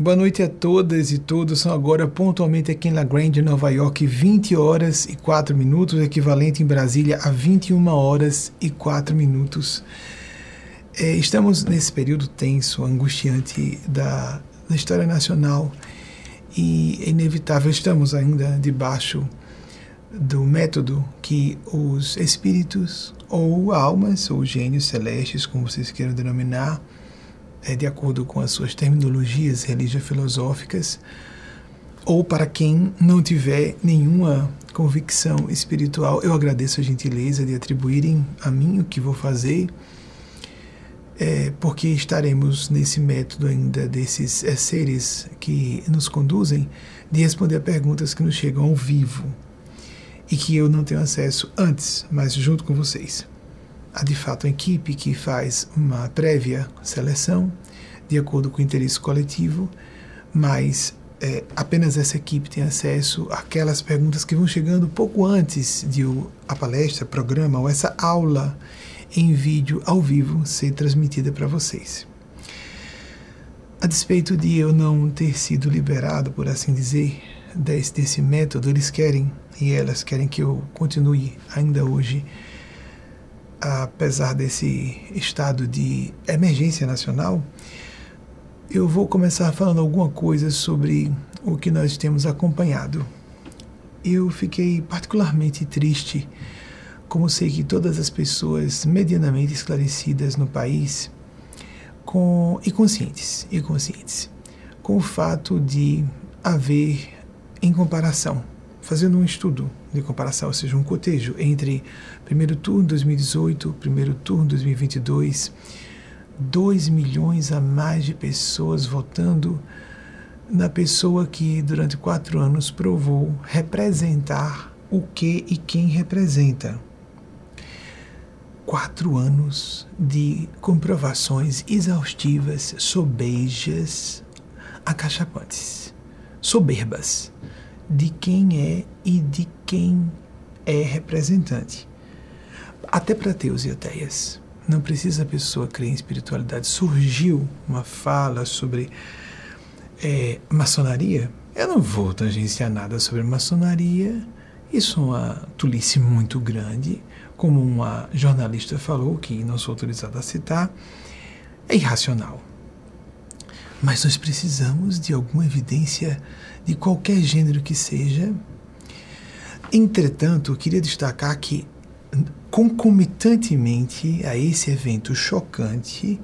Boa noite a todas e todos. São agora pontualmente aqui em La Grande, Nova York, 20 horas e 4 minutos, equivalente em Brasília a 21 horas e 4 minutos. É, estamos nesse período tenso, angustiante da, da história nacional e é inevitável, estamos ainda debaixo do método que os espíritos ou almas ou gênios celestes, como vocês queiram denominar, é, de acordo com as suas terminologias religio-filosóficas, ou para quem não tiver nenhuma convicção espiritual, eu agradeço a gentileza de atribuírem a mim o que vou fazer, é, porque estaremos nesse método ainda desses é, seres que nos conduzem de responder a perguntas que nos chegam ao vivo e que eu não tenho acesso antes, mas junto com vocês há de fato uma equipe que faz uma prévia seleção de acordo com o interesse coletivo, mas é, apenas essa equipe tem acesso àquelas perguntas que vão chegando pouco antes de o, a palestra, programa ou essa aula em vídeo ao vivo ser transmitida para vocês. A despeito de eu não ter sido liberado, por assim dizer, desse, desse método, eles querem e elas querem que eu continue ainda hoje apesar desse estado de emergência nacional, eu vou começar falando alguma coisa sobre o que nós temos acompanhado. Eu fiquei particularmente triste, como sei que todas as pessoas medianamente esclarecidas no país com, e conscientes, e conscientes, com o fato de haver, em comparação, fazendo um estudo de comparação, ou seja, um cotejo entre primeiro turno 2018, primeiro turno 2022, 2 milhões a mais de pessoas votando na pessoa que durante quatro anos provou representar o que e quem representa. Quatro anos de comprovações exaustivas, sobejas, acachapantes, soberbas de quem é e de quem é representante. Até para Teus e Ateias. Não precisa a pessoa crer em espiritualidade. Surgiu uma fala sobre é, maçonaria. Eu não vou tangenciar nada sobre maçonaria. Isso é uma tolice muito grande. Como uma jornalista falou, que não sou autorizada a citar, é irracional. Mas nós precisamos de alguma evidência de qualquer gênero que seja. Entretanto, eu queria destacar que, concomitantemente a esse evento chocante,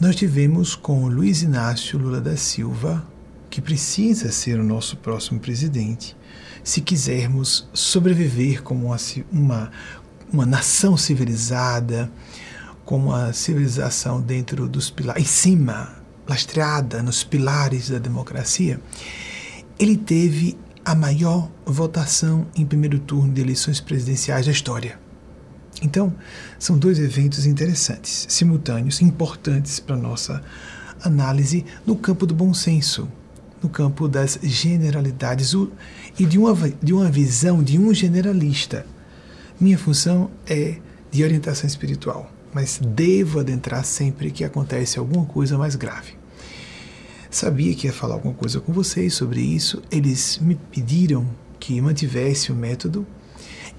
nós tivemos com Luiz Inácio Lula da Silva, que precisa ser o nosso próximo presidente, se quisermos sobreviver como uma, uma, uma nação civilizada, como uma civilização dentro dos pilares, em cima lastreada nos pilares da democracia, ele teve a maior votação em primeiro turno de eleições presidenciais da história. Então, são dois eventos interessantes, simultâneos, importantes para nossa análise no campo do bom senso, no campo das generalidades e de uma, de uma visão de um generalista. Minha função é de orientação espiritual, mas devo adentrar sempre que acontece alguma coisa mais grave. Sabia que ia falar alguma coisa com vocês sobre isso. Eles me pediram que mantivesse o método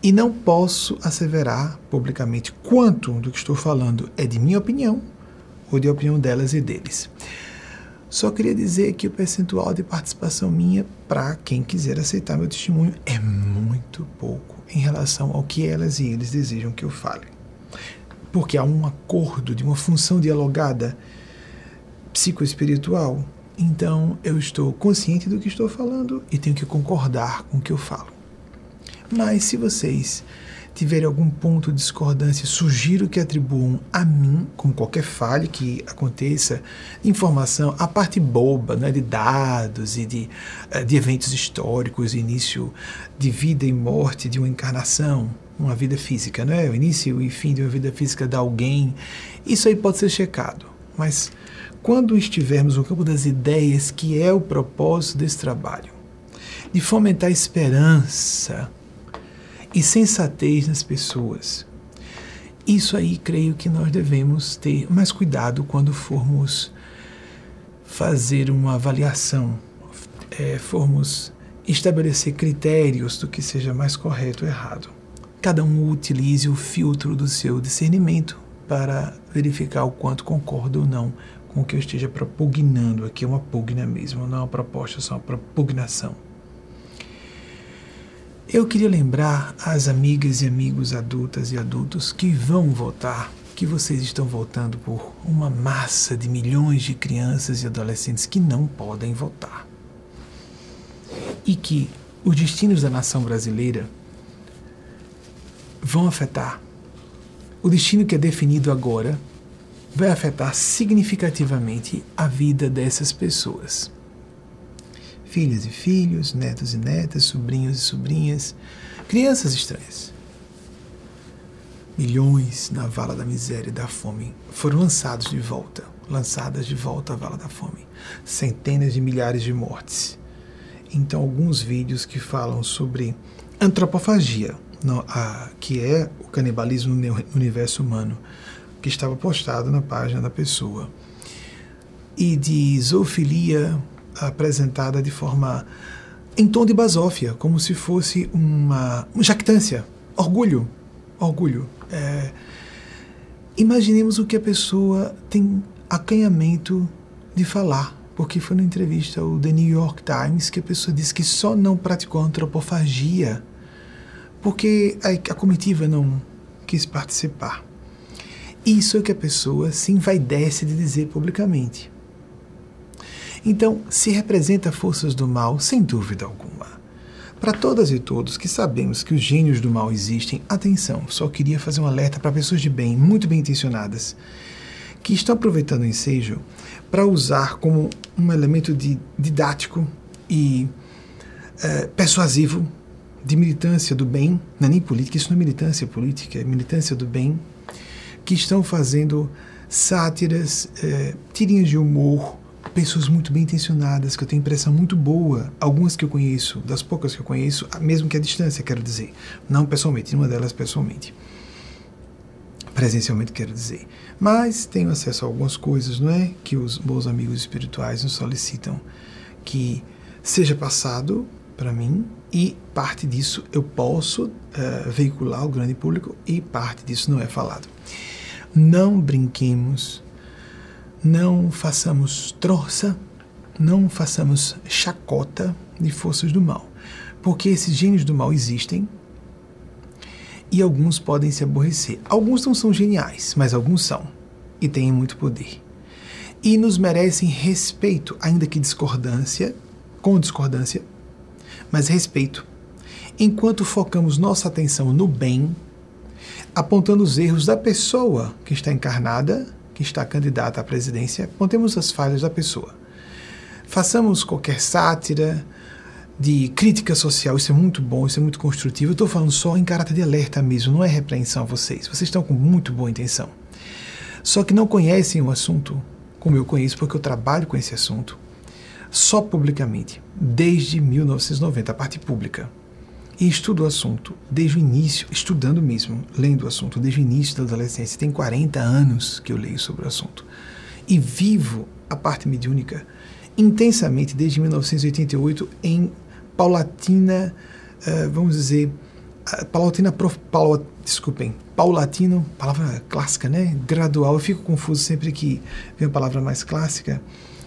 e não posso asseverar publicamente quanto do que estou falando é de minha opinião ou de opinião delas e deles. Só queria dizer que o percentual de participação minha, para quem quiser aceitar meu testemunho, é muito pouco em relação ao que elas e eles desejam que eu fale. Porque há um acordo de uma função dialogada psicoespiritual então eu estou consciente do que estou falando e tenho que concordar com o que eu falo. Mas se vocês tiverem algum ponto de discordância, sugiro que atribuam a mim, como qualquer falha que aconteça, informação, a parte boba, né, de dados e de, eh, de eventos históricos, início de vida e morte de uma encarnação, uma vida física, né, o início e fim de uma vida física de alguém, isso aí pode ser checado. Mas quando estivermos no campo das ideias, que é o propósito desse trabalho, de fomentar esperança e sensatez nas pessoas, isso aí creio que nós devemos ter mais cuidado quando formos fazer uma avaliação, é, formos estabelecer critérios do que seja mais correto ou errado. Cada um utilize o filtro do seu discernimento para verificar o quanto concorda ou não com o que eu esteja propugnando. Aqui é uma pugna mesmo, não é uma proposta, é só uma propugnação. Eu queria lembrar às amigas e amigos adultas e adultos que vão votar que vocês estão votando por uma massa de milhões de crianças e adolescentes que não podem votar. E que os destinos da nação brasileira vão afetar. O destino que é definido agora vai afetar significativamente a vida dessas pessoas. Filhas e filhos, netos e netas, sobrinhos e sobrinhas, crianças estranhas. Milhões na vala da miséria e da fome foram lançados de volta, lançadas de volta à vala da fome. Centenas de milhares de mortes. Então, alguns vídeos que falam sobre antropofagia, no, a, que é o canibalismo no universo humano, que estava postado na página da pessoa, e de zoofilia apresentada de forma em tom de basófia, como se fosse uma, uma jactância, orgulho, orgulho. É, imaginemos o que a pessoa tem acanhamento de falar, porque foi na entrevista ao The New York Times que a pessoa disse que só não praticou antropofagia porque a, a comitiva não quis participar. Isso é que a pessoa se envaidece de dizer publicamente. Então, se representa forças do mal, sem dúvida alguma. Para todas e todos que sabemos que os gênios do mal existem, atenção, só queria fazer um alerta para pessoas de bem, muito bem intencionadas, que estão aproveitando o ensejo para usar como um elemento de, didático e é, persuasivo de militância do bem, não é nem política, isso não é militância política, é militância do bem, que estão fazendo sátiras, é, tirinhas de humor, pessoas muito bem intencionadas, que eu tenho impressão muito boa, algumas que eu conheço, das poucas que eu conheço, mesmo que à distância, quero dizer, não pessoalmente, uma delas pessoalmente. Presencialmente, quero dizer. Mas tenho acesso a algumas coisas, não é? Que os bons amigos espirituais nos solicitam que seja passado para mim e parte disso eu posso uh, veicular ao grande público e parte disso não é falado. Não brinquemos, não façamos troça, não façamos chacota de forças do mal, porque esses gênios do mal existem e alguns podem se aborrecer. Alguns não são geniais, mas alguns são e têm muito poder. E nos merecem respeito, ainda que discordância, com discordância, mas respeito. Enquanto focamos nossa atenção no bem, apontando os erros da pessoa que está encarnada, que está candidata à presidência, apontemos as falhas da pessoa. Façamos qualquer sátira, de crítica social, isso é muito bom, isso é muito construtivo. Eu estou falando só em caráter de alerta mesmo, não é repreensão a vocês. Vocês estão com muito boa intenção. Só que não conhecem o assunto como eu conheço, porque eu trabalho com esse assunto só publicamente, desde 1990, a parte pública e estudo o assunto desde o início, estudando mesmo, lendo o assunto desde o início da adolescência. Tem 40 anos que eu leio sobre o assunto. E vivo a parte mediúnica intensamente desde 1988 em paulatina, uh, vamos dizer, paulatina, prof, paula, desculpem, paulatino, palavra clássica, né? Gradual. Eu fico confuso sempre que vem a palavra mais clássica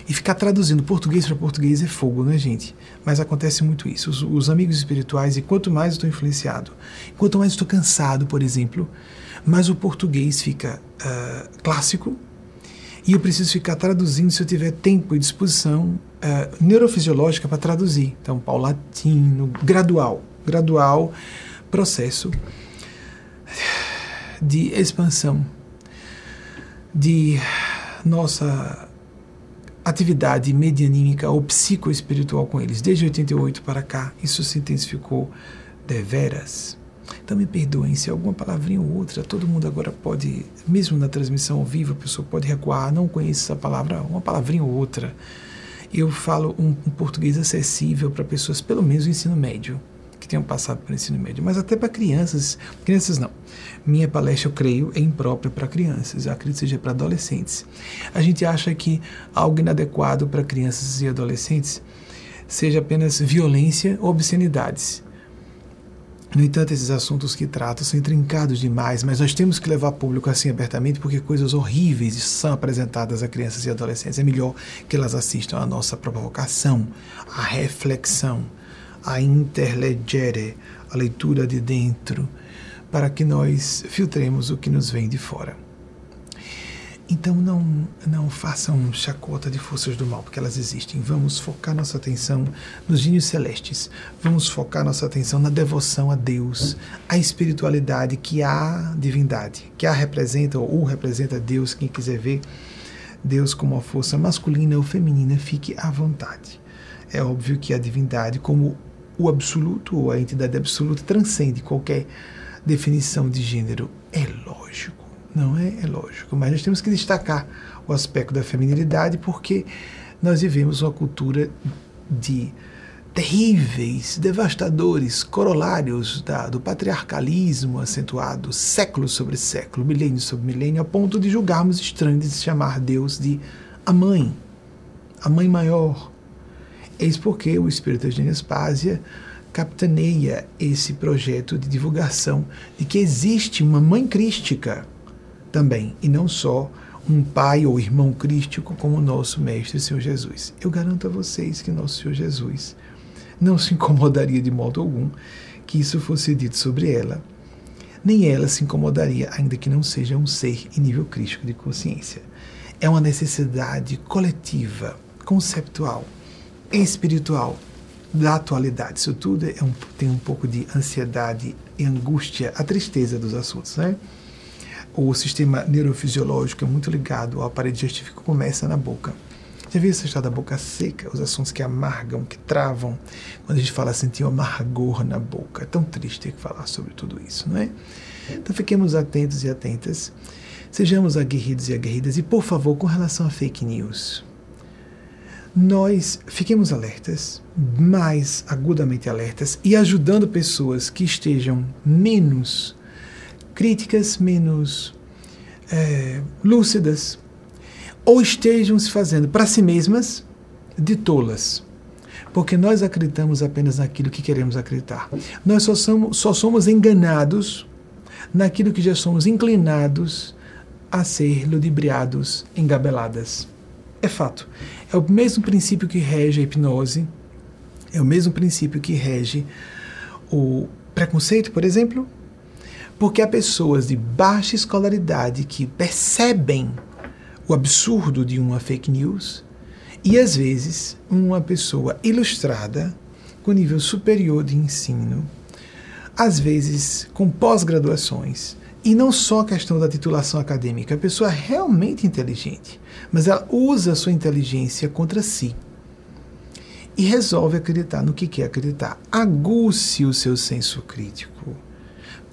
e ficar traduzindo português para português é fogo, né, gente? Mas acontece muito isso. Os, os amigos espirituais, e quanto mais estou influenciado, quanto mais estou cansado, por exemplo, mais o português fica uh, clássico e eu preciso ficar traduzindo se eu tiver tempo e disposição uh, neurofisiológica para traduzir. Então, paulatino, gradual, gradual processo de expansão de nossa atividade medianímica ou psicoespiritual com eles. Desde 88 para cá, isso se intensificou deveras. Então me perdoem se alguma palavrinha ou outra, todo mundo agora pode, mesmo na transmissão ao vivo, a pessoa pode recuar, não conheço essa palavra, uma palavrinha ou outra. Eu falo um, um português acessível para pessoas, pelo menos do ensino médio, que tenham passado pelo ensino médio, mas até para crianças. Crianças não. Minha palestra, eu creio, é imprópria para crianças. Eu acredito que seja para adolescentes. A gente acha que algo inadequado para crianças e adolescentes seja apenas violência ou obscenidades. No entanto, esses assuntos que tratam são intrincados demais, mas nós temos que levar público assim abertamente porque coisas horríveis são apresentadas a crianças e adolescentes. É melhor que elas assistam à nossa provocação, à reflexão, à interlegere, a leitura de dentro, para que nós filtremos o que nos vem de fora. Então não, não façam chacota de forças do mal, porque elas existem. Vamos focar nossa atenção nos gênios celestes. Vamos focar nossa atenção na devoção a Deus, a espiritualidade que a divindade, que a representa ou representa Deus, quem quiser ver Deus como uma força masculina ou feminina, fique à vontade. É óbvio que a divindade, como o absoluto ou a entidade absoluta, transcende qualquer definição de gênero. É lógico. Não é, é lógico, mas nós temos que destacar o aspecto da feminilidade porque nós vivemos uma cultura de terríveis, devastadores, corolários da, do patriarcalismo acentuado século sobre século, milênio sobre milênio, a ponto de julgarmos estranho de chamar Deus de a mãe, a mãe maior. Eis porque o Espírito de Espásia capitaneia esse projeto de divulgação de que existe uma mãe crística também, e não só um pai ou irmão crístico como o nosso Mestre Senhor Jesus. Eu garanto a vocês que nosso Senhor Jesus não se incomodaria de modo algum que isso fosse dito sobre ela, nem ela se incomodaria, ainda que não seja um ser em nível crístico de consciência. É uma necessidade coletiva, conceptual, espiritual da atualidade. Isso tudo é um, tem um pouco de ansiedade e angústia, a tristeza dos assuntos, né? o sistema neurofisiológico é muito ligado ao aparelho digestivo que começa na boca. Já viu essa história da boca seca? Os assuntos que amargam, que travam. Quando a gente fala sentir um amargor na boca. É tão triste ter que falar sobre tudo isso, não é? Então fiquemos atentos e atentas. Sejamos aguerridos e aguerridas. E, por favor, com relação a fake news, nós fiquemos alertas, mais agudamente alertas, e ajudando pessoas que estejam menos críticas menos é, lúcidas, ou estejam se fazendo para si mesmas de tolas. Porque nós acreditamos apenas naquilo que queremos acreditar. Nós só somos, só somos enganados naquilo que já somos inclinados a ser ludibriados, engabeladas. É fato. É o mesmo princípio que rege a hipnose, é o mesmo princípio que rege o preconceito, por exemplo, porque há pessoas de baixa escolaridade que percebem o absurdo de uma fake news e às vezes uma pessoa ilustrada com nível superior de ensino, às vezes com pós-graduações, e não só a questão da titulação acadêmica, a pessoa é realmente inteligente, mas ela usa a sua inteligência contra si e resolve acreditar no que quer acreditar. Aguce o seu senso crítico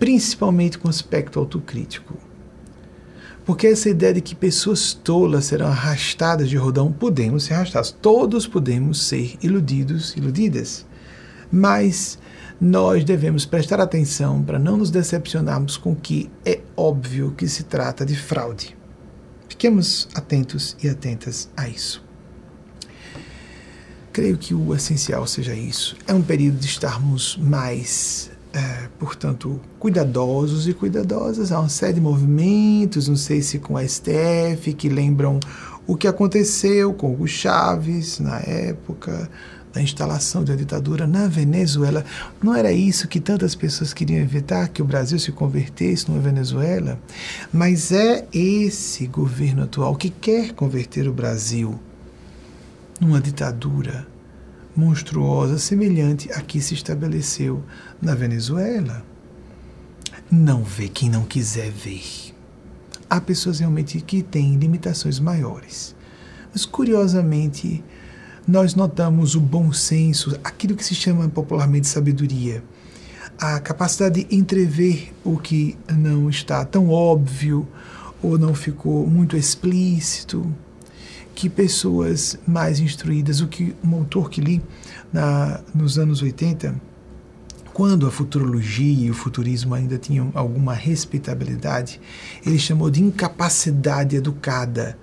principalmente com aspecto autocrítico. Porque essa ideia de que pessoas tolas serão arrastadas de rodão, podemos ser arrastados. Todos podemos ser iludidos, iludidas. Mas nós devemos prestar atenção para não nos decepcionarmos com o que é óbvio que se trata de fraude. Fiquemos atentos e atentas a isso. Creio que o essencial seja isso. É um período de estarmos mais é, portanto, cuidadosos e cuidadosas. Há uma série de movimentos, não sei se com a STF, que lembram o que aconteceu com Hugo Chávez na época da instalação da ditadura na Venezuela. Não era isso que tantas pessoas queriam evitar, que o Brasil se convertesse numa Venezuela? Mas é esse governo atual que quer converter o Brasil numa ditadura monstruosa semelhante a que se estabeleceu na Venezuela. Não vê quem não quiser ver. Há pessoas realmente que têm limitações maiores. Mas, curiosamente, nós notamos o bom senso, aquilo que se chama popularmente sabedoria, a capacidade de entrever o que não está tão óbvio ou não ficou muito explícito que pessoas mais instruídas, o que um autor que li na, nos anos 80, quando a futurologia e o futurismo ainda tinham alguma respeitabilidade, ele chamou de incapacidade educada.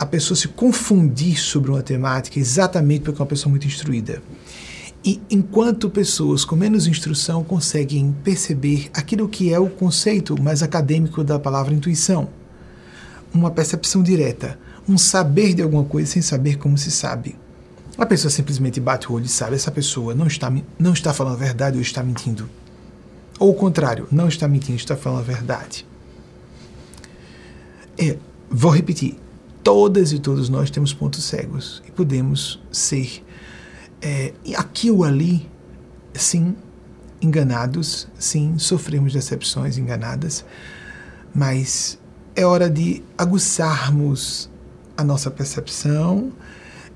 A pessoa se confundir sobre uma temática exatamente porque é uma pessoa muito instruída. E enquanto pessoas com menos instrução conseguem perceber aquilo que é o conceito mais acadêmico da palavra intuição, uma percepção direta, um saber de alguma coisa sem saber como se sabe. A pessoa simplesmente bate o olho e sabe, essa pessoa não está, não está falando a verdade ou está mentindo. Ou o contrário, não está mentindo, está falando a verdade. É, vou repetir, todas e todos nós temos pontos cegos e podemos ser é, aqui ou ali, sim, enganados, sim, sofremos decepções enganadas, mas é hora de aguçarmos a nossa percepção,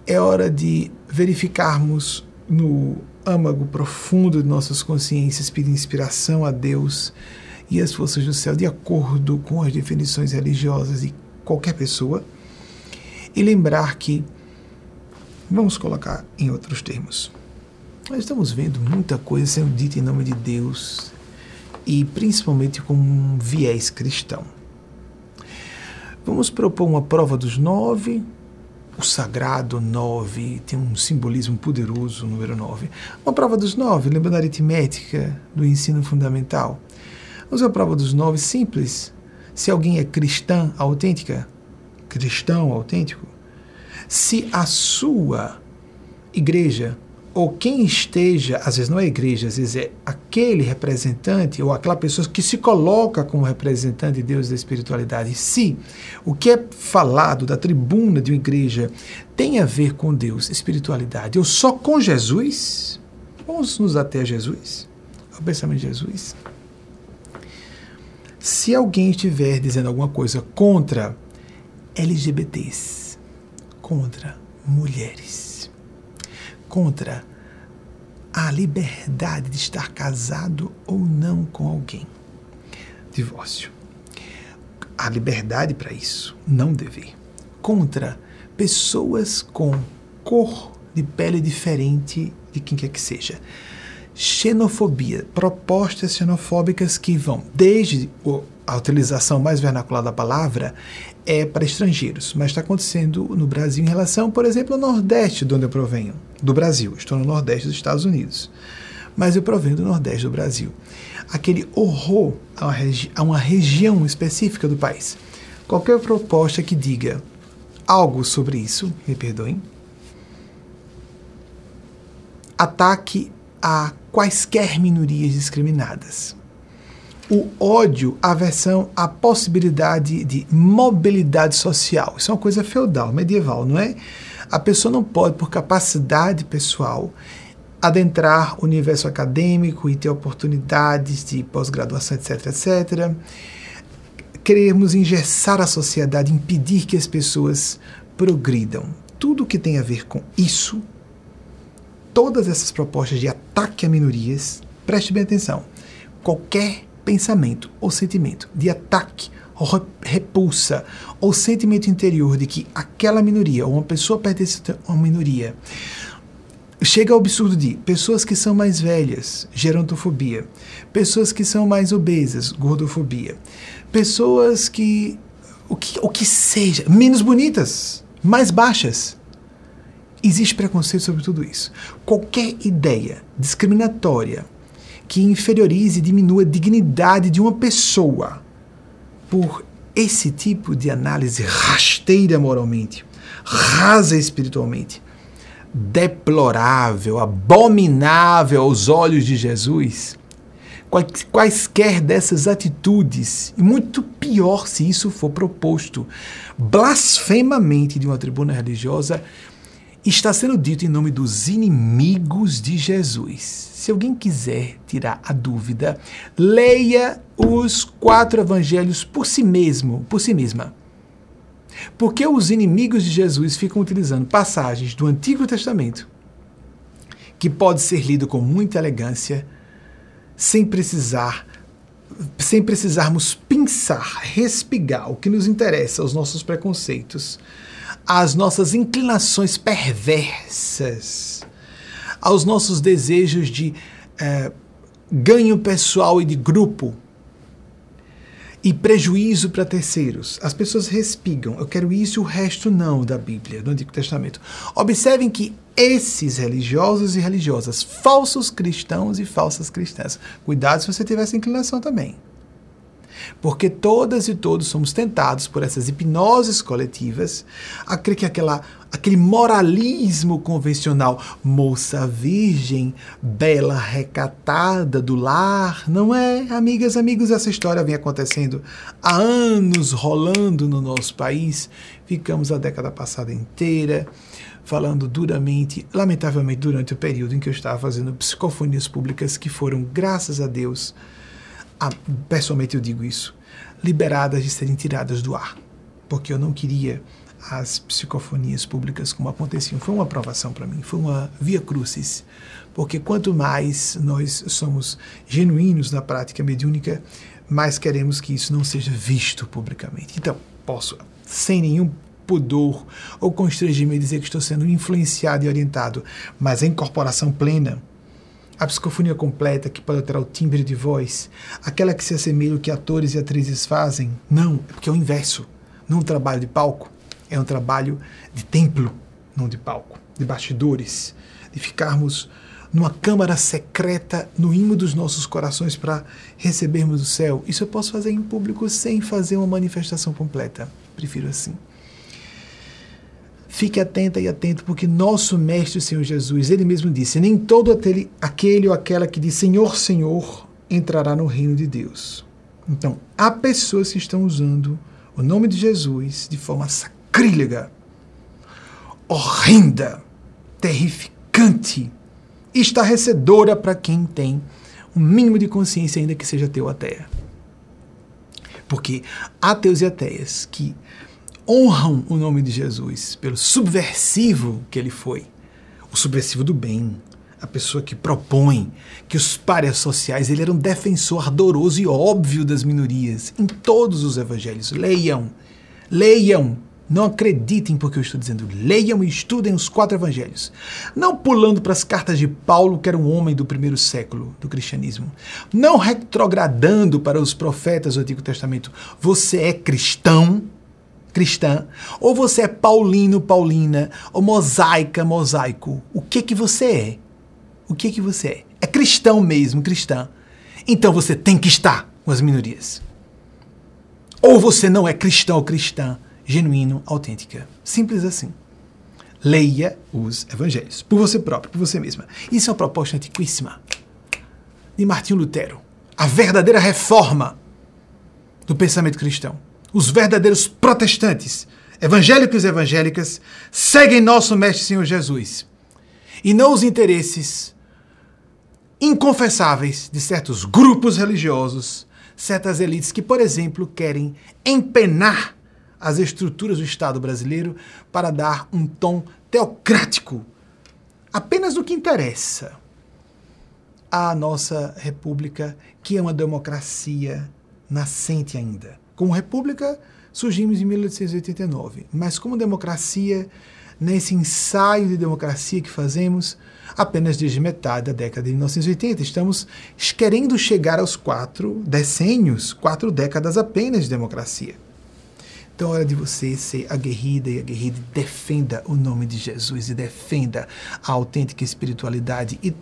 é hora de verificarmos no âmago profundo de nossas consciências, pedir inspiração a Deus e as forças do céu, de acordo com as definições religiosas de qualquer pessoa, e lembrar que, vamos colocar em outros termos, nós estamos vendo muita coisa sendo dita em nome de Deus e principalmente com um viés cristão. Vamos propor uma prova dos nove, o sagrado 9 tem um simbolismo poderoso, o número 9. Uma prova dos 9, lembrando a aritmética do ensino fundamental. Vamos a prova dos 9 simples. Se alguém é cristã autêntica, cristão autêntico, se a sua igreja ou quem esteja, às vezes não é igreja, às vezes é aquele representante ou aquela pessoa que se coloca como representante de Deus da espiritualidade, se o que é falado da tribuna de uma igreja tem a ver com Deus, espiritualidade, ou só com Jesus, vamos nos até Jesus, ao pensamento de Jesus. Se alguém estiver dizendo alguma coisa contra LGBTs, contra mulheres, contra a liberdade de estar casado ou não com alguém. Divórcio. A liberdade para isso, não dever. Contra pessoas com cor de pele diferente de quem quer que seja. Xenofobia, propostas xenofóbicas que vão desde a utilização mais vernacular da palavra é para estrangeiros, mas está acontecendo no Brasil em relação, por exemplo, ao Nordeste, de onde eu provenho, do Brasil. Estou no Nordeste dos Estados Unidos, mas eu provenho do Nordeste do Brasil. Aquele horror a uma, regi a uma região específica do país. Qualquer proposta que diga algo sobre isso, me perdoem, ataque a quaisquer minorias discriminadas o ódio, aversão à possibilidade de mobilidade social. Isso é uma coisa feudal, medieval, não é? A pessoa não pode, por capacidade pessoal, adentrar o universo acadêmico e ter oportunidades de pós-graduação, etc, etc. Queremos engessar a sociedade, impedir que as pessoas progridam. Tudo que tem a ver com isso, todas essas propostas de ataque a minorias, preste bem atenção. Qualquer pensamento ou sentimento de ataque ou repulsa ou sentimento interior de que aquela minoria ou uma pessoa pertence a uma minoria chega ao absurdo de pessoas que são mais velhas, gerontofobia, pessoas que são mais obesas, gordofobia, pessoas que o que, o que seja, menos bonitas, mais baixas. Existe preconceito sobre tudo isso. Qualquer ideia discriminatória que inferiorize e diminua a dignidade de uma pessoa por esse tipo de análise rasteira moralmente, rasa espiritualmente, deplorável, abominável aos olhos de Jesus, quaisquer dessas atitudes, e muito pior se isso for proposto blasfemamente de uma tribuna religiosa, está sendo dito em nome dos inimigos de Jesus. Se alguém quiser tirar a dúvida, leia os quatro evangelhos por si mesmo, por si mesma. Porque os inimigos de Jesus ficam utilizando passagens do Antigo Testamento que pode ser lido com muita elegância, sem precisar sem precisarmos pensar, respigar o que nos interessa, os nossos preconceitos, as nossas inclinações perversas aos nossos desejos de é, ganho pessoal e de grupo e prejuízo para terceiros. As pessoas respigam, eu quero isso e o resto não da Bíblia, do Antigo Testamento. Observem que esses religiosos e religiosas, falsos cristãos e falsas cristãs, cuidado se você tiver essa inclinação também. Porque todas e todos somos tentados por essas hipnoses coletivas a crer que aquela, aquele moralismo convencional, moça virgem, bela recatada do lar, não é, amigas, amigos, essa história vem acontecendo há anos rolando no nosso país. Ficamos a década passada inteira falando duramente, lamentavelmente, durante o período em que eu estava fazendo psicofonias públicas que foram, graças a Deus, a, pessoalmente eu digo isso, liberadas de serem tiradas do ar, porque eu não queria as psicofonias públicas como aconteciam. Foi uma aprovação para mim, foi uma via crucis, porque quanto mais nós somos genuínos na prática mediúnica, mais queremos que isso não seja visto publicamente. Então, posso, sem nenhum pudor ou constrangimento, dizer que estou sendo influenciado e orientado, mas a incorporação plena a psicofonia completa, que pode alterar o timbre de voz, aquela que se assemelha ao que atores e atrizes fazem. Não, é porque é o inverso. Não é um trabalho de palco, é um trabalho de templo, não de palco, de bastidores, de ficarmos numa câmara secreta no imo dos nossos corações para recebermos o céu. Isso eu posso fazer em público sem fazer uma manifestação completa. Prefiro assim. Fique atenta e atento, porque nosso Mestre Senhor Jesus, ele mesmo disse: Nem todo aquele, aquele ou aquela que diz Senhor, Senhor entrará no reino de Deus. Então, há pessoas que estão usando o nome de Jesus de forma sacrílega, horrenda, terrificante, estarrecedora para quem tem um mínimo de consciência, ainda que seja ateu ateia. Porque há ateus e ateias que honram o nome de Jesus pelo subversivo que ele foi. O subversivo do bem, a pessoa que propõe que os párias sociais, ele era um defensor ardoroso e óbvio das minorias em todos os evangelhos. Leiam, leiam, não acreditem porque eu estou dizendo. Leiam e estudem os quatro evangelhos. Não pulando para as cartas de Paulo, que era um homem do primeiro século do cristianismo. Não retrogradando para os profetas do Antigo Testamento. Você é cristão, cristã, ou você é paulino, paulina, ou mosaica, mosaico. O que que você é? O que que você é? É cristão mesmo, cristã. Então você tem que estar com as minorias. Ou você não é cristão ou cristã, genuíno, autêntica. Simples assim. Leia os evangelhos, por você próprio, por você mesma. Isso é uma proposta antiquíssima de Martinho Lutero. A verdadeira reforma do pensamento cristão os verdadeiros protestantes, evangélicos e evangélicas, seguem nosso Mestre Senhor Jesus. E não os interesses inconfessáveis de certos grupos religiosos, certas elites que, por exemplo, querem empenar as estruturas do Estado brasileiro para dar um tom teocrático apenas no que interessa à nossa república, que é uma democracia nascente ainda. Como república, surgimos em 1889, mas como democracia, nesse ensaio de democracia que fazemos, apenas desde metade da década de 1980. Estamos querendo chegar aos quatro decênios, quatro décadas apenas de democracia. Então é hora de você ser aguerrida e aguerrida. Defenda o nome de Jesus e defenda a autêntica espiritualidade e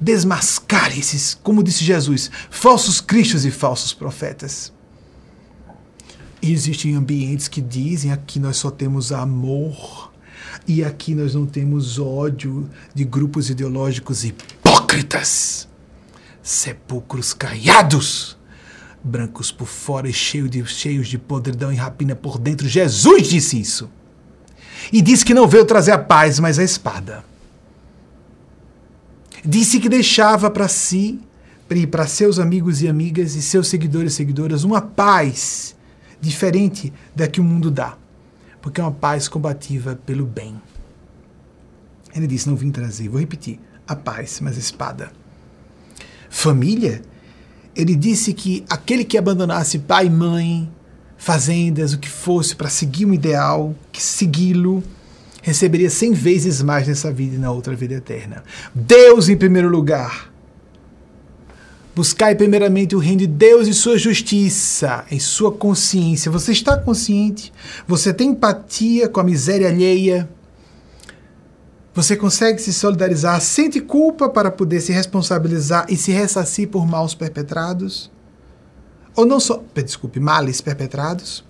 desmascare esses, como disse Jesus, falsos cristos e falsos profetas. E existem ambientes que dizem aqui nós só temos amor e aqui nós não temos ódio de grupos ideológicos hipócritas, sepulcros caiados, brancos por fora e de, cheios de podridão e rapina por dentro. Jesus disse isso. E disse que não veio trazer a paz, mas a espada. Disse que deixava para si, para seus amigos e amigas e seus seguidores e seguidoras, uma paz diferente da que o mundo dá, porque é uma paz combativa pelo bem. Ele disse: Não vim trazer, vou repetir, a paz, mas a espada. Família, ele disse que aquele que abandonasse pai, mãe, fazendas, o que fosse, para seguir um ideal, que segui-lo, receberia cem vezes mais nessa vida e na outra vida eterna. Deus em primeiro lugar. Buscai primeiramente o reino de Deus e sua justiça, em sua consciência. Você está consciente? Você tem empatia com a miséria alheia? Você consegue se solidarizar? Sente culpa para poder se responsabilizar e se ressarcir por maus perpetrados? Ou não só, desculpe, males perpetrados?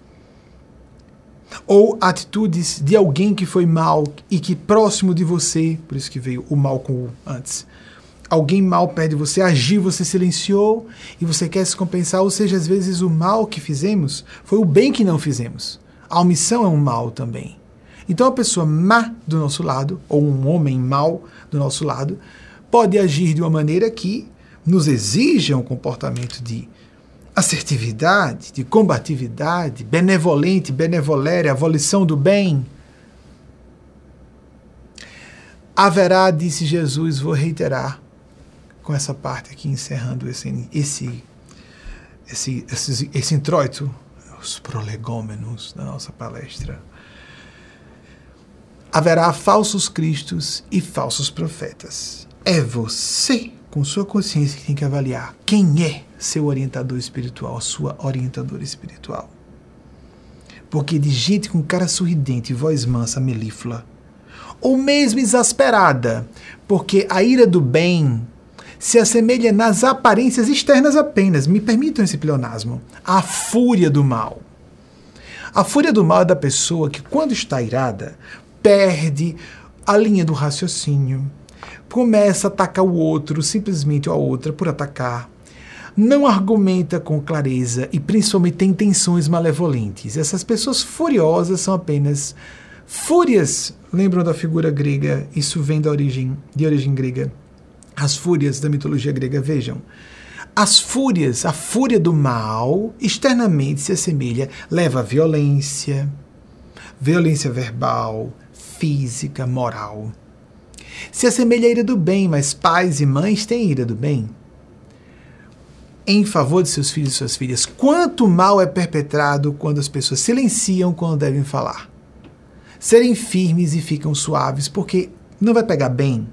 Ou atitudes de alguém que foi mal e que próximo de você, por isso que veio o mal com o antes, alguém mal perto de você, agiu, você silenciou e você quer se compensar, ou seja, às vezes o mal que fizemos foi o bem que não fizemos. A omissão é um mal também. Então a pessoa má do nosso lado, ou um homem mau do nosso lado, pode agir de uma maneira que nos exija um comportamento de assertividade, de combatividade, benevolente, benevolere, avolição do bem. Haverá, disse Jesus, vou reiterar, com essa parte aqui, encerrando esse, esse, esse, esse, esse introito, os prolegômenos da nossa palestra. Haverá falsos cristos e falsos profetas. É você, com sua consciência, que tem que avaliar quem é seu orientador espiritual, sua orientadora espiritual. Porque de gente com cara sorridente, voz mansa, melíflua, ou mesmo exasperada, porque a ira do bem se assemelha nas aparências externas apenas, me permitam esse pleonasmo, à fúria do mal. A fúria do mal é da pessoa que, quando está irada, perde a linha do raciocínio, começa a atacar o outro, simplesmente a outra, por atacar. Não argumenta com clareza e principalmente tem intenções malevolentes. Essas pessoas furiosas são apenas fúrias. Lembram da figura grega? Isso vem da origem, de origem grega as fúrias da mitologia grega, vejam. As fúrias, a fúria do mal, externamente se assemelha, leva a violência, violência verbal, física, moral. Se assemelha à ira do bem, mas pais e mães têm ira do bem em favor de seus filhos e suas filhas. Quanto mal é perpetrado quando as pessoas silenciam quando devem falar. Serem firmes e ficam suaves, porque não vai pegar bem,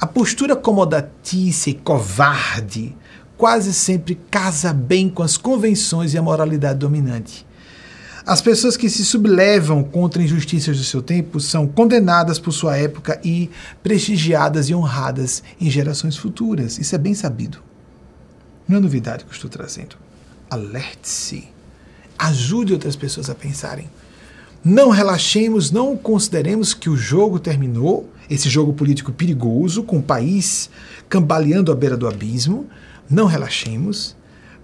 a postura comodatícia e covarde quase sempre casa bem com as convenções e a moralidade dominante. As pessoas que se sublevam contra injustiças do seu tempo são condenadas por sua época e prestigiadas e honradas em gerações futuras. Isso é bem sabido. Não é novidade que eu estou trazendo. Alerte-se. Ajude outras pessoas a pensarem. Não relaxemos, não consideremos que o jogo terminou esse jogo político perigoso, com o país cambaleando à beira do abismo. Não relaxemos,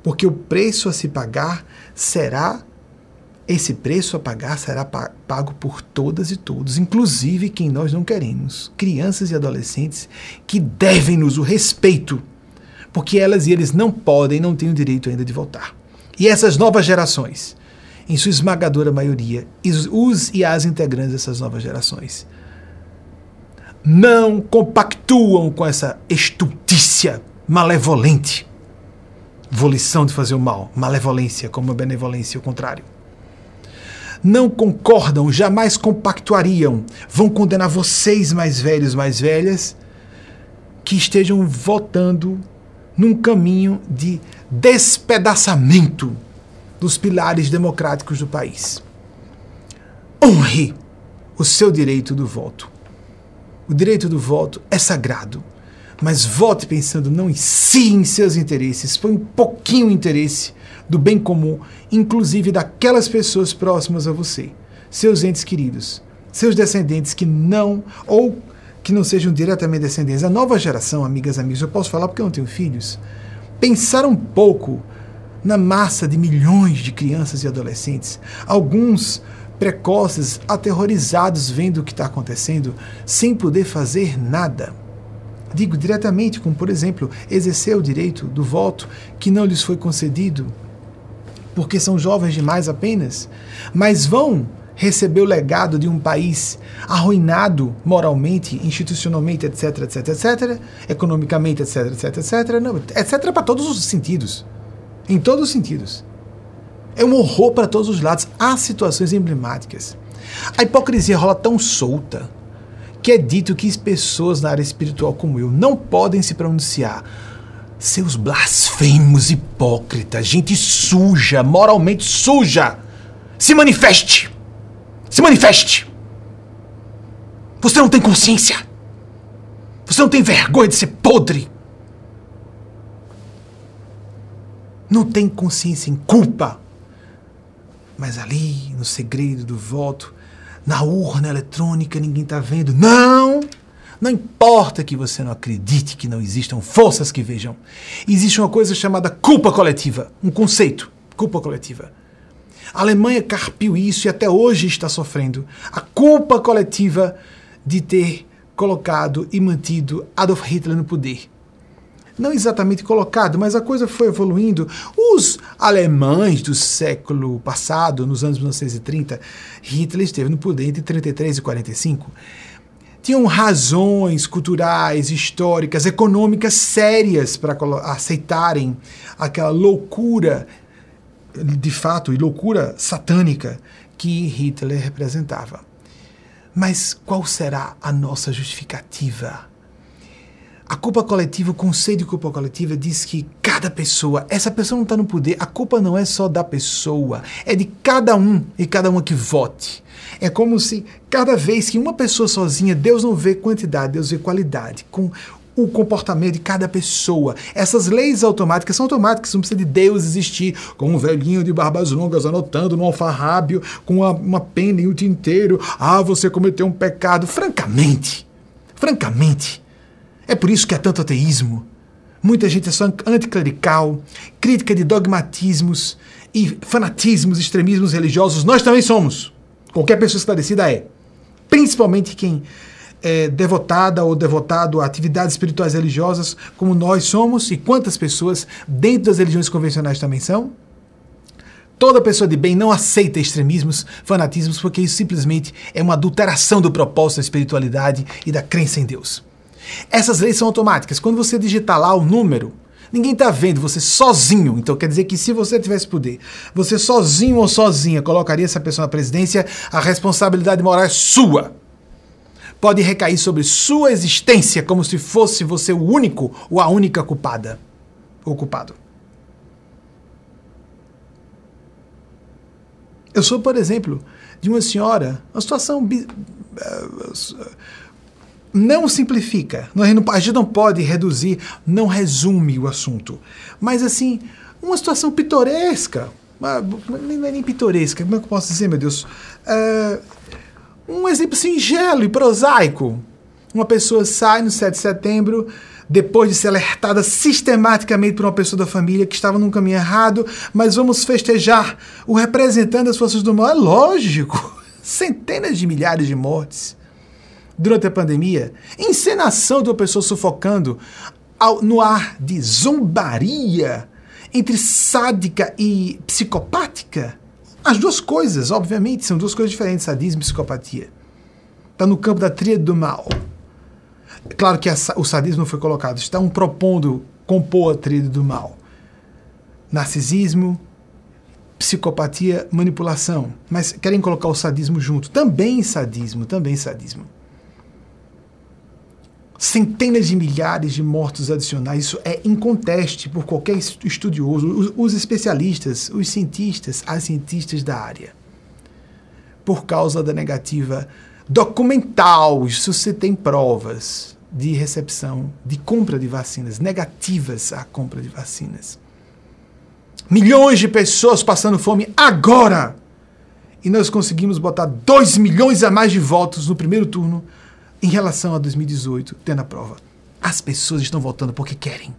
porque o preço a se pagar será esse preço a pagar será pago por todas e todos, inclusive quem nós não queremos, crianças e adolescentes que devem-nos o respeito, porque elas e eles não podem, não têm o direito ainda de votar. E essas novas gerações, em sua esmagadora maioria, os e as integrantes dessas novas gerações, não compactuam com essa estultícia malevolente. Volição de fazer o mal, malevolência como a benevolência, o contrário. Não concordam, jamais compactuariam, vão condenar vocês, mais velhos, mais velhas, que estejam votando num caminho de despedaçamento dos pilares democráticos do país. Honre o seu direito do voto. O direito do voto é sagrado. Mas vote pensando não em si, em seus interesses. Põe um pouquinho o interesse do bem comum, inclusive daquelas pessoas próximas a você, seus entes queridos, seus descendentes que não, ou que não sejam diretamente descendentes. A nova geração, amigas amigos, eu posso falar porque eu não tenho filhos, pensar um pouco na massa de milhões de crianças e adolescentes. Alguns precoces, aterrorizados vendo o que está acontecendo, sem poder fazer nada. Digo diretamente, como por exemplo, exercer o direito do voto que não lhes foi concedido, porque são jovens demais apenas, mas vão receber o legado de um país arruinado moralmente, institucionalmente, etc, etc, etc, economicamente, etc, etc, etc, não, etc para todos os sentidos. Em todos os sentidos. É um horror para todos os lados. Há situações emblemáticas. A hipocrisia rola tão solta que é dito que pessoas na área espiritual como eu não podem se pronunciar Seus blasfemos hipócritas, gente suja, moralmente suja. Se manifeste! Se manifeste! Você não tem consciência! Você não tem vergonha de ser podre! Não tem consciência em culpa! Mas ali, no segredo do voto, na urna eletrônica, ninguém está vendo. Não! Não importa que você não acredite que não existam forças que vejam. Existe uma coisa chamada culpa coletiva, um conceito, culpa coletiva. A Alemanha carpiu isso e até hoje está sofrendo. A culpa coletiva de ter colocado e mantido Adolf Hitler no poder. Não exatamente colocado, mas a coisa foi evoluindo. Os alemães do século passado, nos anos 1930, Hitler esteve no poder entre 33 e 45 tinham razões culturais, históricas, econômicas sérias para aceitarem aquela loucura, de fato, e loucura satânica que Hitler representava. Mas qual será a nossa justificativa? A culpa coletiva, o conceito de culpa coletiva diz que cada pessoa, essa pessoa não está no poder, a culpa não é só da pessoa, é de cada um e cada uma que vote. É como se cada vez que uma pessoa sozinha, Deus não vê quantidade, Deus vê qualidade. Com o comportamento de cada pessoa. Essas leis automáticas são automáticas, não precisa de Deus existir, com um velhinho de barbas longas anotando no alfarrábio, com uma, uma pena em o tinteiro. Ah, você cometeu um pecado. Francamente, francamente, é por isso que há tanto ateísmo. Muita gente é só anticlerical, crítica de dogmatismos e fanatismos, extremismos religiosos. Nós também somos. Qualquer pessoa esclarecida é. Principalmente quem é devotada ou devotado a atividades espirituais religiosas, como nós somos, e quantas pessoas dentro das religiões convencionais também são. Toda pessoa de bem não aceita extremismos, fanatismos, porque isso simplesmente é uma adulteração do propósito da espiritualidade e da crença em Deus. Essas leis são automáticas. Quando você digitar lá o número, ninguém está vendo, você sozinho. Então quer dizer que se você tivesse poder, você sozinho ou sozinha colocaria essa pessoa na presidência, a responsabilidade moral é sua pode recair sobre sua existência como se fosse você o único ou a única culpada ou culpado. Eu sou, por exemplo, de uma senhora, uma situação eh, não simplifica, a gente não pode reduzir, não resume o assunto, mas assim, uma situação pitoresca, não é nem pitoresca, como é que eu posso dizer, meu Deus? Uh, um exemplo singelo e prosaico. Uma pessoa sai no 7 de setembro, depois de ser alertada sistematicamente por uma pessoa da família que estava num caminho errado, mas vamos festejar o representante das forças do mal. É lógico. Centenas de milhares de mortes durante a pandemia. Encenação de uma pessoa sufocando ao, no ar de zombaria entre sádica e psicopática. As duas coisas, obviamente, são duas coisas diferentes, sadismo e psicopatia. Está no campo da tríade do mal. Claro que o sadismo foi colocado, estão propondo compor a tríade do mal. Narcisismo, psicopatia, manipulação. Mas querem colocar o sadismo junto. Também sadismo, também sadismo centenas de milhares de mortos adicionais. Isso é inconteste por qualquer estudioso, os, os especialistas, os cientistas, as cientistas da área. Por causa da negativa documental, isso você tem provas de recepção, de compra de vacinas, negativas à compra de vacinas. Milhões de pessoas passando fome agora! E nós conseguimos botar 2 milhões a mais de votos no primeiro turno em relação a 2018, tendo a prova. As pessoas estão votando porque querem.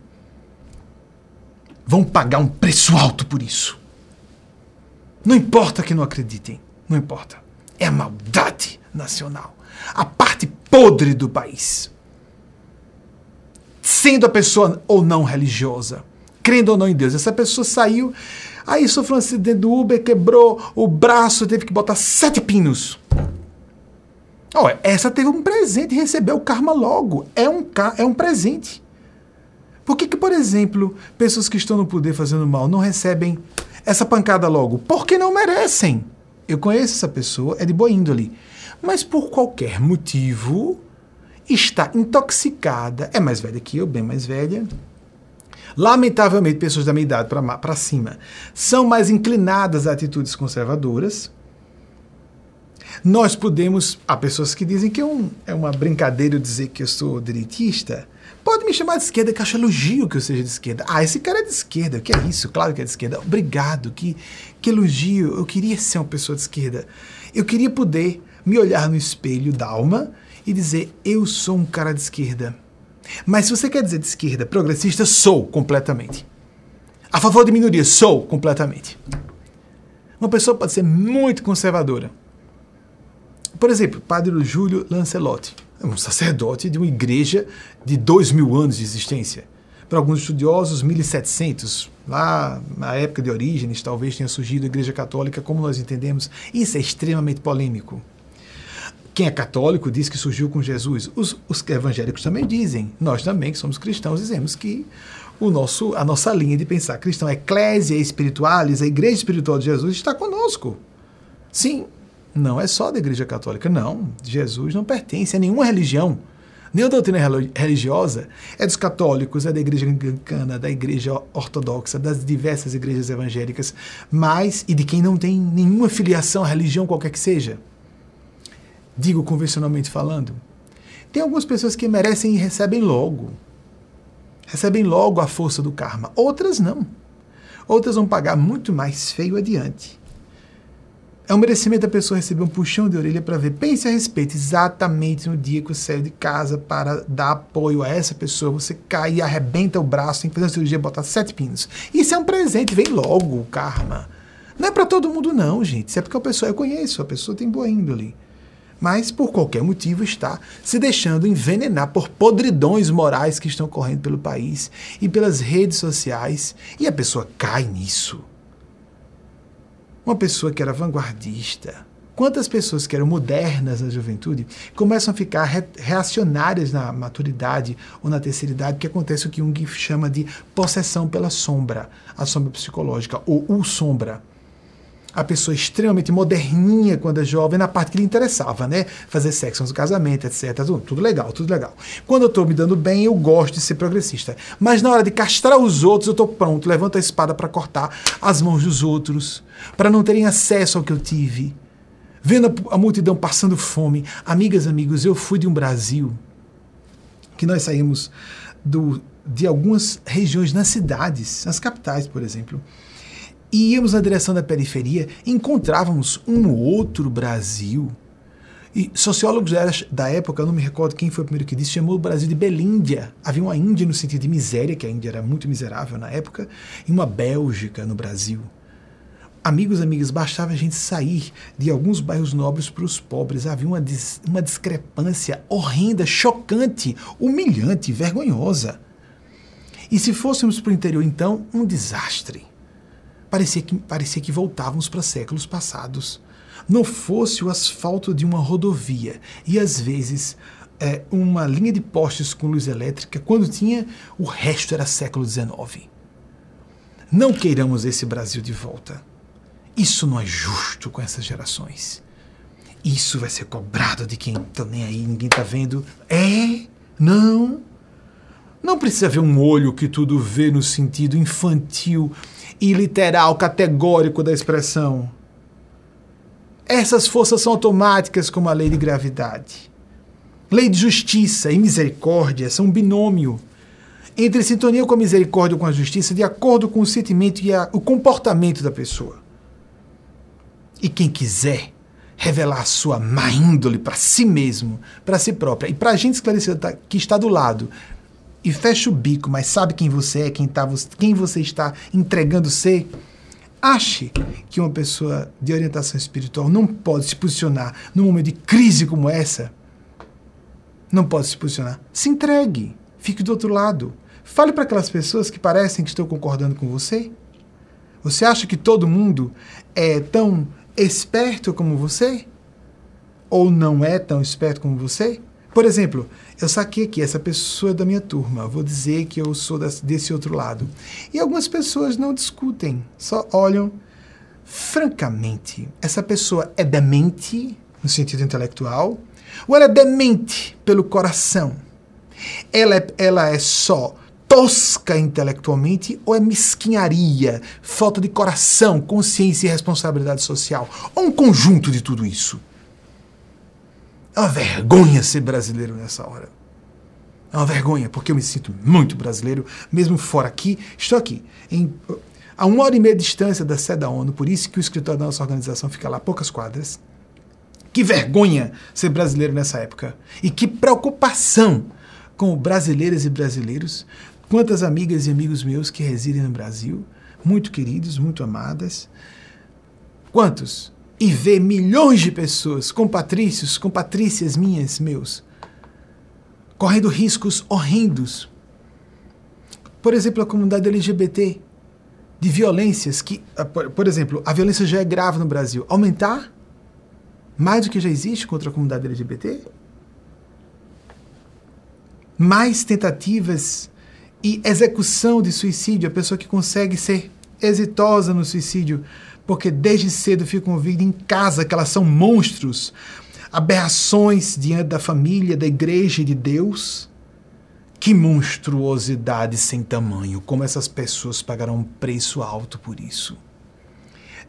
Vão pagar um preço alto por isso. Não importa que não acreditem, não importa. É a maldade nacional, a parte podre do país. Sendo a pessoa ou não religiosa, crendo ou não em Deus, essa pessoa saiu, aí sofreu um acidente do Uber, quebrou o braço, teve que botar sete pinos. Oh, essa teve um presente recebeu o karma logo. É um, é um presente. Por que, que, por exemplo, pessoas que estão no poder fazendo mal não recebem essa pancada logo? Porque não merecem. Eu conheço essa pessoa, é de boa índole. Mas por qualquer motivo está intoxicada, é mais velha que eu, bem mais velha. lamentavelmente, pessoas da minha idade para cima são mais inclinadas a atitudes conservadoras. Nós podemos. Há pessoas que dizem que é, um, é uma brincadeira dizer que eu sou direitista. Pode me chamar de esquerda, que eu acho elogio que eu seja de esquerda. Ah, esse cara é de esquerda. O que é isso? Claro que é de esquerda. Obrigado, que, que elogio. Eu queria ser uma pessoa de esquerda. Eu queria poder me olhar no espelho da alma e dizer: eu sou um cara de esquerda. Mas se você quer dizer de esquerda progressista, sou completamente. A favor de minorias, sou completamente. Uma pessoa pode ser muito conservadora. Por exemplo, Padre Júlio Lancelotti, é um sacerdote de uma igreja de dois mil anos de existência. Para alguns estudiosos, 1700, lá na época de Orígenes, talvez tenha surgido a Igreja Católica como nós entendemos. Isso é extremamente polêmico. Quem é católico diz que surgiu com Jesus. Os, os evangélicos também dizem. Nós também, que somos cristãos, dizemos que o nosso, a nossa linha de pensar cristão, a eclésia espiritualis, a igreja espiritual de Jesus está conosco. Sim, não é só da igreja católica, não. Jesus não pertence a nenhuma religião. Nem a doutrina religiosa é dos católicos, é da igreja anglicana, da igreja ortodoxa, das diversas igrejas evangélicas, mas e de quem não tem nenhuma filiação à religião qualquer que seja digo convencionalmente falando, tem algumas pessoas que merecem e recebem logo. Recebem logo a força do karma. Outras não. Outras vão pagar muito mais feio adiante. É um merecimento da pessoa receber um puxão de orelha para ver. Pense a respeito, exatamente no dia que você saiu de casa para dar apoio a essa pessoa, você cai e arrebenta o braço, tem que fazer uma cirurgia, botar sete pinos. Isso é um presente, vem logo o karma. Não é para todo mundo, não, gente. Isso é porque a pessoa eu conheço, a pessoa tem boa índole mas por qualquer motivo está se deixando envenenar por podridões morais que estão correndo pelo país e pelas redes sociais, e a pessoa cai nisso. Uma pessoa que era vanguardista, quantas pessoas que eram modernas na juventude começam a ficar reacionárias na maturidade ou na terceira idade, que acontece o que Jung chama de possessão pela sombra, a sombra psicológica, ou o sombra a pessoa extremamente moderninha quando é jovem, na parte que lhe interessava, né? Fazer sexo no casamento, etc. Tudo, tudo legal, tudo legal. Quando eu estou me dando bem, eu gosto de ser progressista. Mas na hora de castrar os outros, eu estou pronto, levanto a espada para cortar as mãos dos outros, para não terem acesso ao que eu tive. Vendo a, a multidão passando fome. Amigas, amigos, eu fui de um Brasil que nós saímos do, de algumas regiões nas cidades, nas capitais, por exemplo e íamos na direção da periferia, encontrávamos um outro Brasil. E sociólogos da época, não me recordo quem foi o primeiro que disse, chamou o Brasil de Belíndia. Havia uma Índia no sentido de miséria, que a Índia era muito miserável na época, e uma Bélgica no Brasil. Amigos, amigas, bastava a gente sair de alguns bairros nobres para os pobres. Havia uma, dis uma discrepância horrenda, chocante, humilhante, vergonhosa. E se fôssemos para o interior, então, um desastre parecia que, parecia que voltávamos para séculos passados. Não fosse o asfalto de uma rodovia e às vezes é, uma linha de postes com luz elétrica, quando tinha, o resto era século XIX. Não queiramos esse Brasil de volta. Isso não é justo com essas gerações. Isso vai ser cobrado de quem tá nem aí, ninguém tá vendo. É? Não. Não precisa ver um olho que tudo vê no sentido infantil e literal, categórico da expressão. Essas forças são automáticas como a lei de gravidade. Lei de justiça e misericórdia são um binômio entre sintonia com a misericórdia ou com a justiça, de acordo com o sentimento e a, o comportamento da pessoa. E quem quiser revelar a sua má índole para si mesmo, para si própria, e para a gente esclarecer que está do lado e fecha o bico, mas sabe quem você é, quem, tá, quem você está entregando ser, ache que uma pessoa de orientação espiritual não pode se posicionar num momento de crise como essa. Não pode se posicionar. Se entregue. Fique do outro lado. Fale para aquelas pessoas que parecem que estão concordando com você. Você acha que todo mundo é tão esperto como você? Ou não é tão esperto como você? Por exemplo, eu saquei aqui, essa pessoa é da minha turma, vou dizer que eu sou desse outro lado. E algumas pessoas não discutem, só olham. Francamente, essa pessoa é demente, no sentido intelectual, ou ela é demente pelo coração? Ela é, ela é só tosca intelectualmente ou é mesquinharia, falta de coração, consciência e responsabilidade social? Ou um conjunto de tudo isso? É uma vergonha ser brasileiro nessa hora. É uma vergonha, porque eu me sinto muito brasileiro, mesmo fora aqui. Estou aqui, em, a uma hora e meia de distância da sede da ONU, por isso que o escritório da nossa organização fica lá a poucas quadras. Que vergonha ser brasileiro nessa época. E que preocupação com brasileiras e brasileiros, quantas amigas e amigos meus que residem no Brasil, muito queridos, muito amadas. Quantos? E ver milhões de pessoas, compatrícios, compatrícias minhas, meus, correndo riscos horrendos. Por exemplo, a comunidade LGBT, de violências que, ah, por exemplo, a violência já é grave no Brasil. Aumentar mais do que já existe contra a comunidade LGBT? Mais tentativas e execução de suicídio, a pessoa que consegue ser exitosa no suicídio, porque desde cedo ficam ouvindo em casa que elas são monstros, aberrações diante da família, da igreja e de Deus. Que monstruosidade sem tamanho! Como essas pessoas pagarão um preço alto por isso.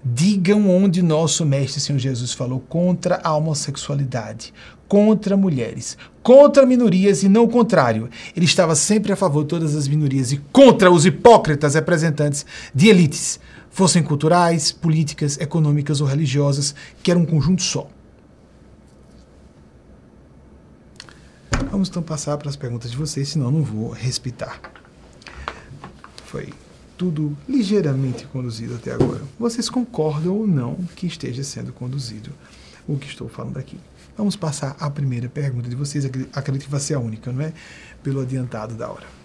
Digam onde nosso Mestre Senhor Jesus falou contra a homossexualidade, contra mulheres, contra minorias e não o contrário. Ele estava sempre a favor de todas as minorias e contra os hipócritas representantes de elites, fossem culturais, políticas, econômicas ou religiosas, que era um conjunto só. Vamos então passar para as perguntas de vocês, senão não vou respeitar. Foi tudo ligeiramente conduzido até agora. Vocês concordam ou não que esteja sendo conduzido o que estou falando aqui? Vamos passar à primeira pergunta de vocês. Acredito que vai ser a única, não é? Pelo adiantado da hora.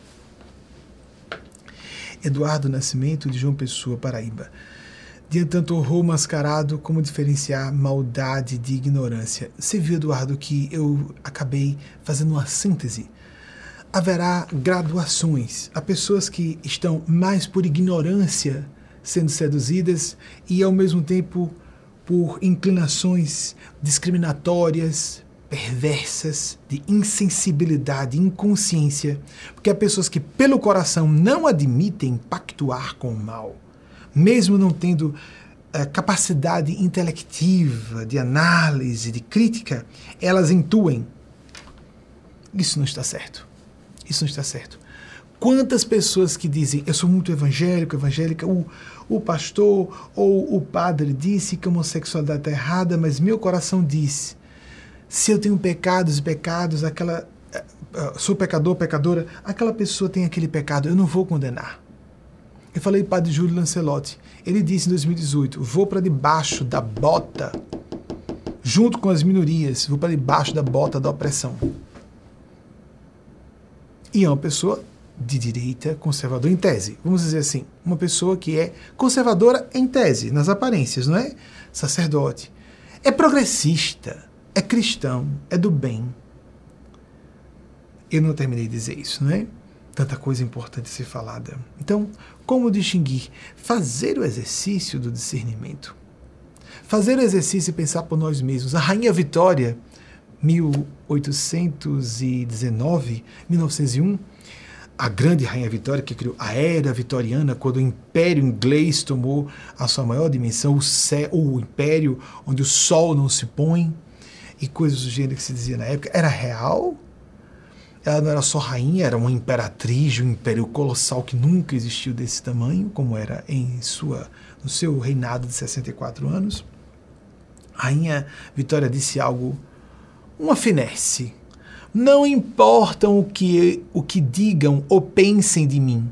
Eduardo Nascimento, de João Pessoa, Paraíba. Diante tanto horror mascarado, como diferenciar maldade de ignorância? Você viu, Eduardo, que eu acabei fazendo uma síntese. Haverá graduações. Há pessoas que estão mais por ignorância sendo seduzidas e, ao mesmo tempo, por inclinações discriminatórias, perversas, de insensibilidade, inconsciência, porque há pessoas que, pelo coração, não admitem pactuar com o mal mesmo não tendo uh, capacidade intelectiva, de análise, de crítica, elas intuem. Isso não está certo. Isso não está certo. Quantas pessoas que dizem, eu sou muito evangélico, evangélica, o, o pastor ou o padre disse que a homossexualidade está errada, mas meu coração diz, se eu tenho pecados e pecados, aquela, uh, sou pecador, pecadora, aquela pessoa tem aquele pecado, eu não vou condenar. Eu falei para padre Júlio Lancelotti. Ele disse em 2018: vou para debaixo da bota, junto com as minorias, vou para debaixo da bota da opressão. E é uma pessoa de direita conservadora em tese. Vamos dizer assim, uma pessoa que é conservadora em tese, nas aparências, não é? Sacerdote. É progressista, é cristão, é do bem. Eu não terminei de dizer isso, não é? tanta coisa importante ser falada. Então, como distinguir? Fazer o exercício do discernimento. Fazer o exercício e pensar por nós mesmos. A Rainha Vitória, 1819, 1901, a grande Rainha Vitória, que criou a Era Vitoriana, quando o Império Inglês tomou a sua maior dimensão, o, céu, o Império onde o Sol não se põe, e coisas do gênero que se dizia na época, era real ela não era só rainha, era uma imperatriz um império colossal que nunca existiu desse tamanho, como era em sua no seu reinado de 64 anos. A rainha Vitória disse algo, uma finesse. Não importam o que, o que digam ou pensem de mim.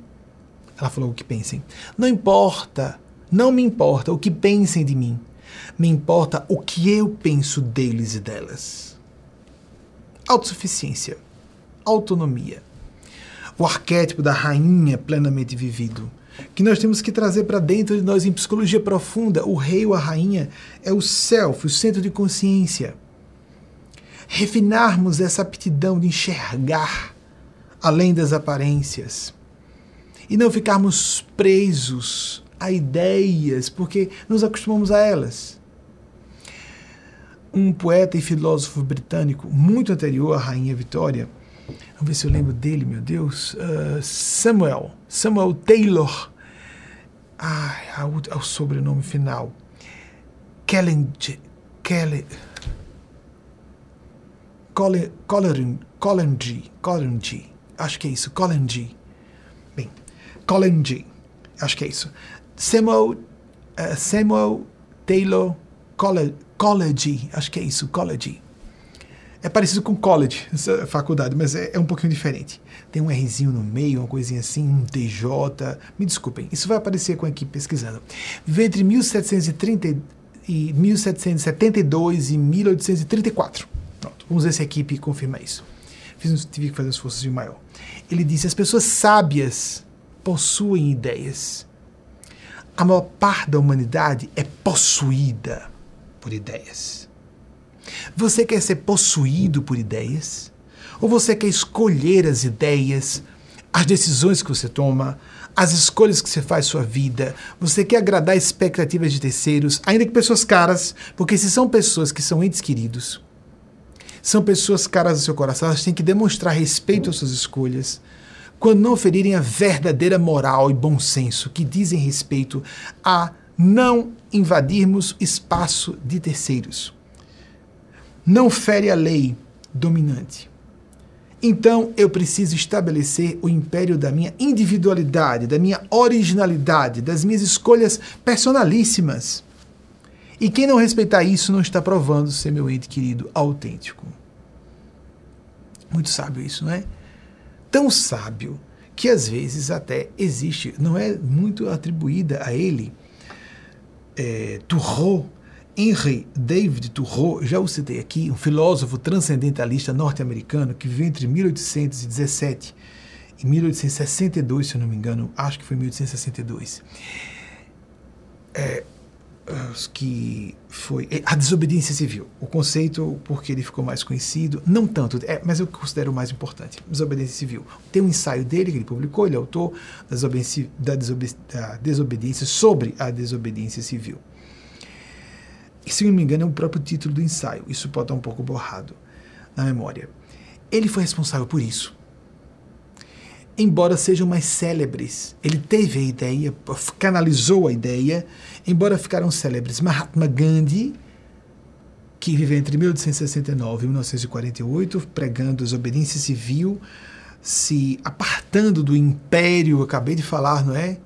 Ela falou o que pensem. Não importa, não me importa o que pensem de mim. Me importa o que eu penso deles e delas. Autossuficiência autonomia. O arquétipo da rainha plenamente vivido, que nós temos que trazer para dentro de nós em psicologia profunda. O rei ou a rainha é o self, o centro de consciência. Refinarmos essa aptidão de enxergar além das aparências e não ficarmos presos a ideias, porque nos acostumamos a elas. Um poeta e filósofo britânico muito anterior à Rainha Vitória Vamos ver se eu lembro dele, meu Deus. Uh, Samuel. Samuel Taylor. Ah, o, sobrenome final. Kellen. G. Colin G. Acho que é isso. Colin G. Bem, Colin G. Acho que é isso. Samuel, uh, Samuel Taylor College. Acho que é isso. College. É parecido com college, essa faculdade, mas é, é, um pouquinho diferente. Tem um Rzinho no meio, uma coisinha assim, um DJ. Me desculpem, isso vai aparecer com a equipe pesquisando. Viveu entre 1730 e 1772 e 1834. Pronto, vamos ver se a equipe confirma isso. Fiz, tive que fazer um esforço maior. Ele disse: as pessoas sábias possuem ideias. A maior parte da humanidade é possuída por ideias. Você quer ser possuído por ideias? Ou você quer escolher as ideias, as decisões que você toma, as escolhas que você faz sua vida? Você quer agradar expectativas de terceiros, ainda que pessoas caras, porque se são pessoas que são entes queridos, são pessoas caras ao seu coração, elas têm que demonstrar respeito às suas escolhas, quando não ferirem a verdadeira moral e bom senso que dizem respeito a não invadirmos espaço de terceiros não fere a lei dominante. Então eu preciso estabelecer o império da minha individualidade, da minha originalidade, das minhas escolhas personalíssimas. E quem não respeitar isso não está provando ser meu ente querido autêntico. Muito sábio isso, não é? Tão sábio que às vezes até existe, não é muito atribuída a ele, é, Turreau, Henry David Thoreau, já o citei aqui, um filósofo transcendentalista norte-americano que viveu entre 1817 e 1862, se eu não me engano, acho que foi 1862. É, que foi é, a desobediência civil. O conceito, porque ele ficou mais conhecido, não tanto, é, mas eu considero o mais importante, desobediência civil. Tem um ensaio dele que ele publicou, ele é autor da desobediência, da desobediência sobre a desobediência civil. E, se não me engano, é o próprio título do ensaio. Isso pode estar um pouco borrado na memória. Ele foi responsável por isso. Embora sejam mais célebres, ele teve a ideia, canalizou a ideia, embora ficaram célebres. Mahatma Gandhi, que viveu entre 1869 e 1948, pregando desobediência civil, se apartando do império, acabei de falar, não é?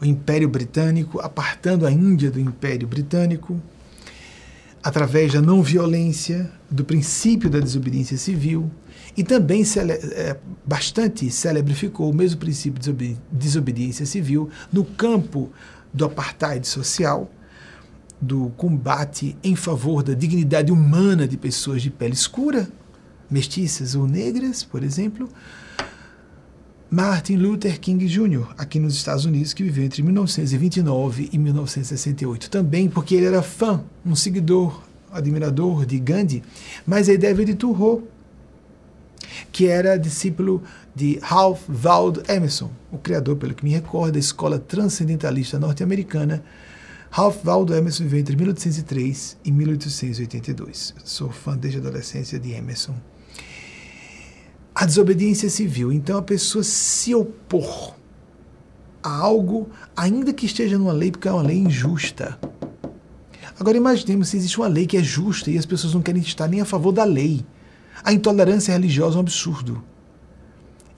O Império Britânico, apartando a Índia do Império Britânico, através da não violência, do princípio da desobediência civil, e também é, bastante celebrificou o mesmo princípio de desobediência civil no campo do apartheid social, do combate em favor da dignidade humana de pessoas de pele escura, mestiças ou negras, por exemplo, Martin Luther King Jr., aqui nos Estados Unidos, que viveu entre 1929 e 1968. Também porque ele era fã, um seguidor, admirador de Gandhi, mas a ideia veio de Thoreau, que era discípulo de Ralph Waldo Emerson, o criador, pelo que me recordo, da escola transcendentalista norte-americana. Ralph Waldo Emerson viveu entre 1803 e 1882. Sou fã desde a adolescência de Emerson a desobediência civil. Então a pessoa se opor a algo, ainda que esteja numa lei, porque é uma lei injusta. Agora imaginemos se existe uma lei que é justa e as pessoas não querem estar nem a favor da lei. A intolerância religiosa é um absurdo.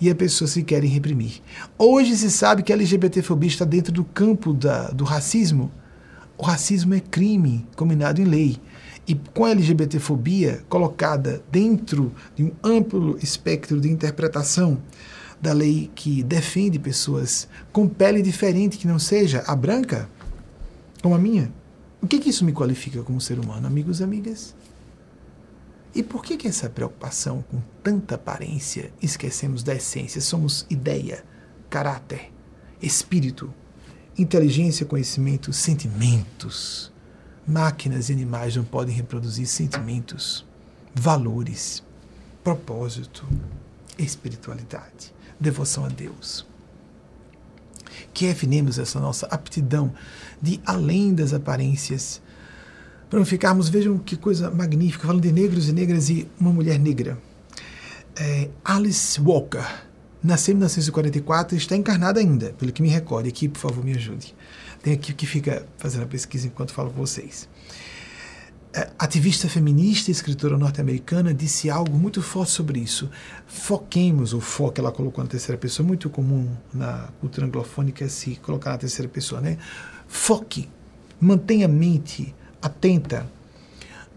E as pessoas se querem reprimir. Hoje se sabe que a LGBTfobia está dentro do campo da, do racismo. O racismo é crime combinado em lei e com a LGBTfobia colocada dentro de um amplo espectro de interpretação da lei que defende pessoas com pele diferente que não seja a branca, como a minha, o que, que isso me qualifica como ser humano, amigos e amigas? E por que, que essa preocupação com tanta aparência esquecemos da essência? Somos ideia, caráter, espírito, inteligência, conhecimento, sentimentos. Máquinas e animais não podem reproduzir sentimentos, valores, propósito, espiritualidade, devoção a Deus. Que refinemos essa nossa aptidão de além das aparências, para não ficarmos, vejam que coisa magnífica, falando de negros e negras e uma mulher negra. é, Alice Walker. Nasceu em 1944 e está encarnada ainda, pelo que me recorde. Aqui, por favor, me ajude. Tem aqui que fica fazendo a pesquisa enquanto falo com vocês. É, ativista feminista e escritora norte-americana disse algo muito forte sobre isso. Foquemos, o foco ela colocou na terceira pessoa, muito comum na cultura anglofônica se colocar na terceira pessoa, né? Foque, mantenha a mente atenta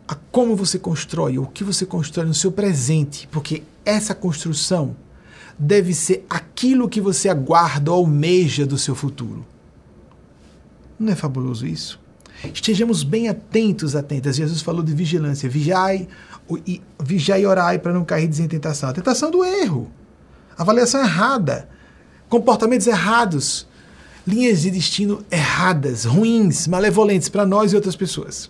a como você constrói, o que você constrói no seu presente, porque essa construção deve ser aquilo que você aguarda ou almeja do seu futuro. Não é fabuloso isso? Estejamos bem atentos, atentas. Jesus falou de vigilância. Vigiai, e, vigiai e orai para não cair em tentação. A tentação do erro. Avaliação errada. Comportamentos errados. Linhas de destino erradas, ruins, malevolentes para nós e outras pessoas.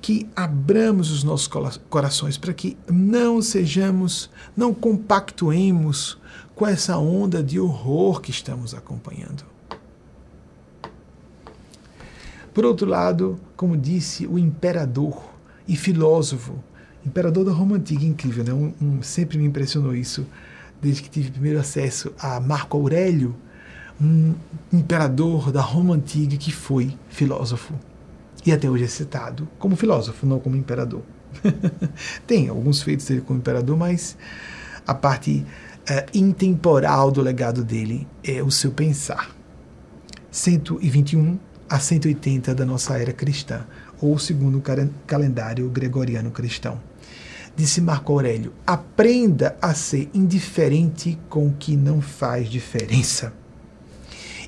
Que abramos os nossos corações para que não sejamos, não compactuemos com essa onda de horror que estamos acompanhando. Por outro lado, como disse o imperador e filósofo, imperador da Roma Antiga, incrível, né? Um, um, sempre me impressionou isso, desde que tive primeiro acesso a Marco Aurélio, um imperador da Roma Antiga que foi filósofo. E até hoje é citado como filósofo, não como imperador. Tem alguns feitos dele como imperador, mas a parte uh, intemporal do legado dele é o seu pensar. 121 a 180 da nossa era cristã, ou segundo o calendário gregoriano cristão. Disse Marco Aurélio: aprenda a ser indiferente com o que não faz diferença.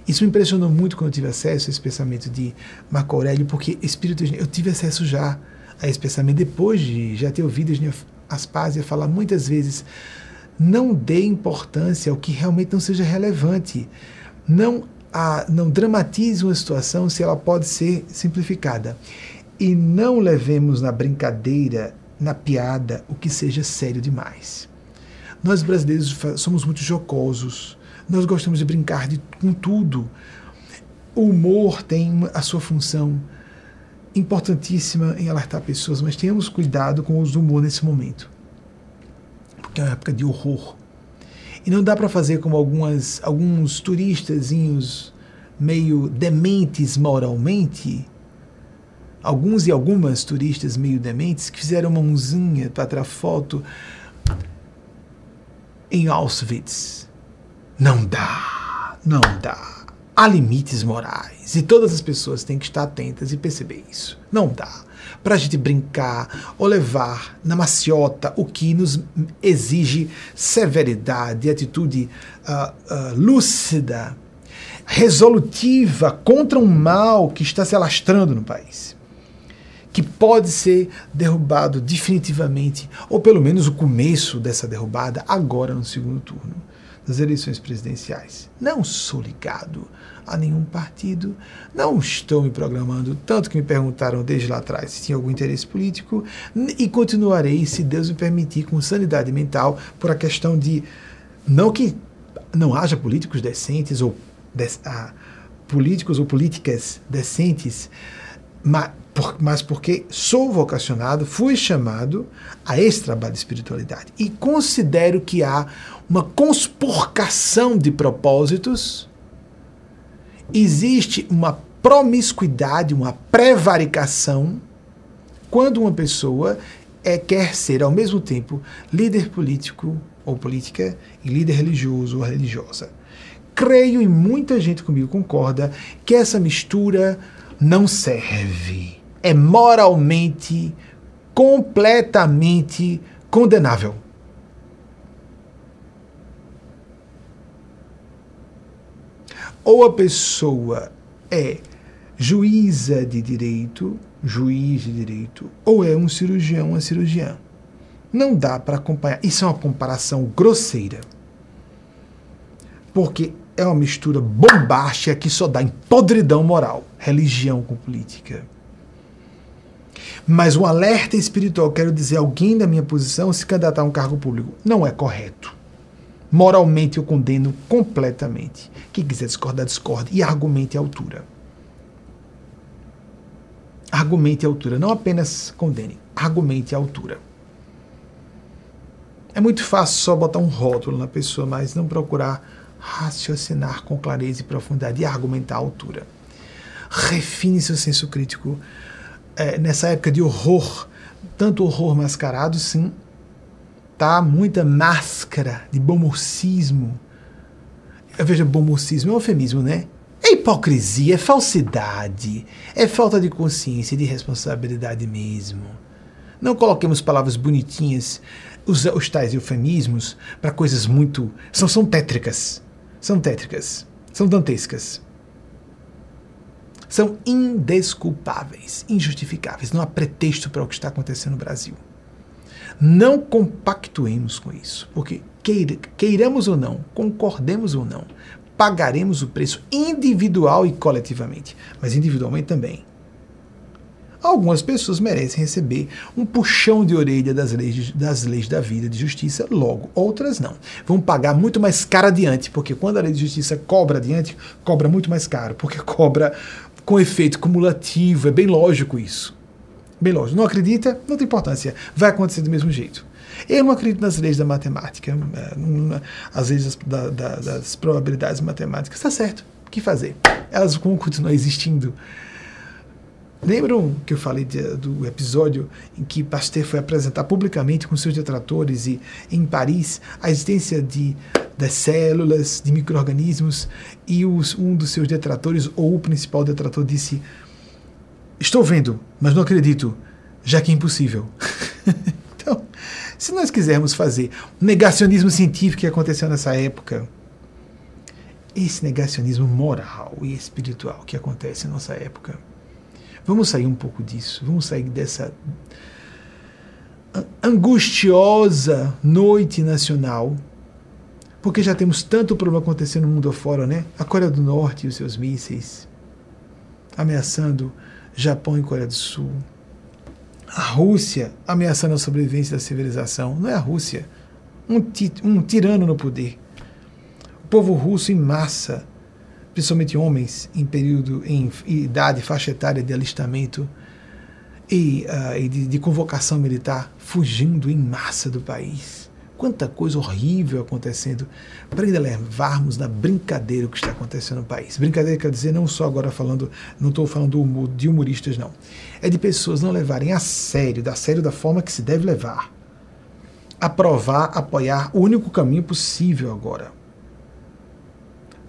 Isso me impressionou muito quando eu tive acesso a esse pensamento de Marco Aurélio, porque Espírito eu tive acesso já a esse pensamento depois de já ter ouvido Aspásia falar muitas vezes. Não dê importância ao que realmente não seja relevante. Não a, não dramatize uma situação se ela pode ser simplificada. E não levemos na brincadeira, na piada, o que seja sério demais. Nós brasileiros somos muito jocosos, nós gostamos de brincar de, com tudo. O humor tem a sua função importantíssima em alertar pessoas, mas tenhamos cuidado com o uso do humor nesse momento. Porque é uma época de horror e não dá para fazer como algumas, alguns turistazinhos meio dementes moralmente, alguns e algumas turistas meio dementes que fizeram uma mãozinha para tirar foto em Auschwitz. Não dá, não dá. Há limites morais e todas as pessoas têm que estar atentas e perceber isso. Não dá para a gente brincar ou levar na maciota o que nos exige severidade, atitude uh, uh, lúcida, resolutiva contra um mal que está se alastrando no país. Que pode ser derrubado definitivamente, ou pelo menos o começo dessa derrubada, agora no segundo turno das eleições presidenciais. Não sou ligado a nenhum partido, não estou me programando, tanto que me perguntaram desde lá atrás se tinha algum interesse político, e continuarei, se Deus me permitir, com sanidade mental, por a questão de não que não haja políticos decentes ou ah, políticos ou políticas decentes, mas, por, mas porque sou vocacionado, fui chamado a esse trabalho de espiritualidade e considero que há uma conspurcação de propósitos existe uma promiscuidade, uma prevaricação quando uma pessoa é, quer ser ao mesmo tempo líder político ou política e líder religioso ou religiosa. Creio e muita gente comigo concorda que essa mistura não serve. É moralmente, completamente condenável. ou a pessoa é juíza de direito, juiz de direito, ou é um cirurgião, uma cirurgiã. Não dá para acompanhar. Isso é uma comparação grosseira. Porque é uma mistura bombástica que só dá em podridão moral, religião com política. Mas um alerta espiritual, quero dizer, alguém da minha posição se candidatar a um cargo público, não é correto. Moralmente eu condeno completamente. Quem quiser discordar, discorde e argumente à altura. Argumente à altura, não apenas condene, argumente à altura. É muito fácil só botar um rótulo na pessoa, mas não procurar raciocinar com clareza e profundidade e argumentar à altura. Refine seu senso crítico é, nessa época de horror, tanto horror mascarado, sim, tá? Muita máscara de bomorcismo. Veja, bomorcismo é um eufemismo, né? É hipocrisia, é falsidade, é falta de consciência e de responsabilidade mesmo. Não coloquemos palavras bonitinhas, os, os tais eufemismos, para coisas muito. São, são tétricas. São tétricas. São dantescas. São indesculpáveis, injustificáveis. Não há pretexto para o que está acontecendo no Brasil. Não compactuemos com isso, porque queiramos ou não, concordemos ou não, pagaremos o preço individual e coletivamente, mas individualmente também. Algumas pessoas merecem receber um puxão de orelha das leis, das leis da vida de justiça, logo, outras não. Vão pagar muito mais caro adiante, porque quando a lei de justiça cobra adiante, cobra muito mais caro, porque cobra com efeito cumulativo, é bem lógico isso. Bem lógico. Não acredita? Não tem importância. Vai acontecer do mesmo jeito. Eu não acredito nas leis da matemática, é, as leis das, das probabilidades matemáticas. Está certo. O que fazer? Elas vão continuar existindo. Lembram que eu falei de, do episódio em que Pasteur foi apresentar publicamente com seus detratores e em Paris a existência de das células, de micro-organismos, e os, um dos seus detratores, ou o principal detrator, disse: Estou vendo, mas não acredito, já que é impossível. então, se nós quisermos fazer negacionismo científico que aconteceu nessa época, esse negacionismo moral e espiritual que acontece em nossa época, vamos sair um pouco disso, vamos sair dessa angustiosa noite nacional, porque já temos tanto problema acontecendo no mundo afora, né? A Coreia do Norte e os seus mísseis ameaçando Japão e Coreia do Sul. A Rússia ameaçando a sobrevivência da civilização. Não é a Rússia. Um, ti, um tirano no poder. O povo russo em massa, principalmente homens em período, em idade, faixa etária de alistamento e, uh, e de, de convocação militar, fugindo em massa do país Quanta coisa horrível acontecendo para ainda levarmos na brincadeira o que está acontecendo no país. Brincadeira quer dizer não só agora falando, não estou falando de humoristas, não. É de pessoas não levarem a sério, da sério da forma que se deve levar. Aprovar, apoiar o único caminho possível agora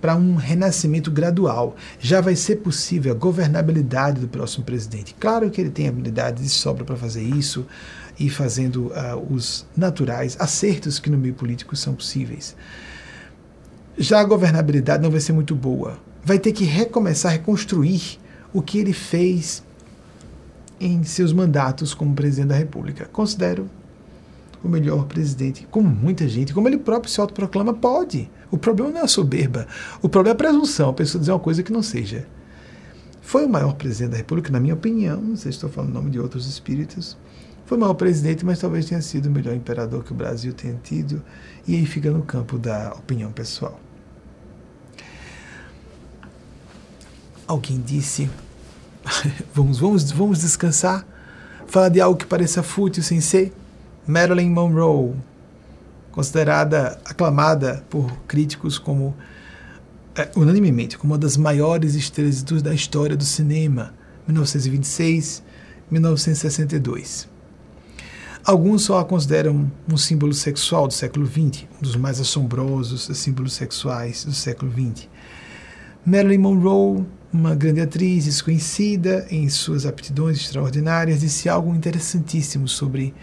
para um renascimento gradual. Já vai ser possível a governabilidade do próximo presidente. Claro que ele tem habilidade de sobra para fazer isso e fazendo uh, os naturais acertos que no meio político são possíveis. Já a governabilidade não vai ser muito boa. Vai ter que recomeçar reconstruir o que ele fez em seus mandatos como presidente da República. Considero o melhor presidente, como muita gente, como ele próprio se autoproclama, pode. O problema não é a soberba, o problema é a presunção, a pessoa dizer uma coisa que não seja. Foi o maior presidente da República, na minha opinião, não sei se estou falando em nome de outros espíritos, foi o maior presidente, mas talvez tenha sido o melhor imperador que o Brasil tenha tido, e aí fica no campo da opinião pessoal. Alguém disse: vamos, vamos, vamos descansar? Falar de algo que pareça fútil sem ser? Marilyn Monroe, considerada, aclamada por críticos como, é, unanimemente, como uma das maiores estrelas da história do cinema, 1926, 1962. Alguns só a consideram um símbolo sexual do século XX, um dos mais assombrosos símbolos sexuais do século XX. Marilyn Monroe, uma grande atriz desconhecida em suas aptidões extraordinárias, disse algo interessantíssimo sobre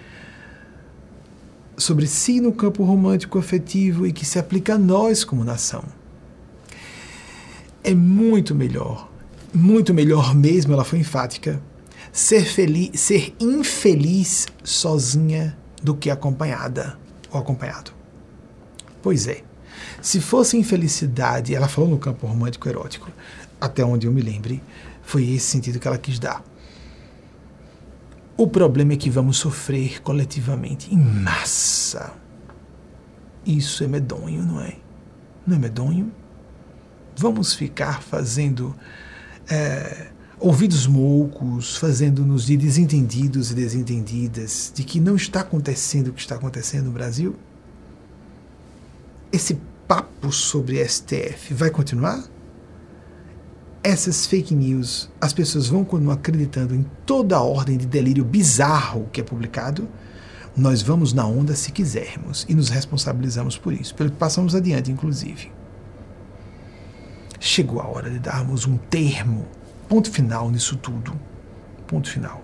sobre si no campo romântico afetivo e que se aplica a nós como nação. É muito melhor, muito melhor mesmo, ela foi enfática, ser feliz, ser infeliz sozinha do que acompanhada ou acompanhado. Pois é. Se fosse infelicidade, ela falou no campo romântico erótico, até onde eu me lembre, foi esse sentido que ela quis dar. O problema é que vamos sofrer coletivamente, em massa. Isso é medonho, não é? Não é medonho? Vamos ficar fazendo é, ouvidos moucos, fazendo-nos de desentendidos e desentendidas de que não está acontecendo o que está acontecendo no Brasil? esse papo sobre STF vai continuar? Essas fake news, as pessoas vão continuar acreditando em toda a ordem de delírio bizarro que é publicado? Nós vamos na onda se quisermos e nos responsabilizamos por isso, pelo que passamos adiante, inclusive. Chegou a hora de darmos um termo, ponto final nisso tudo. Ponto final.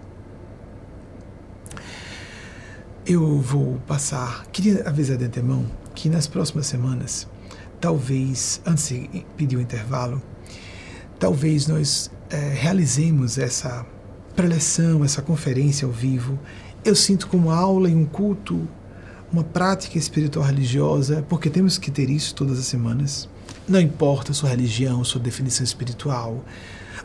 Eu vou passar. Queria avisar de antemão que nas próximas semanas, talvez, antes de pedir o intervalo, talvez nós é, realizemos essa preleção, essa conferência ao vivo. Eu sinto como aula e um culto, uma prática espiritual religiosa, porque temos que ter isso todas as semanas. Não importa sua religião, sua definição espiritual,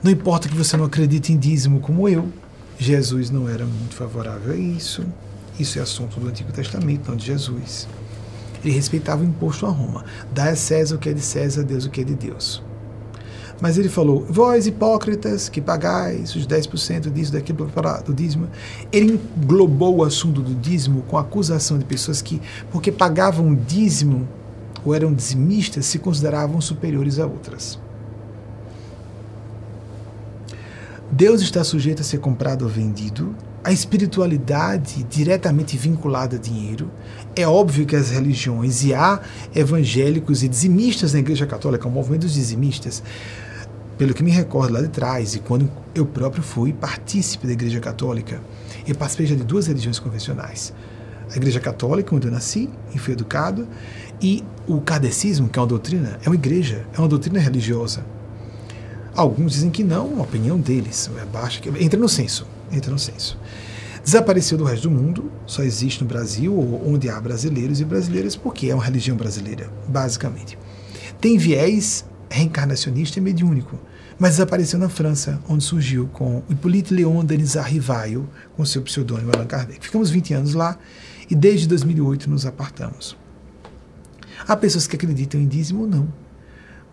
não importa que você não acredite em dízimo como eu. Jesus não era muito favorável a isso. Isso é assunto do Antigo Testamento, não de Jesus. Ele respeitava o imposto a Roma. Dá a César o que é de César, a Deus o que é de Deus. Mas ele falou: Vós, hipócritas, que pagais os 10% disso, daquilo do dízimo. Ele englobou o assunto do dízimo com a acusação de pessoas que, porque pagavam dízimo ou eram dizimistas, se consideravam superiores a outras. Deus está sujeito a ser comprado ou vendido, a espiritualidade diretamente vinculada a dinheiro. É óbvio que as religiões, e há evangélicos e dizimistas na Igreja Católica, o movimento dos dizimistas, pelo que me recordo lá de trás, e quando eu próprio fui partícipe da Igreja Católica, eu participei já de duas religiões convencionais. A Igreja Católica, onde eu nasci e fui educado, e o kardecismo, que é uma doutrina, é uma igreja, é uma doutrina religiosa. Alguns dizem que não, uma opinião deles, é baixa, entra no senso, entra no senso. Desapareceu do resto do mundo, só existe no Brasil, onde há brasileiros e brasileiras, porque é uma religião brasileira, basicamente. Tem viés reencarnacionista e mediúnico, mas desapareceu na França, onde surgiu com Hippolyte Léon Denisard Rivaio, com seu pseudônimo Allan Kardec. Ficamos 20 anos lá e desde 2008 nos apartamos. Há pessoas que acreditam em dízimo ou não,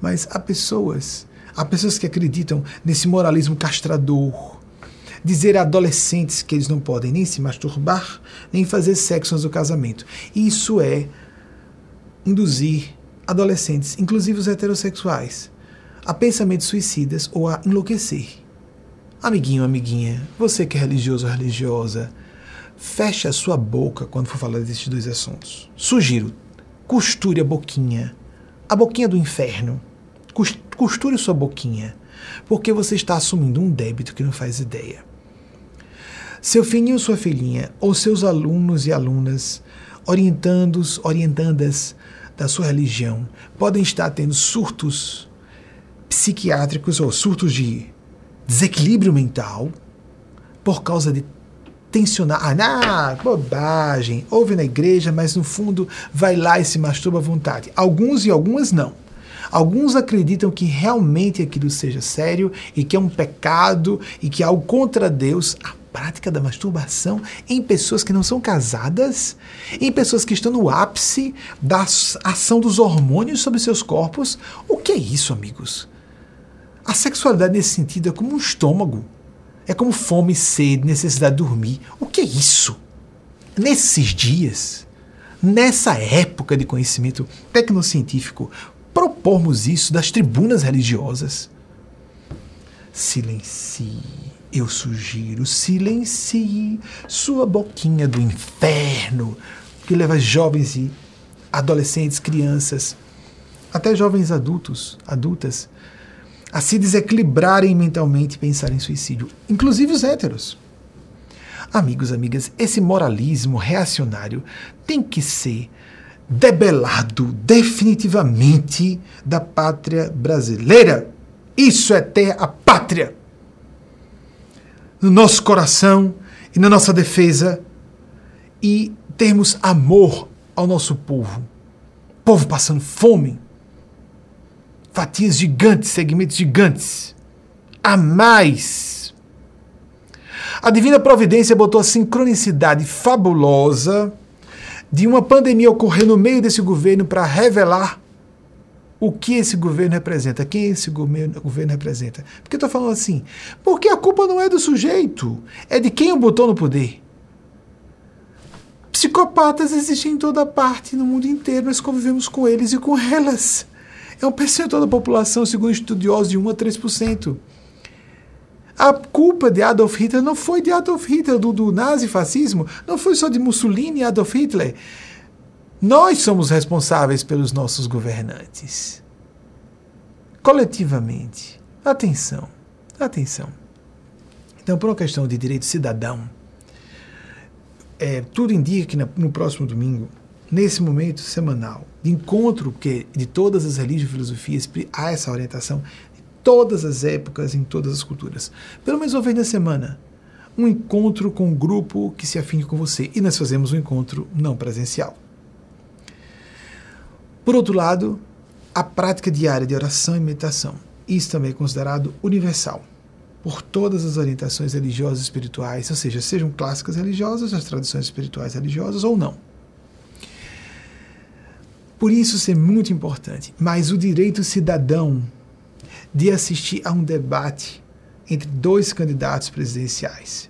mas há pessoas Há pessoas que acreditam nesse moralismo castrador. Dizer a adolescentes que eles não podem nem se masturbar, nem fazer sexo antes do casamento. Isso é induzir adolescentes, inclusive os heterossexuais, a pensamentos suicidas ou a enlouquecer. Amiguinho, amiguinha, você que é religioso ou religiosa, feche a sua boca quando for falar desses dois assuntos. Sugiro, costure a boquinha, a boquinha do inferno Costure sua boquinha, porque você está assumindo um débito que não faz ideia. Seu filhinho ou sua filhinha, ou seus alunos e alunas, orientandos, orientandas da sua religião, podem estar tendo surtos psiquiátricos ou surtos de desequilíbrio mental por causa de tensionar. Ah, bobagem, ouve na igreja, mas no fundo vai lá e se masturba à vontade. Alguns e algumas não. Alguns acreditam que realmente aquilo seja sério e que é um pecado e que é algo contra Deus. A prática da masturbação em pessoas que não são casadas, em pessoas que estão no ápice da ação dos hormônios sobre seus corpos. O que é isso, amigos? A sexualidade nesse sentido é como um estômago. É como fome, sede, necessidade de dormir. O que é isso? Nesses dias, nessa época de conhecimento tecnocientífico, propormos isso das tribunas religiosas. Silencie, eu sugiro, silencie sua boquinha do inferno, que leva jovens e adolescentes, crianças, até jovens adultos, adultas, a se desequilibrarem mentalmente e pensar em suicídio, inclusive os héteros. Amigos, amigas, esse moralismo reacionário tem que ser debelado definitivamente da pátria brasileira. Isso é ter a pátria no nosso coração e na nossa defesa e termos amor ao nosso povo. Povo passando fome, fatias gigantes, segmentos gigantes. A mais. A divina providência botou a sincronicidade fabulosa de uma pandemia ocorrer no meio desse governo para revelar o que esse governo representa, quem esse governo, governo representa. Por que eu estou falando assim? Porque a culpa não é do sujeito, é de quem o botou no poder. Psicopatas existem em toda parte, no mundo inteiro, nós convivemos com eles e com elas. É um percentual da população, segundo estudiosos, de 1 a 3%. A culpa de Adolf Hitler não foi de Adolf Hitler, do, do nazifascismo, não foi só de Mussolini e Adolf Hitler. Nós somos responsáveis pelos nossos governantes. Coletivamente. Atenção, atenção. Então, por uma questão de direito cidadão, é, tudo indica que no próximo domingo, nesse momento semanal de encontro que de todas as religiões e filosofias há essa orientação de todas as épocas em todas as culturas. Pelo menos uma vez na semana, um encontro com um grupo que se afine com você e nós fazemos um encontro não presencial. Por outro lado, a prática diária de oração e meditação. Isso também é considerado universal por todas as orientações religiosas e espirituais, ou seja, sejam clássicas religiosas, as tradições espirituais religiosas ou não. Por isso isso é muito importante. Mas o direito cidadão de assistir a um debate entre dois candidatos presidenciais,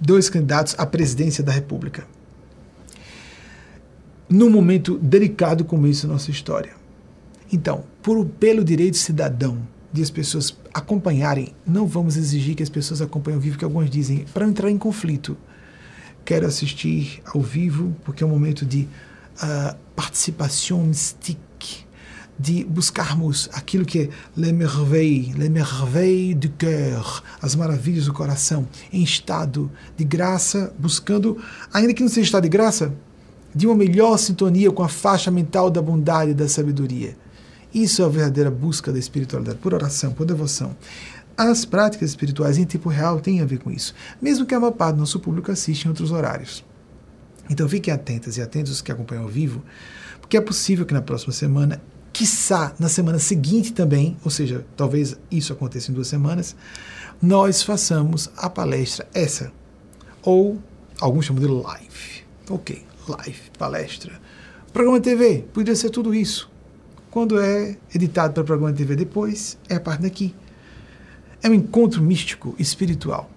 dois candidatos à presidência da República, num momento delicado como esse na nossa história. Então, por, pelo direito cidadão de as pessoas acompanharem, não vamos exigir que as pessoas acompanhem ao vivo, que alguns dizem, para entrar em conflito. Quero assistir ao vivo, porque é um momento de uh, participação mystique, de buscarmos aquilo que é les merveilles, les merveilles du cœur, as maravilhas do coração, em estado de graça, buscando, ainda que não seja estado de graça, de uma melhor sintonia com a faixa mental da bondade e da sabedoria isso é a verdadeira busca da espiritualidade, por oração, por devoção. As práticas espirituais em tempo real têm a ver com isso, mesmo que a maior parte do nosso público assista em outros horários. Então fiquem atentas e atentos os que acompanham ao vivo, porque é possível que na próxima semana, quiçá na semana seguinte também, ou seja, talvez isso aconteça em duas semanas, nós façamos a palestra essa, ou alguns chamam de live. Ok, live, palestra. Programa TV, poderia ser tudo isso. Quando é editado para programa de TV depois, é a parte daqui. É um encontro místico, espiritual.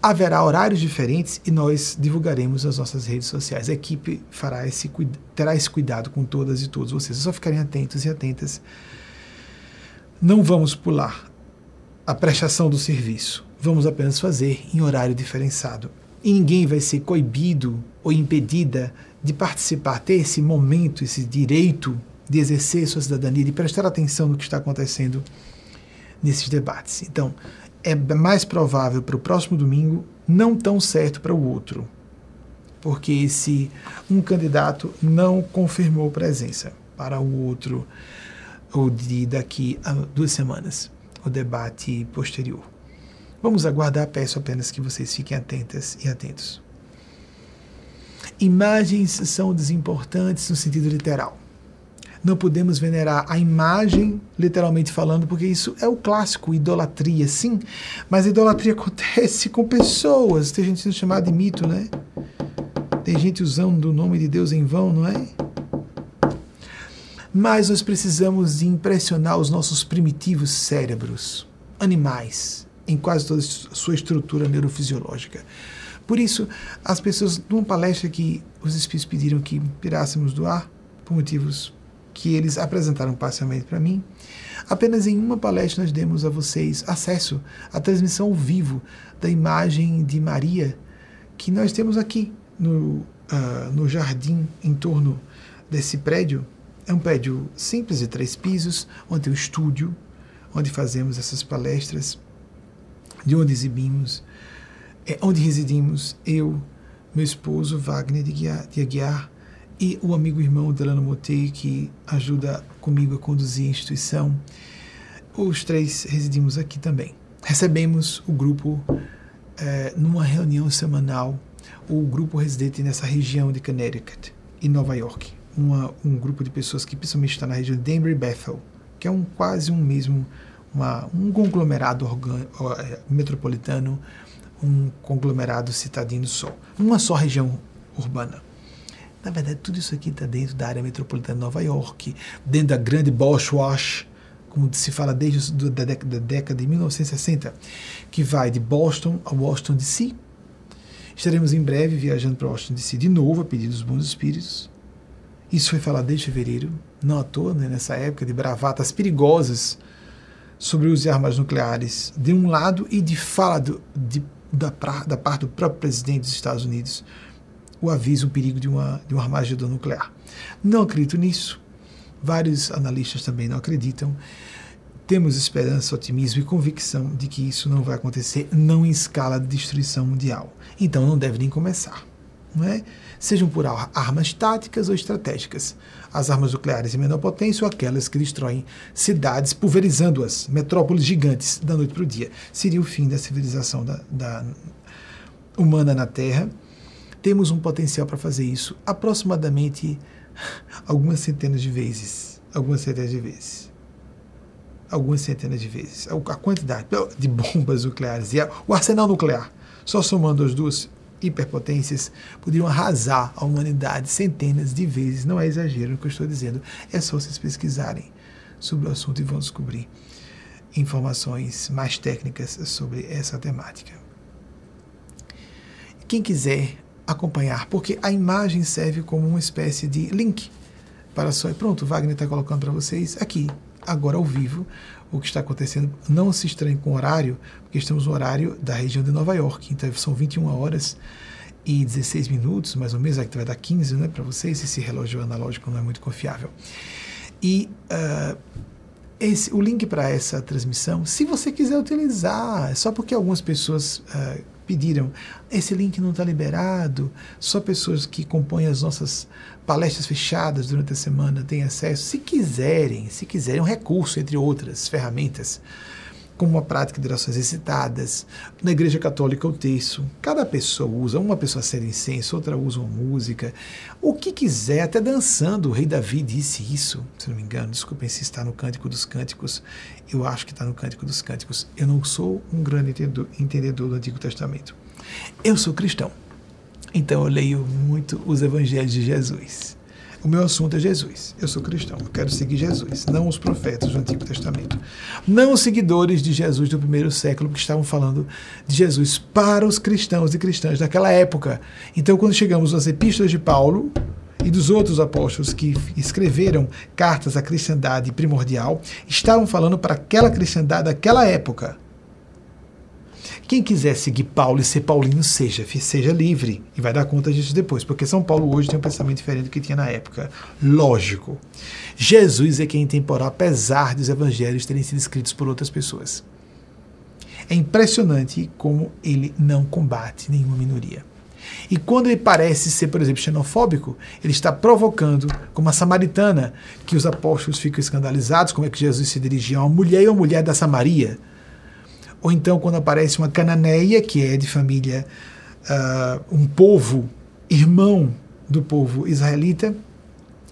Haverá horários diferentes e nós divulgaremos nas nossas redes sociais. A equipe fará esse, terá esse cuidado com todas e todos vocês. É só ficarem atentos e atentas. Não vamos pular a prestação do serviço. Vamos apenas fazer em horário diferenciado. E ninguém vai ser coibido ou impedida de participar, ter esse momento, esse direito de exercer sua cidadania, de prestar atenção no que está acontecendo nesses debates. Então, é mais provável para o próximo domingo, não tão certo para o outro, porque esse um candidato não confirmou presença para o outro, ou de daqui a duas semanas, o debate posterior. Vamos aguardar, peço apenas que vocês fiquem atentas e atentos. Imagens são desimportantes no sentido literal não podemos venerar a imagem, literalmente falando, porque isso é o clássico, idolatria, sim, mas a idolatria acontece com pessoas. Tem gente sendo chamada de mito, né? Tem gente usando o nome de Deus em vão, não é? Mas nós precisamos impressionar os nossos primitivos cérebros, animais, em quase toda a sua estrutura neurofisiológica. Por isso, as pessoas, numa palestra que os espíritos pediram que tirássemos do ar, por motivos que eles apresentaram parcialmente para mim. Apenas em uma palestra nós demos a vocês acesso à transmissão ao vivo da imagem de Maria que nós temos aqui no, uh, no jardim em torno desse prédio. É um prédio simples de três pisos, onde tem um estúdio, onde fazemos essas palestras, de onde exibimos, é onde residimos eu, meu esposo Wagner de Aguiar, e o amigo irmão Delano Motei, que ajuda comigo a conduzir a instituição. Os três residimos aqui também. Recebemos o grupo é, numa reunião semanal, o grupo residente nessa região de Connecticut e Nova York. Uma, um grupo de pessoas que principalmente está na região de Denver e Bethel, que é um quase um mesmo, uma, um conglomerado é, metropolitano, um conglomerado citadino só. Uma só região urbana. Na verdade, tudo isso aqui está dentro da área metropolitana de Nova York, dentro da grande Bosch Wash, como se fala desde a década, da década de 1960, que vai de Boston a Washington DC. Estaremos em breve viajando para Washington DC de novo a pedido dos bons espíritos. Isso foi falado desde fevereiro, não à toa, né, nessa época de bravatas perigosas sobre o uso de armas nucleares de um lado e de fala do, de, da, da, parte do próprio presidente dos Estados Unidos o aviso, o perigo de uma, de um armagedon nuclear. Não acredito nisso. Vários analistas também não acreditam. Temos esperança, otimismo e convicção de que isso não vai acontecer, não em escala de destruição mundial. Então não deve nem começar. Não é? Sejam por armas táticas ou estratégicas as armas nucleares em menor potência ou aquelas que destroem cidades, pulverizando-as, metrópoles gigantes, da noite para o dia. Seria o fim da civilização da, da humana na Terra. Temos um potencial para fazer isso aproximadamente algumas centenas de vezes. Algumas centenas de vezes. Algumas centenas de vezes. A quantidade de bombas nucleares e o arsenal nuclear, só somando as duas, hiperpotências poderiam arrasar a humanidade centenas de vezes. Não é exagero o que eu estou dizendo, é só vocês pesquisarem sobre o assunto e vão descobrir informações mais técnicas sobre essa temática. Quem quiser acompanhar, porque a imagem serve como uma espécie de link para só. Pronto, Wagner está colocando para vocês aqui, agora ao vivo, o que está acontecendo. Não se estranhe com o horário, porque estamos no horário da região de Nova York, então são 21 horas e 16 minutos, mais ou menos, aqui vai dar 15 né, para vocês, esse relógio analógico não é muito confiável. E uh, esse, o link para essa transmissão, se você quiser utilizar, é só porque algumas pessoas uh, pediram, esse link não está liberado, só pessoas que compõem as nossas palestras fechadas durante a semana têm acesso, se quiserem, se quiserem, um recurso, entre outras ferramentas, como a prática de orações excitadas. Na Igreja Católica, o terço. Cada pessoa usa, uma pessoa acende incenso, outra usa uma música. O que quiser, até dançando. O rei Davi disse isso, se não me engano. Desculpem se está no Cântico dos Cânticos. Eu acho que está no Cântico dos Cânticos. Eu não sou um grande entendedor, entendedor do Antigo Testamento. Eu sou cristão. Então eu leio muito os evangelhos de Jesus. O meu assunto é Jesus. Eu sou cristão, eu quero seguir Jesus, não os profetas do Antigo Testamento. Não os seguidores de Jesus do primeiro século que estavam falando de Jesus para os cristãos e cristãs daquela época. Então, quando chegamos às epístolas de Paulo, e dos outros apóstolos que escreveram cartas à cristandade primordial, estavam falando para aquela cristandade daquela época. Quem quiser seguir Paulo e ser paulino, seja, seja livre. E vai dar conta disso depois, porque São Paulo hoje tem um pensamento diferente do que tinha na época. Lógico. Jesus é quem é temporal, apesar dos evangelhos terem sido escritos por outras pessoas. É impressionante como ele não combate nenhuma minoria. E quando ele parece ser, por exemplo, xenofóbico, ele está provocando, como a samaritana, que os apóstolos ficam escandalizados, como é que Jesus se dirigia a uma mulher e uma mulher da Samaria ou então quando aparece uma cananeia, que é de família, uh, um povo irmão do povo israelita,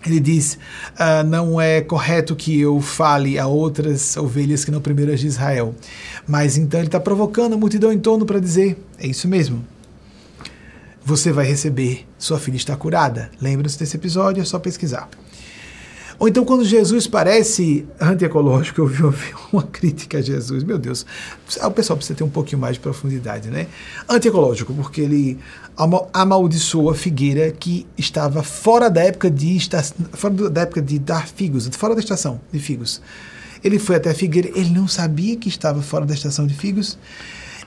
ele diz: uh, não é correto que eu fale a outras ovelhas que não primeiras de Israel. Mas então ele está provocando a multidão em torno para dizer: é isso mesmo. Você vai receber, sua filha está curada. Lembra-se desse episódio? É só pesquisar. Ou então, quando Jesus parece antiecológico, eu vi uma crítica a Jesus. Meu Deus, o pessoal precisa ter um pouquinho mais de profundidade, né? Antiecológico, porque ele amaldiçoa a figueira que estava fora da época de fora da época de dar figos, fora da estação de figos. Ele foi até a figueira, ele não sabia que estava fora da estação de figos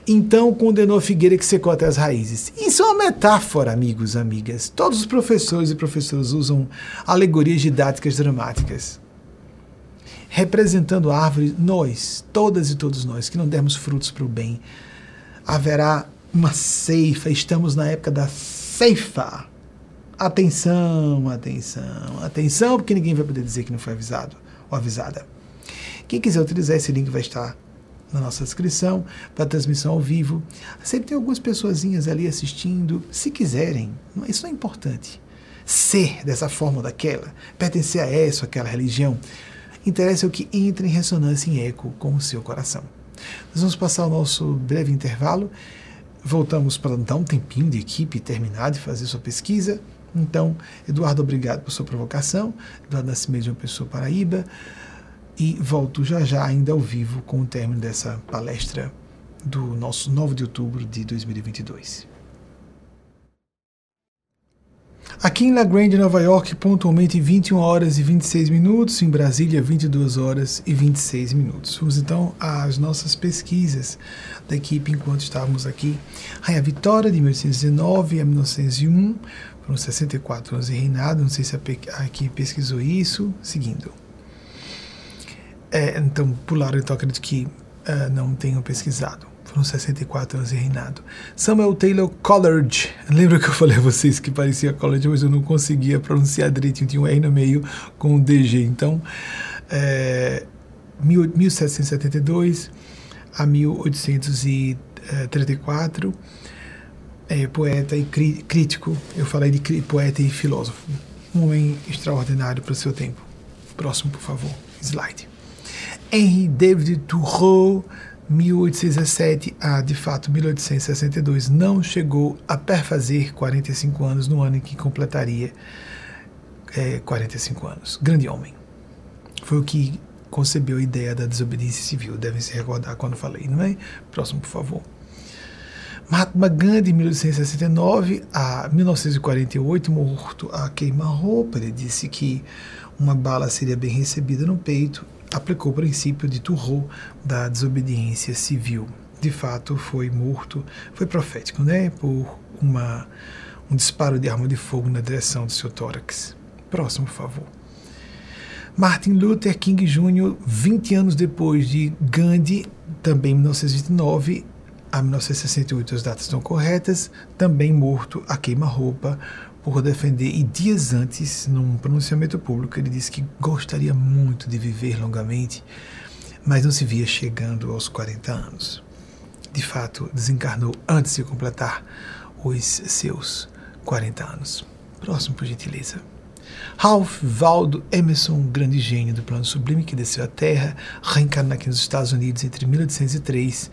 então condenou a figueira que secou até as raízes. Isso é uma metáfora, amigos, amigas. Todos os professores e professoras usam alegorias didáticas dramáticas. Representando a árvore, nós, todas e todos nós, que não demos frutos para o bem, haverá uma ceifa, estamos na época da ceifa. Atenção, atenção, atenção, porque ninguém vai poder dizer que não foi avisado ou avisada. Quem quiser utilizar esse link vai estar na nossa descrição para transmissão ao vivo. Sempre tem algumas pessoazinhas ali assistindo, se quiserem. Isso não é importante. Ser dessa forma ou daquela, pertencer a essa ou aquela religião, interessa o que entra em ressonância em eco com o seu coração. Nós vamos passar o nosso breve intervalo. Voltamos para dar um tempinho de equipe terminar de fazer sua pesquisa. Então, Eduardo, obrigado por sua provocação. Eduardo Nascimento de uma pessoa Paraíba e volto já já ainda ao vivo com o término dessa palestra do nosso 9 de outubro de 2022. Aqui em La Grande, Nova York, pontualmente 21 horas e 26 minutos, em Brasília, 22 horas e 26 minutos. Vamos então às nossas pesquisas da equipe enquanto estávamos aqui. Rainha Vitória, de 1819 a 1901, foram 64 anos de reinado, não sei se a equipe pesquisou isso, seguindo. É, então, pularam, então acredito que uh, não tenham pesquisado. Foram 64 anos de reinado. Samuel Taylor Coleridge. Lembra que eu falei a vocês que parecia Coleridge, mas eu não conseguia pronunciar direitinho, tinha um R no meio com um DG. Então, é, 1772 a 1834, é, poeta e crítico. Eu falei de poeta e filósofo. Um homem extraordinário para o seu tempo. Próximo, por favor. Slide. Henry David Thoreau 1817 a, de fato, 1862, não chegou a perfazer 45 anos no ano em que completaria é, 45 anos. Grande homem. Foi o que concebeu a ideia da desobediência civil. Devem se recordar quando falei, não é? Próximo, por favor. Mahatma Gandhi, 1869 a 1948, morto a queima-roupa. Ele disse que uma bala seria bem recebida no peito aplicou o princípio de Turro da desobediência civil. De fato, foi morto, foi profético, né, por uma, um disparo de arma de fogo na direção do seu tórax. Próximo, por favor. Martin Luther King Jr., 20 anos depois de Gandhi, também em 1929 a 1968, as datas estão corretas, também morto a queima-roupa por defender, e dias antes, num pronunciamento público, ele disse que gostaria muito de viver longamente, mas não se via chegando aos 40 anos. De fato, desencarnou antes de completar os seus 40 anos. Próximo, por gentileza. Ralph Waldo Emerson, um grande gênio do plano sublime que desceu à Terra, reencarnou aqui nos Estados Unidos entre 1803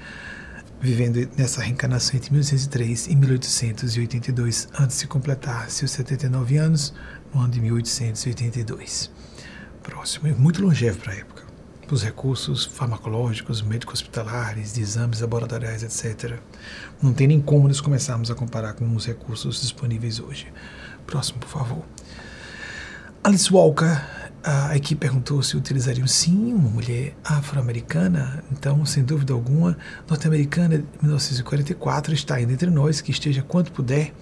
vivendo nessa reencarnação entre 1803 e 1882, antes de completar seus 79 anos, no ano de 1882. Próximo, muito longevo para a época. Os recursos farmacológicos, médicos hospitalares, de exames laboratoriais, etc. Não tem nem como nós começarmos a comparar com os recursos disponíveis hoje. Próximo, por favor. Alice Walker a equipe perguntou se utilizariam sim uma mulher afro-americana. Então, sem dúvida alguma, norte-americana de 1944 está ainda entre nós, que esteja quanto puder.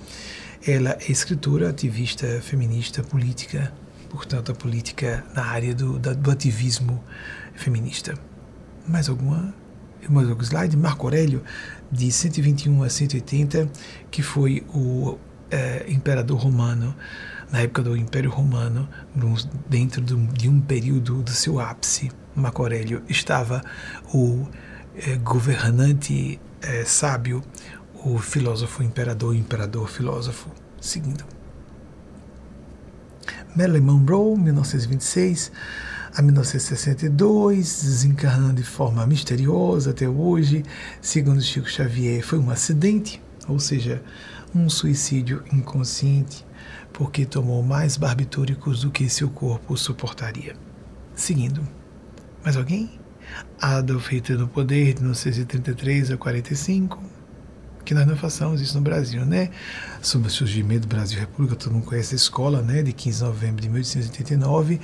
Ela é escritora, ativista, feminista, política, portanto, a política na área do, do ativismo feminista. Mais alguma? Mais algum slide? Marco Aurélio, de 121 a 180, que foi o é, imperador romano na época do Império Romano, dentro de um período do seu ápice, Marco Aurélio, estava o eh, governante eh, sábio, o filósofo imperador, imperador filósofo, seguindo. Marilyn Monroe, 1926 a 1962, desencarnando de forma misteriosa até hoje, segundo Chico Xavier, foi um acidente, ou seja, um suicídio inconsciente porque tomou mais barbitúricos do que seu corpo suportaria. Seguindo. Mais alguém? Adolf Hitler no poder de 1933 a 45. Que nós não façamos isso no Brasil, né? Sobre o surgimento do Brasil República, todo mundo conhece a escola, né? De 15 de novembro de 1889.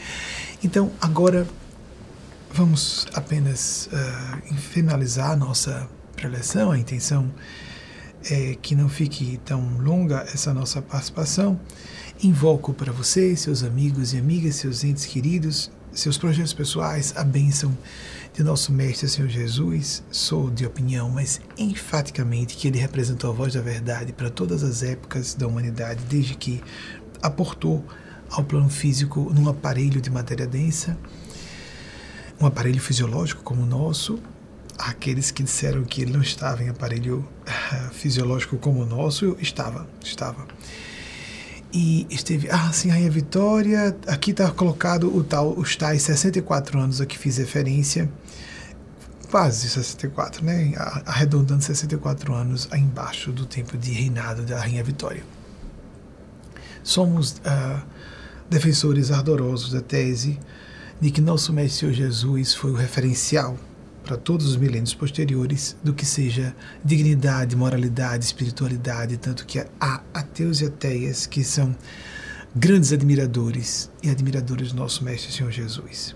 Então, agora vamos apenas uh, finalizar a nossa preleção, a intenção é que não fique tão longa essa nossa participação. Invoco para vocês, seus amigos e amigas, seus entes queridos, seus projetos pessoais, a bênção de nosso Mestre Senhor Jesus. Sou de opinião, mas enfaticamente que ele representou a voz da verdade para todas as épocas da humanidade, desde que aportou ao plano físico num aparelho de matéria densa, um aparelho fisiológico como o nosso. Aqueles que disseram que ele não estava em aparelho uh, fisiológico como o nosso, estava, estava e esteve, ah, sim, Rainha Vitória, aqui está colocado o tal, os tais 64 anos a que fiz referência, quase 64, né, arredondando 64 anos embaixo do tempo de reinado da Rainha Vitória. Somos uh, defensores ardorosos da tese de que nosso Mestre Jesus foi o referencial para todos os milênios posteriores do que seja dignidade, moralidade, espiritualidade, tanto que há ateus e ateias que são grandes admiradores e admiradoras do nosso Mestre Senhor Jesus.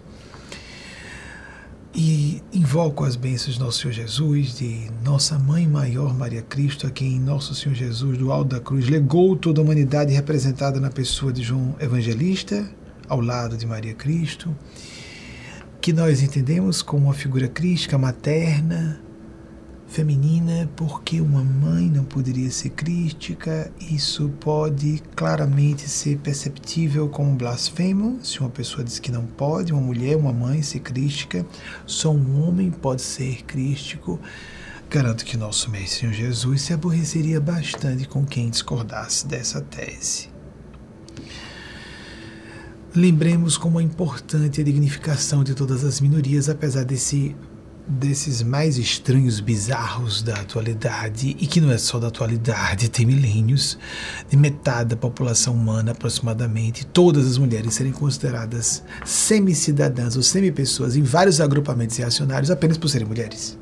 E invoco as bênçãos de nosso Senhor Jesus, de nossa Mãe Maior Maria Cristo, a quem nosso Senhor Jesus, do alto da cruz, legou toda a humanidade representada na pessoa de João Evangelista, ao lado de Maria Cristo, que nós entendemos como uma figura crística materna, feminina, porque uma mãe não poderia ser crística, isso pode claramente ser perceptível como blasfemo, se uma pessoa diz que não pode, uma mulher, uma mãe ser crística, só um homem pode ser crístico. Garanto que nosso Mestre Jesus se aborreceria bastante com quem discordasse dessa tese. Lembremos como é importante a dignificação de todas as minorias, apesar desse desses mais estranhos, bizarros da atualidade, e que não é só da atualidade, tem milênios, de metade da população humana aproximadamente, todas as mulheres serem consideradas semi-cidadãs ou semi-pessoas em vários agrupamentos reacionários apenas por serem mulheres.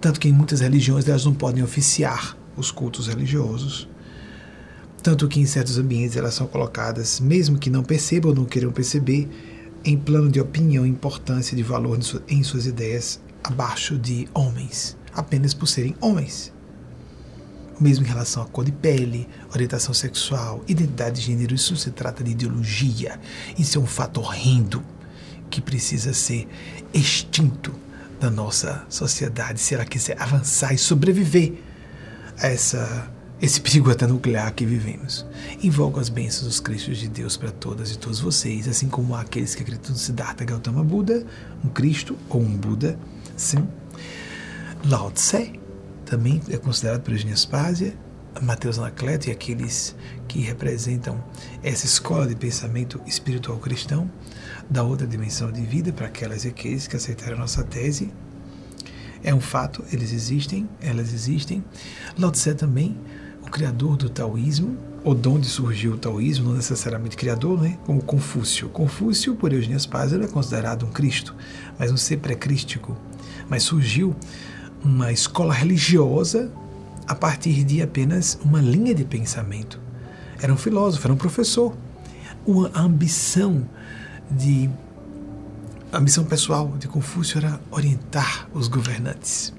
Tanto que em muitas religiões elas não podem oficiar os cultos religiosos. Tanto que em certos ambientes elas são colocadas, mesmo que não percebam ou não queiram perceber, em plano de opinião, importância de valor em suas ideias abaixo de homens, apenas por serem homens. O mesmo em relação à cor de pele, orientação sexual, identidade de gênero, isso se trata de ideologia. Isso é um fato horrendo que precisa ser extinto da nossa sociedade se ela quiser avançar e sobreviver a essa esse perigo até nuclear que vivemos. Invoco as bênçãos dos Cristos de Deus para todas e todos vocês, assim como aqueles que acreditam no Siddhartha Gautama Buda, um Cristo ou um Buda, sim. Lao Tse também é considerado por Eugênia Spásia, Mateus Anacleto e aqueles que representam essa escola de pensamento espiritual cristão da outra dimensão de vida para aquelas e aqueles que aceitaram a nossa tese. É um fato, eles existem, elas existem. Lao Tse também criador do taoísmo, ou de onde surgiu o taoísmo, não necessariamente criador, né? como Confúcio. Confúcio, por Eugênia Spaz, é considerado um Cristo, mas um ser pré-crístico. Mas surgiu uma escola religiosa a partir de apenas uma linha de pensamento. Era um filósofo, era um professor. Uma ambição de a ambição pessoal de Confúcio era orientar os governantes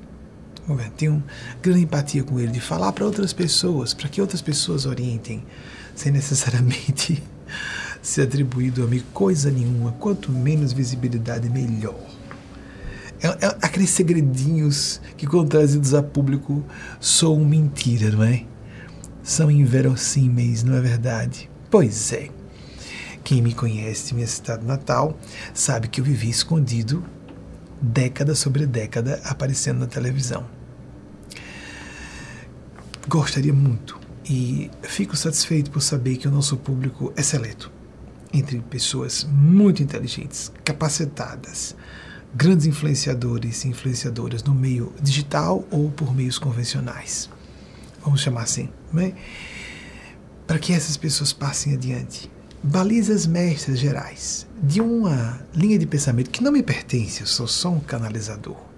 tenho grande empatia com ele, de falar para outras pessoas, para que outras pessoas orientem, sem necessariamente ser atribuído a mim coisa nenhuma. Quanto menos visibilidade, melhor. É, é, aqueles segredinhos que, quando trazidos a público, são mentira, não é? São inverossímeis, não é verdade? Pois é. Quem me conhece, minha cidade natal, sabe que eu vivi escondido década sobre década aparecendo na televisão. Gostaria muito e fico satisfeito por saber que o nosso público é seleto entre pessoas muito inteligentes, capacitadas, grandes influenciadores e influenciadoras no meio digital ou por meios convencionais. Vamos chamar assim, né? Para que essas pessoas passem adiante balizas mestras gerais de uma linha de pensamento que não me pertence, eu sou só um canalizador.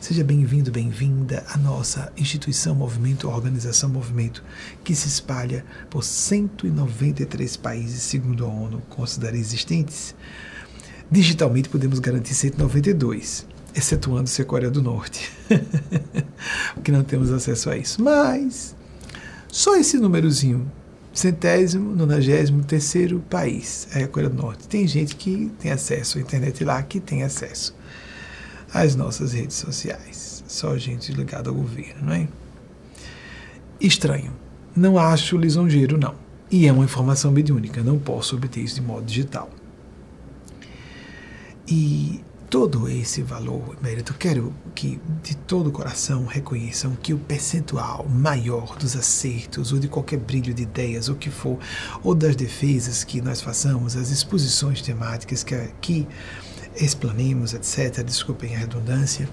Seja bem-vindo, bem-vinda à nossa instituição Movimento, organização Movimento, que se espalha por 193 países, segundo a ONU considera existentes. Digitalmente podemos garantir 192, excetuando-se a Coreia do Norte, porque não temos acesso a isso. Mas só esse númerozinho centésimo, nonagésimo terceiro país, é a Coreia do Norte. Tem gente que tem acesso à internet lá, que tem acesso às nossas redes sociais. Só gente ligada ao governo, não é? Estranho. Não acho lisonjeiro, não. E é uma informação mediúnica, não posso obter isso de modo digital. E todo esse valor, mérito, quero que de todo o coração reconheçam que o percentual maior dos acertos ou de qualquer brilho de ideias, ou que for, ou das defesas que nós façamos, as exposições temáticas que aqui explanemos, etc., desculpem a redundância,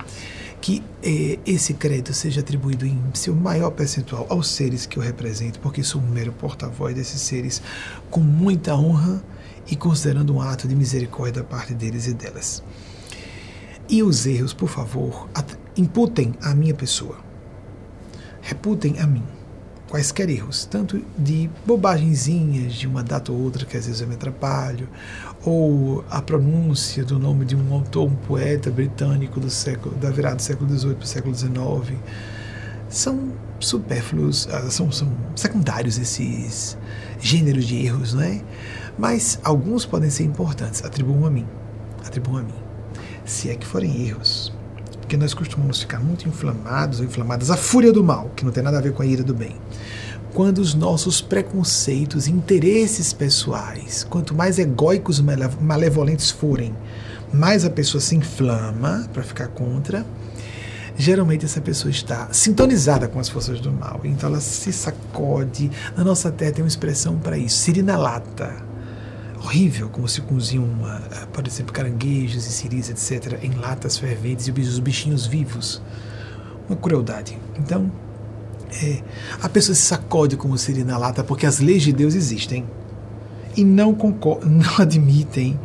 que eh, esse crédito seja atribuído em seu maior percentual aos seres que eu represento, porque sou um mero porta-voz desses seres com muita honra e considerando um ato de misericórdia da parte deles e delas. E os erros, por favor, imputem à minha pessoa. Reputem a mim. Quaisquer erros, tanto de bobagenzinhas de uma data ou outra que às vezes eu me atrapalho, ou a pronúncia do nome de um autor, um poeta britânico do século da virada do século XVIII para o século XIX, são supérfluos, ah, são, são secundários esses gêneros de erros, não é? Mas alguns podem ser importantes. Atribuam a mim, atribuam a mim, se é que forem erros porque nós costumamos ficar muito inflamados ou inflamadas, a fúria do mal, que não tem nada a ver com a ira do bem. Quando os nossos preconceitos, interesses pessoais, quanto mais egóicos, malevolentes forem, mais a pessoa se inflama para ficar contra. Geralmente essa pessoa está sintonizada com as forças do mal, então ela se sacode. Na nossa terra tem uma expressão para isso, sirina lata horrível, como se cozinham, uh, por exemplo, caranguejos e ciris, etc., em latas ferventes e os bichinhos vivos. Uma crueldade. Então, é, a pessoa se sacode como seria na lata porque as leis de Deus existem e não, não admitem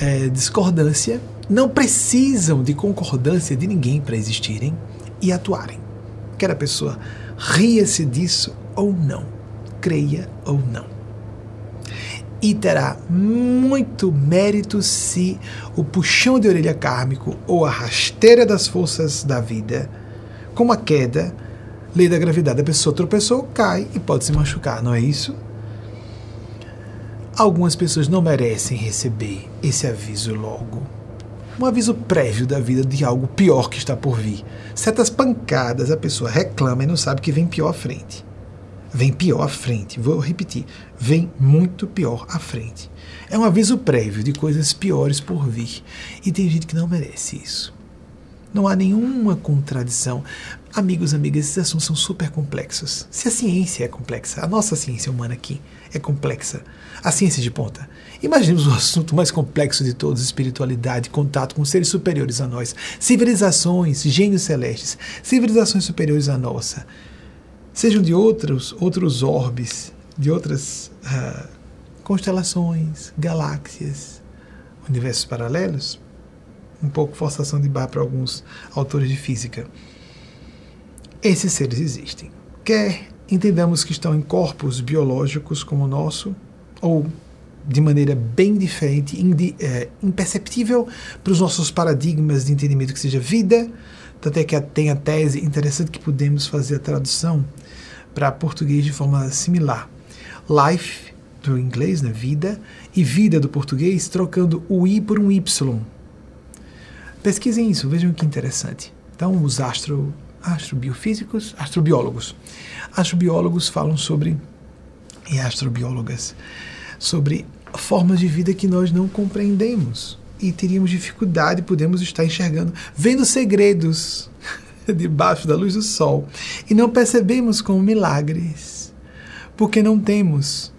é, discordância, não precisam de concordância de ninguém para existirem e atuarem. Quer a pessoa ria-se disso ou não, creia ou não e terá muito mérito se o puxão de orelha kármico ou a rasteira das forças da vida, como a queda, lei da gravidade, a pessoa tropeçou, cai e pode se machucar, não é isso? Algumas pessoas não merecem receber esse aviso logo. Um aviso prévio da vida de algo pior que está por vir. Certas pancadas a pessoa reclama e não sabe que vem pior à frente vem pior à frente. Vou repetir, vem muito pior à frente. É um aviso prévio de coisas piores por vir. E tem gente que não merece isso. Não há nenhuma contradição. Amigos, amigas, esses assuntos são super complexos. Se a ciência é complexa, a nossa ciência humana aqui é complexa, a ciência de ponta. Imaginemos o assunto mais complexo de todos: espiritualidade, contato com seres superiores a nós, civilizações, gênios celestes, civilizações superiores à nossa sejam de outros, outros orbes, de outras uh, constelações, galáxias, universos paralelos, um pouco forçação de barra para alguns autores de física. Esses seres existem. Quer entendamos que estão em corpos biológicos como o nosso, ou de maneira bem diferente, é, imperceptível para os nossos paradigmas de entendimento que seja vida, até que tem a tese interessante que podemos fazer a tradução para português de forma similar. Life, do inglês, né, vida, e vida do português, trocando o I por um Y. Pesquisem isso, vejam que interessante. Então, os astro, astrobiofísicos, astrobiólogos. Astrobiólogos falam sobre, e astrobiólogas, sobre formas de vida que nós não compreendemos e teríamos dificuldade, podemos estar enxergando, vendo segredos debaixo da luz do sol e não percebemos como milagres, porque não temos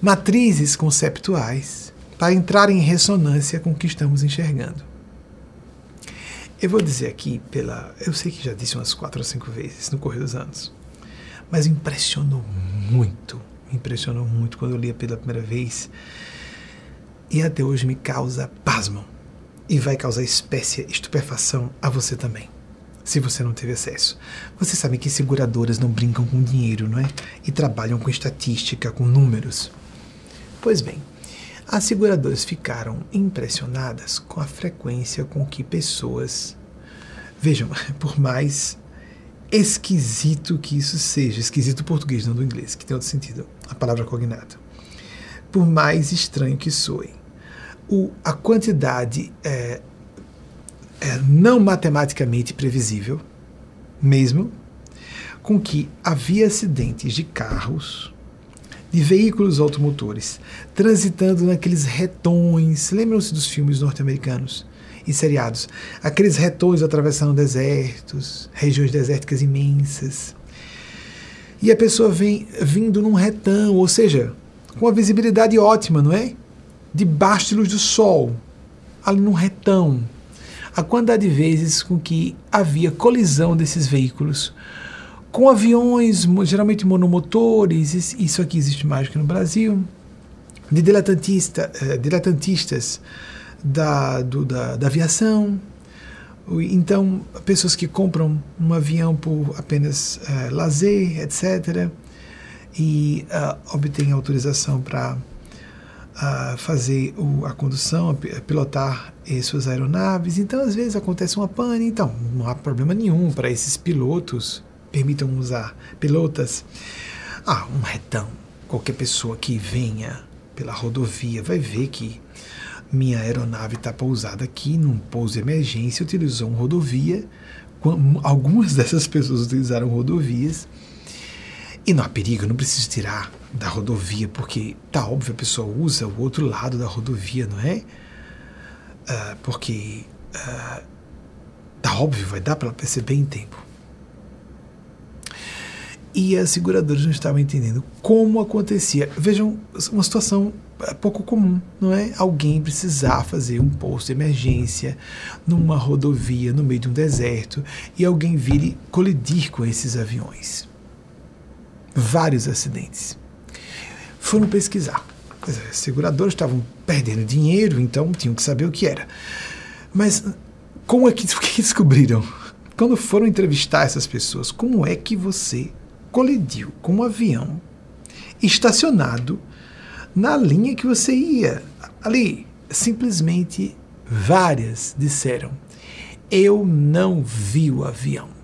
matrizes conceptuais para entrar em ressonância com o que estamos enxergando. Eu vou dizer aqui pela, eu sei que já disse umas quatro ou cinco vezes no correr dos anos, mas impressionou muito, impressionou muito quando eu li pela primeira vez e até hoje me causa pasmo e vai causar espécie estupefação a você também se você não teve acesso. Você sabe que seguradoras não brincam com dinheiro, não é? E trabalham com estatística, com números. Pois bem, as seguradoras ficaram impressionadas com a frequência com que pessoas. Vejam, por mais esquisito que isso seja, esquisito português, não do inglês, que tem outro sentido, a palavra cognata. Por mais estranho que soe, o, a quantidade é, é não matematicamente previsível, mesmo, com que havia acidentes de carros, de veículos automotores, transitando naqueles retões. Lembram-se dos filmes norte-americanos e seriados? Aqueles retões atravessando desertos, regiões desérticas imensas. E a pessoa vem vindo num retão, ou seja, com a visibilidade ótima, não é? Debaixo de luz do sol, ali num retão, a quantidade de vezes com que havia colisão desses veículos com aviões, geralmente monomotores, isso aqui existe mais que no Brasil, de diletantista, eh, da, do, da, da aviação, Então, pessoas que compram um avião por apenas uh, lazer, etc., e uh, obtêm autorização para uh, fazer o, a condução, a pilotar suas aeronaves. Então, às vezes acontece uma pane, então não há problema nenhum para esses pilotos, permitam usar pilotas. Ah, um retão. Qualquer pessoa que venha pela rodovia vai ver que minha aeronave está pousada aqui num pouso de emergência, utilizou uma rodovia. Algumas dessas pessoas utilizaram rodovias. E não há perigo, não preciso tirar da rodovia, porque tá óbvio, a pessoa usa o outro lado da rodovia, não é? Uh, porque uh, tá óbvio, vai dar para perceber em tempo. E as seguradoras não estavam entendendo como acontecia. Vejam, uma situação é pouco comum, não é? Alguém precisar fazer um posto de emergência numa rodovia no meio de um deserto e alguém vir colidir com esses aviões. Vários acidentes. Foram pesquisar. As seguradoras estavam perdendo dinheiro, então tinham que saber o que era. Mas como é que, o que descobriram? Quando foram entrevistar essas pessoas, como é que você colidiu com um avião estacionado na linha que você ia. Ali, simplesmente várias disseram: Eu não vi o avião.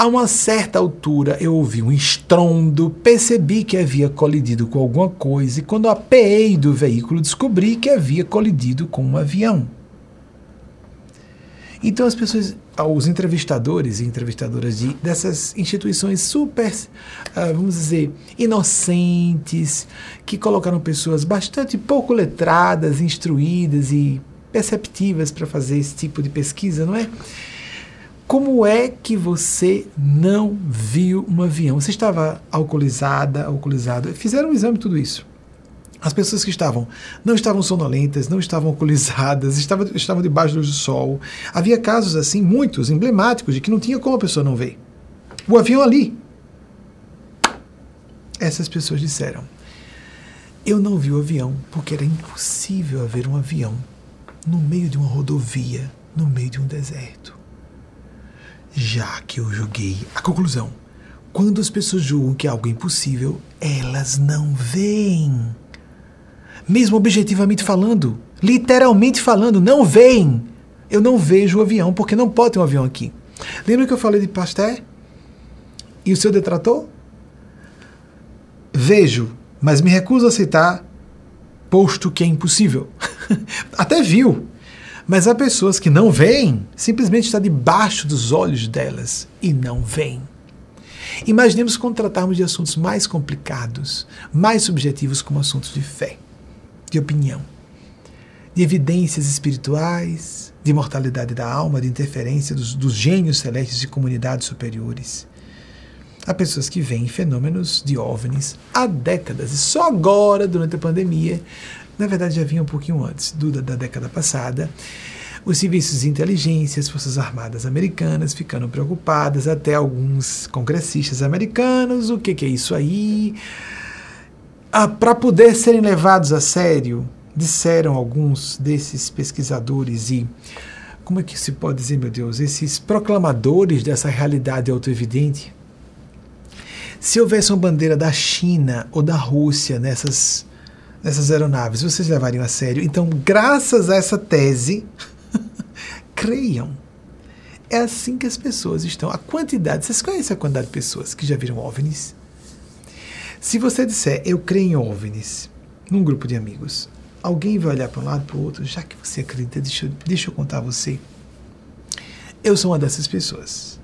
A uma certa altura eu ouvi um estrondo, percebi que havia colidido com alguma coisa e quando apeei do veículo descobri que havia colidido com um avião. Então as pessoas, os entrevistadores e entrevistadoras de, dessas instituições super, uh, vamos dizer, inocentes, que colocaram pessoas bastante pouco letradas, instruídas e perceptivas para fazer esse tipo de pesquisa, não é? Como é que você não viu um avião? Você estava alcoolizada, alcoolizado? Fizeram um exame tudo isso. As pessoas que estavam não estavam sonolentas, não estavam alcoolizadas, estavam, estavam debaixo do sol. Havia casos assim, muitos, emblemáticos, de que não tinha como a pessoa não ver. O avião ali. Essas pessoas disseram: Eu não vi o avião porque era impossível haver um avião no meio de uma rodovia, no meio de um deserto. Já que eu joguei a conclusão. Quando as pessoas julgam que é algo impossível, elas não veem mesmo objetivamente falando, literalmente falando, não veem. Eu não vejo o avião, porque não pode ter um avião aqui. Lembra que eu falei de Pasteur? E o seu detrator? Vejo, mas me recuso a aceitar, posto que é impossível. Até viu. Mas há pessoas que não veem, simplesmente está debaixo dos olhos delas e não veem. Imaginemos quando tratarmos de assuntos mais complicados, mais subjetivos, como assuntos de fé de opinião, de evidências espirituais, de mortalidade da alma, de interferência dos, dos gênios celestes de comunidades superiores. Há pessoas que veem fenômenos de OVNIs há décadas, e só agora, durante a pandemia, na verdade já vinha um pouquinho antes, do, da década passada, os serviços de inteligência, as Forças Armadas Americanas ficando preocupadas, até alguns congressistas americanos, o que, que é isso aí? ah, para poder serem levados a sério, disseram alguns desses pesquisadores e como é que se pode dizer, meu Deus, esses proclamadores dessa realidade autoevidente, se houvesse uma bandeira da China ou da Rússia nessas, nessas aeronaves, vocês levariam a sério? Então, graças a essa tese, creiam. É assim que as pessoas estão. A quantidade, vocês conhecem a quantidade de pessoas que já viram OVNIs? Se você disser eu creio em OVNIs num grupo de amigos, alguém vai olhar para um lado para o outro, já que você acredita, deixa eu, deixa eu contar a você. Eu sou uma dessas pessoas.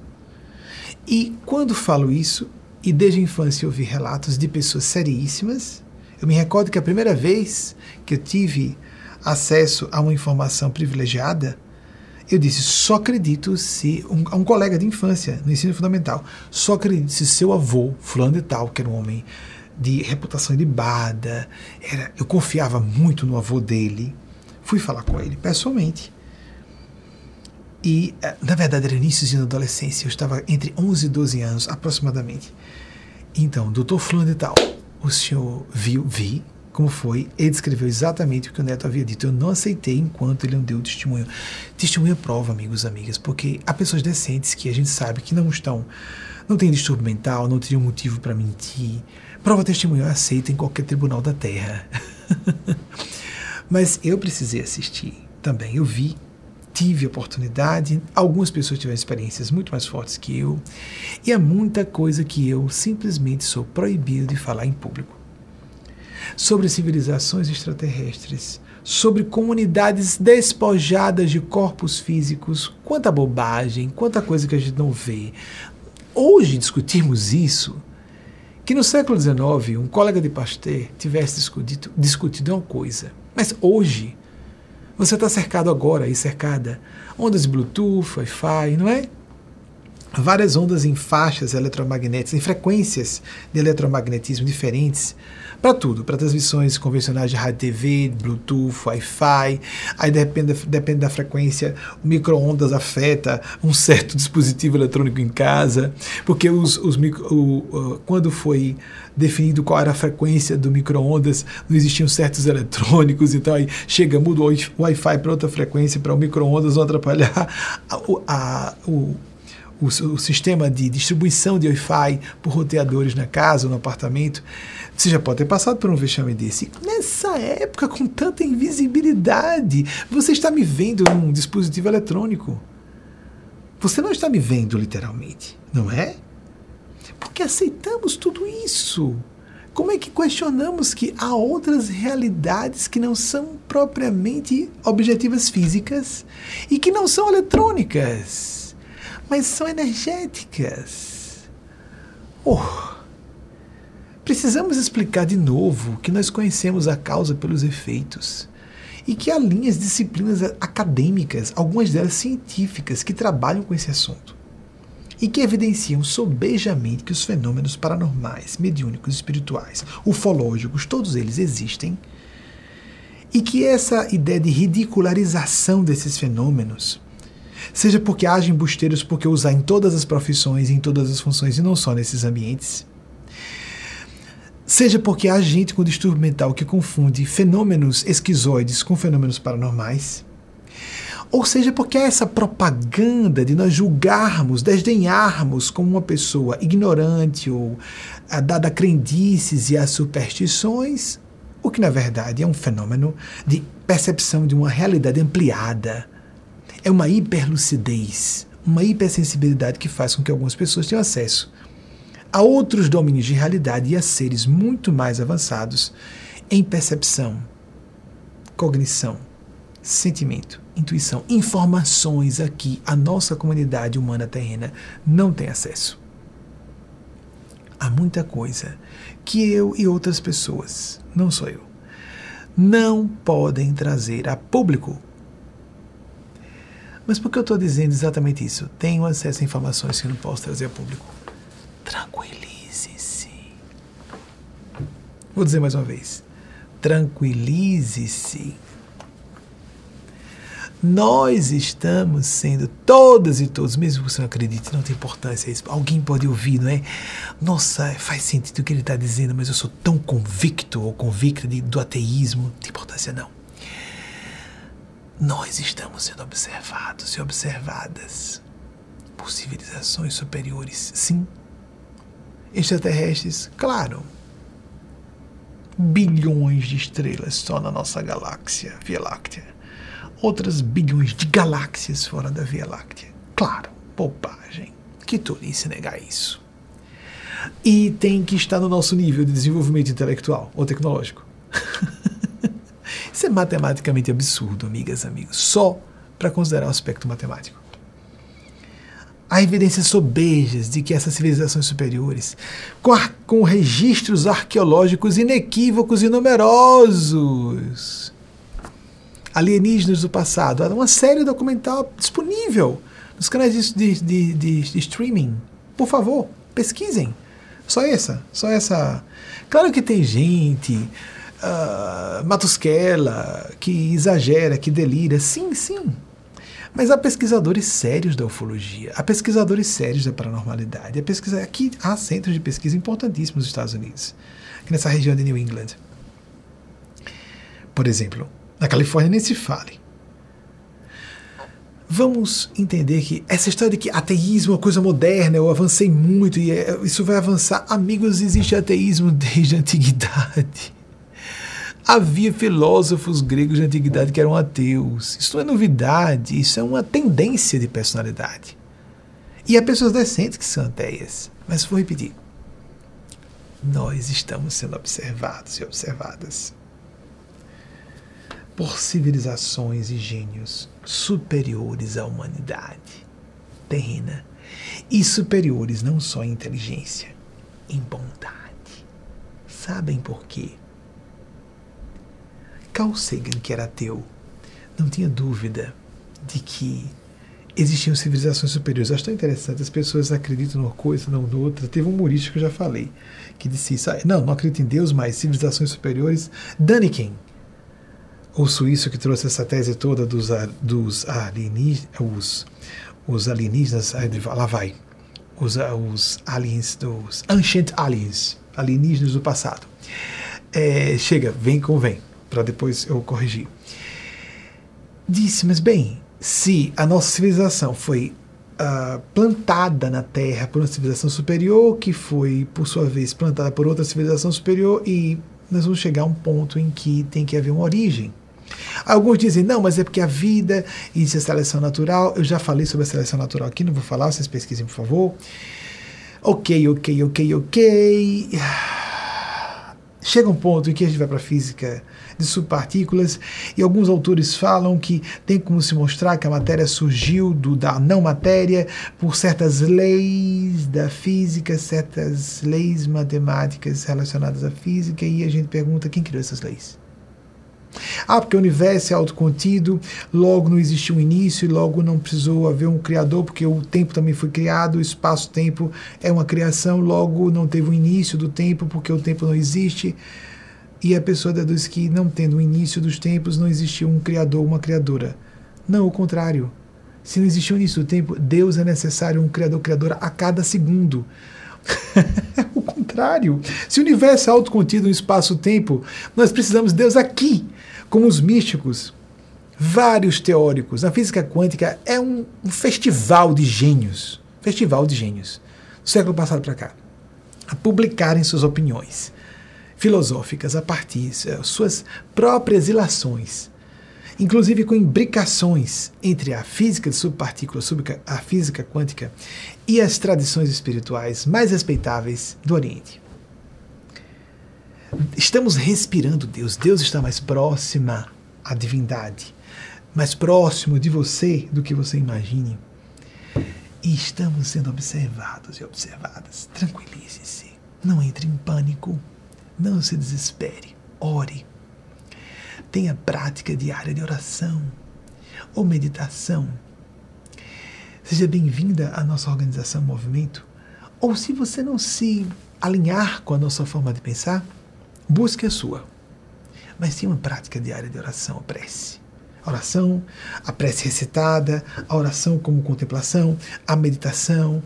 E quando falo isso, e desde a infância ouvi relatos de pessoas seríssimas, eu me recordo que a primeira vez que eu tive acesso a uma informação privilegiada, eu disse, só acredito se. Um, um colega de infância, no ensino fundamental, só acredito se seu avô, fulano de tal, que era um homem de reputação ilibada, era, eu confiava muito no avô dele. Fui falar com ele pessoalmente. E, eh, na verdade, era início da adolescência, eu estava entre 11 e 12 anos aproximadamente. Então, doutor fulano de tal, o senhor viu, vi, como foi, ele descreveu exatamente o que o neto havia dito. Eu não aceitei enquanto ele não deu testemunho. Testemunho é prova, amigos amigas, porque há pessoas decentes que a gente sabe que não estão, não têm distúrbio mental, não teriam motivo para mentir. Prova testemunho é aceita em qualquer tribunal da terra. Mas eu precisei assistir também. Eu vi, tive oportunidade. Algumas pessoas tiveram experiências muito mais fortes que eu. E há muita coisa que eu simplesmente sou proibido de falar em público sobre civilizações extraterrestres, sobre comunidades despojadas de corpos físicos. Quanta bobagem, quanta coisa que a gente não vê. Hoje discutimos isso, que no século XIX um colega de Pasteur tivesse discutido, discutido uma coisa, mas hoje você está cercado agora e cercada ondas Bluetooth, Wi-Fi, não é? Várias ondas em faixas eletromagnéticas, em frequências de eletromagnetismo diferentes para tudo, para transmissões convencionais de rádio TV, Bluetooth, Wi-Fi. Aí depende, depende da frequência, o micro-ondas afeta um certo dispositivo eletrônico em casa, porque os, os micro, o, quando foi definido qual era a frequência do micro-ondas, não existiam certos eletrônicos, então aí chega, muda o Wi-Fi para outra frequência, para o micro-ondas não atrapalhar a, a, o o, o, sistema de distribuição de Wi-Fi por roteadores na casa ou no apartamento. Você já pode ter passado por um vexame desse. Nessa época, com tanta invisibilidade, você está me vendo num dispositivo eletrônico. Você não está me vendo literalmente, não é? Porque aceitamos tudo isso. Como é que questionamos que há outras realidades que não são propriamente objetivas físicas e que não são eletrônicas, mas são energéticas? Oh, Precisamos explicar de novo que nós conhecemos a causa pelos efeitos e que há linhas disciplinas acadêmicas, algumas delas científicas, que trabalham com esse assunto e que evidenciam sobejamente que os fenômenos paranormais, mediúnicos, espirituais, ufológicos, todos eles existem e que essa ideia de ridicularização desses fenômenos, seja porque agem busteiros porque usar em todas as profissões, em todas as funções e não só nesses ambientes, Seja porque há gente com distúrbio mental que confunde fenômenos esquizoides com fenômenos paranormais, ou seja porque há essa propaganda de nós julgarmos, desdenharmos como uma pessoa ignorante ou dada a crendices e a superstições, o que na verdade é um fenômeno de percepção de uma realidade ampliada. É uma hiperlucidez, uma hipersensibilidade que faz com que algumas pessoas tenham acesso a outros domínios de realidade e a seres muito mais avançados em percepção, cognição, sentimento, intuição, informações aqui a nossa comunidade humana terrena não tem acesso. Há muita coisa que eu e outras pessoas, não sou eu, não podem trazer a público. Mas por que eu estou dizendo exatamente isso? Tenho acesso a informações que não posso trazer a público. Tranquilize-se. Vou dizer mais uma vez. Tranquilize-se. Nós estamos sendo todas e todos, mesmo que você não acredite, não tem importância isso. Alguém pode ouvir, não é? Nossa, faz sentido o que ele está dizendo, mas eu sou tão convicto ou convicta de, do ateísmo. Não tem importância, não. Nós estamos sendo observados e observadas por civilizações superiores, sim, extraterrestres, claro. Bilhões de estrelas só na nossa galáxia, Via Láctea. Outras bilhões de galáxias fora da Via Láctea. Claro, bobagem. Que tolice negar isso. E tem que estar no nosso nível de desenvolvimento intelectual ou tecnológico. isso é matematicamente absurdo, amigas e amigos. Só para considerar o aspecto matemático. Há evidências sobejas de que essas civilizações superiores, com, com registros arqueológicos inequívocos e numerosos, alienígenas do passado, há uma série documental disponível nos canais de, de, de, de streaming. Por favor, pesquisem. Só essa, só essa. Claro que tem gente, uh, Matusquela, que exagera, que delira. Sim, sim. Mas há pesquisadores sérios da ufologia, há pesquisadores sérios da paranormalidade. Há pesquisa, aqui há centros de pesquisa importantíssimos nos Estados Unidos, aqui nessa região de New England. por exemplo. Na Califórnia nem se fale. Vamos entender que essa história de que ateísmo é uma coisa moderna, eu avancei muito e é, isso vai avançar. Amigos, existe ateísmo desde a antiguidade. Havia filósofos gregos da antiguidade que eram ateus. Isso não é novidade, isso é uma tendência de personalidade. E há pessoas decentes que são ateias. Mas vou repetir. Nós estamos sendo observados e observadas por civilizações e gênios superiores à humanidade terrena e superiores não só em inteligência, em bondade. Sabem por quê? Carl Sagan, que era ateu, não tinha dúvida de que existiam civilizações superiores. Acho tão interessante, as pessoas acreditam numa coisa, não noutra. Teve um humorista que eu já falei, que disse isso. Ah, não, não acredito em Deus, mas civilizações superiores. Daniken, o suíço que trouxe essa tese toda dos, dos alienígenas, os, os alienígenas, lá vai, os, os aliens, dos ancient aliens, alienígenas do passado. É, chega, vem com vem, para depois eu corrigir. Disse, mas bem, se a nossa civilização foi uh, plantada na Terra por uma civilização superior, que foi, por sua vez, plantada por outra civilização superior, e nós vamos chegar a um ponto em que tem que haver uma origem. Alguns dizem, não, mas é porque a vida, isso é seleção natural. Eu já falei sobre a seleção natural aqui, não vou falar, vocês pesquisem, por favor. Ok, ok, ok, ok. Chega um ponto em que a gente vai para a física de subpartículas e alguns autores falam que tem como se mostrar que a matéria surgiu do, da não matéria por certas leis da física, certas leis matemáticas relacionadas à física e a gente pergunta quem criou essas leis. Ah, porque o universo é autocontido, logo não existiu um início, logo não precisou haver um criador, porque o tempo também foi criado, o espaço-tempo é uma criação, logo não teve um início do tempo, porque o tempo não existe. E a pessoa deduz que, não tendo o início dos tempos, não existiu um criador, uma criadora. Não, o contrário. Se não existiu o início do tempo, Deus é necessário um criador, criadora a cada segundo. o contrário. Se o universo é autocontido no espaço-tempo, nós precisamos de Deus aqui como os místicos, vários teóricos. A física quântica é um, um festival de gênios, festival de gênios, do século passado para cá, a publicarem suas opiniões filosóficas a partir de eh, suas próprias ilações, inclusive com imbricações entre a física de subpartículas, a física quântica e as tradições espirituais mais respeitáveis do Oriente. Estamos respirando Deus. Deus está mais próxima à divindade, mais próximo de você do que você imagine. E estamos sendo observados e observadas. Tranquilize-se. Não entre em pânico. Não se desespere. Ore. Tenha prática diária de oração ou meditação. Seja bem-vinda à nossa organização Movimento. Ou se você não se alinhar com a nossa forma de pensar, Busque a sua. Mas tenha uma prática diária de oração, a prece. A oração, a prece recitada, a oração como contemplação, a meditação,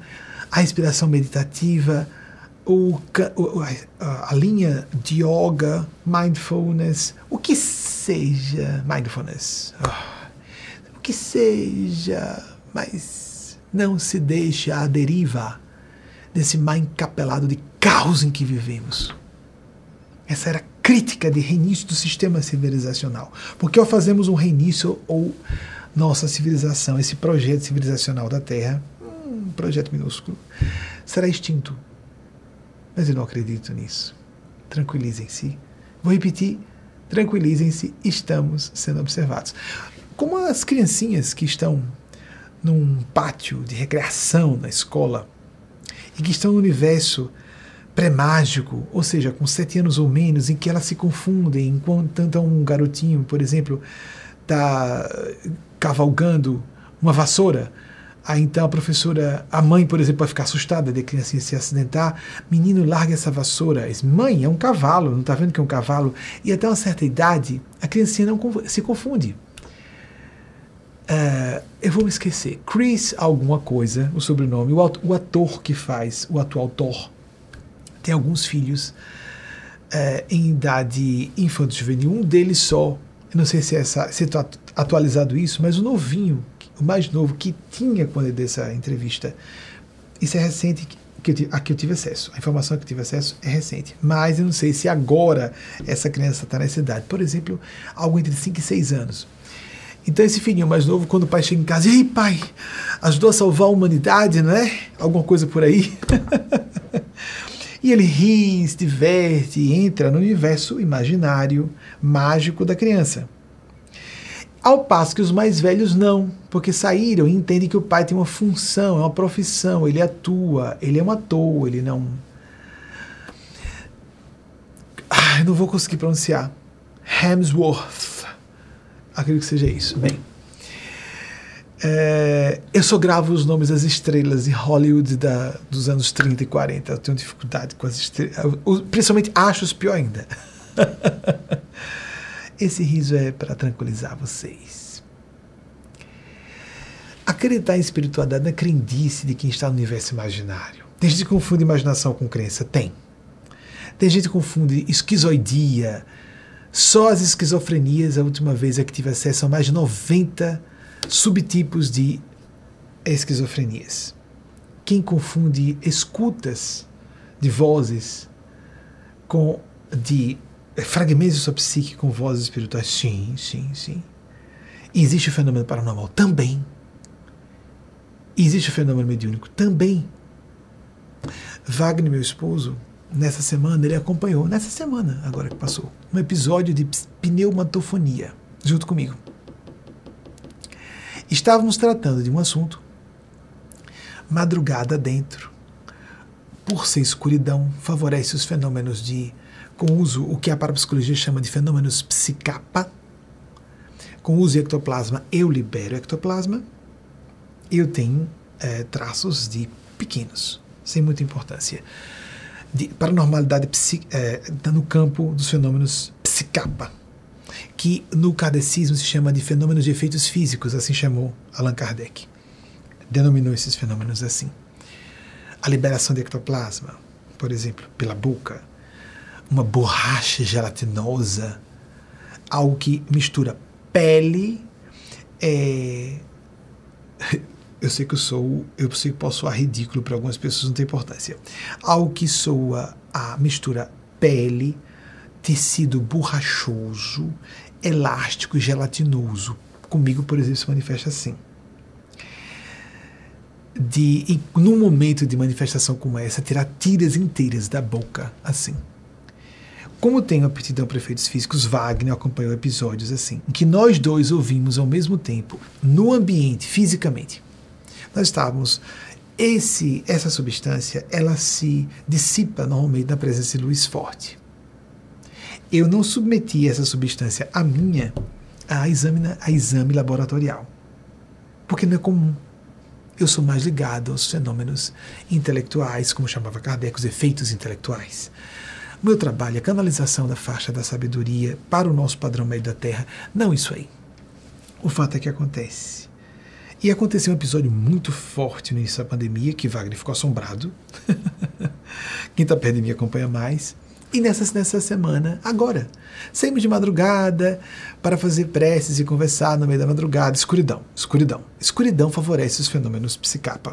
a inspiração meditativa, o, a, a linha de yoga, mindfulness, o que seja mindfulness, oh, o que seja, mas não se deixe à deriva desse mar encapelado de caos em que vivemos. Essa era a crítica de reinício do sistema civilizacional. Porque ao fazermos um reinício ou nossa civilização, esse projeto civilizacional da Terra, um projeto minúsculo, será extinto. Mas eu não acredito nisso. Tranquilizem-se. Vou repetir: tranquilizem-se, estamos sendo observados. Como as criancinhas que estão num pátio de recreação na escola e que estão no universo pré-mágico, ou seja, com sete anos ou menos, em que elas se confundem, enquanto um garotinho, por exemplo, está cavalgando uma vassoura, aí então a professora, a mãe, por exemplo, vai ficar assustada de a criança se acidentar, menino, larga essa vassoura, diz, mãe, é um cavalo, não está vendo que é um cavalo? E até uma certa idade, a criancinha não se confunde. Uh, eu vou me esquecer. Chris alguma coisa, o sobrenome, o ator que faz o atual Thor, tem alguns filhos é, em idade infanto-juvenil, um deles só, eu não sei se é está atualizado isso, mas o novinho, o mais novo que tinha quando ele deu essa entrevista, isso é recente, que eu, a que eu tive acesso. A informação que eu tive acesso é recente. Mas eu não sei se agora essa criança está nessa idade. Por exemplo, algo entre 5 e 6 anos. Então esse filhinho mais novo, quando o pai chega em casa, e aí pai, ajudou a salvar a humanidade, não é? Alguma coisa por aí. e ele ri, se diverte, entra no universo imaginário, mágico da criança. Ao passo que os mais velhos não, porque saíram e entendem que o pai tem uma função, é uma profissão, ele atua, ele é um ator, ele não. Ah, não vou conseguir pronunciar. Hemsworth. Acredito que seja isso. Bem. É, eu só gravo os nomes das estrelas de Hollywood da, dos anos 30 e 40. Eu tenho dificuldade com as estrelas. Principalmente acho pior ainda. Esse riso é para tranquilizar vocês. Acreditar em espiritualidade não é crendice de quem está no universo imaginário. Tem gente que confunde imaginação com crença? Tem. Tem gente que confunde esquizoidia. Só as esquizofrenias, a última vez a que tive acesso a mais de 90 subtipos de esquizofrenias. Quem confunde escutas de vozes com de é fragmentos de sua psique com vozes espirituais? Sim, sim, sim. E existe o fenômeno paranormal? Também. E existe o fenômeno mediúnico? Também. Wagner, meu esposo, nessa semana, ele acompanhou, nessa semana, agora que passou, um episódio de pneumatofonia, junto comigo. Estávamos tratando de um assunto, madrugada dentro, por ser escuridão, favorece os fenômenos de com uso o que a parapsicologia chama de fenômenos psicapa. Com uso de ectoplasma, eu libero ectoplasma. Eu tenho é, traços de pequenos, sem muita importância. De paranormalidade psi, é, no campo dos fenômenos psicapa, que no kardecismo se chama de fenômenos de efeitos físicos, assim chamou Allan Kardec. Denominou esses fenômenos assim. A liberação de ectoplasma, por exemplo, pela boca, uma borracha gelatinosa, algo que mistura pele. É... Eu sei que eu sou, eu sei que posso soar ridículo para algumas pessoas, não tem importância. Algo que soa a mistura pele, tecido borrachoso, elástico e gelatinoso. Comigo, por exemplo, se manifesta assim. De, num momento de manifestação como essa, tirar tiras inteiras da boca, assim. Como tenho aptidão para efeitos físicos, Wagner acompanhou episódios assim, em que nós dois ouvimos ao mesmo tempo, no ambiente, fisicamente. Nós estávamos. Esse, essa substância, ela se dissipa normalmente na presença de luz forte. Eu não submeti essa substância a minha a exame, a exame laboratorial, porque não é comum. Eu sou mais ligado aos fenômenos intelectuais, como chamava Kardec, os efeitos intelectuais. Meu trabalho é a canalização da faixa da sabedoria para o nosso padrão médio da Terra. Não isso aí. O fato é que acontece. E aconteceu um episódio muito forte no início da pandemia, que Wagner ficou assombrado. Quem está perto de mim acompanha mais. E nessa, nessa semana, agora, saímos de madrugada para fazer preces e conversar no meio da madrugada. Escuridão, escuridão. Escuridão favorece os fenômenos psicapa.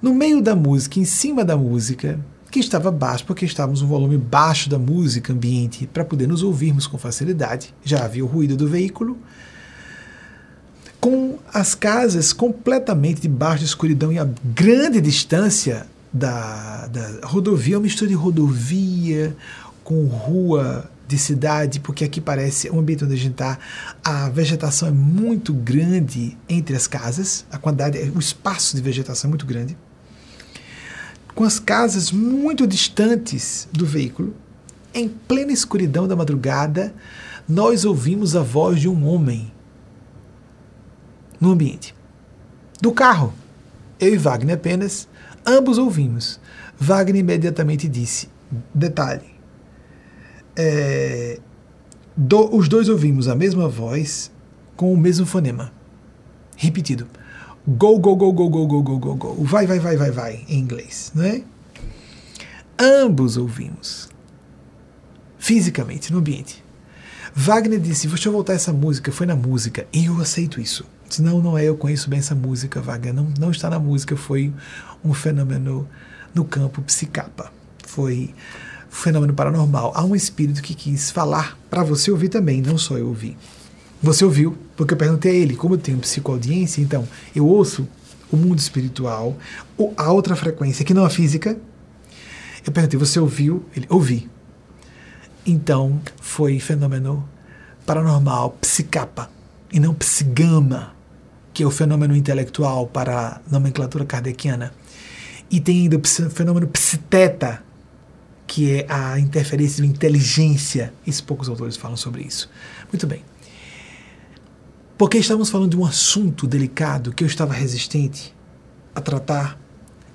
No meio da música, em cima da música, que estava baixo, porque estávamos um volume baixo da música ambiente para poder nos ouvirmos com facilidade. Já havia o ruído do veículo. Com as casas completamente debaixo de escuridão e a grande distância da, da rodovia, uma mistura de rodovia com rua de cidade, porque aqui parece um ambiente onde a gente está, a vegetação é muito grande entre as casas, a quantidade, o espaço de vegetação é muito grande com as casas muito distantes do veículo, em plena escuridão da madrugada, nós ouvimos a voz de um homem no ambiente. Do carro, eu e Wagner apenas, ambos ouvimos. Wagner imediatamente disse: detalhe, é, do, os dois ouvimos a mesma voz com o mesmo fonema, repetido. Go, go, go, go, go, go, go, go, go. Vai, vai, vai, vai, vai, em inglês, né? Ambos ouvimos. fisicamente, no ambiente. Wagner disse: Deixa eu voltar essa música. Foi na música. E eu aceito isso. Disse, não, não é. Eu conheço bem essa música, Wagner. Não, não está na música. Foi um fenômeno no campo psicapa. Foi um fenômeno paranormal. Há um espírito que quis falar para você ouvir também, não só eu ouvir. Você ouviu, porque eu perguntei a ele, como eu tenho psicoaudiência, então eu ouço o mundo espiritual, a outra frequência que não a física. Eu perguntei, você ouviu? Ele, ouvi. Então, foi fenômeno paranormal, psicapa, e não psigama, que é o fenômeno intelectual para a nomenclatura kardeciana. E tem ainda o fenômeno psiteta, que é a interferência de inteligência. E poucos autores falam sobre isso. Muito bem. Porque estamos falando de um assunto delicado que eu estava resistente a tratar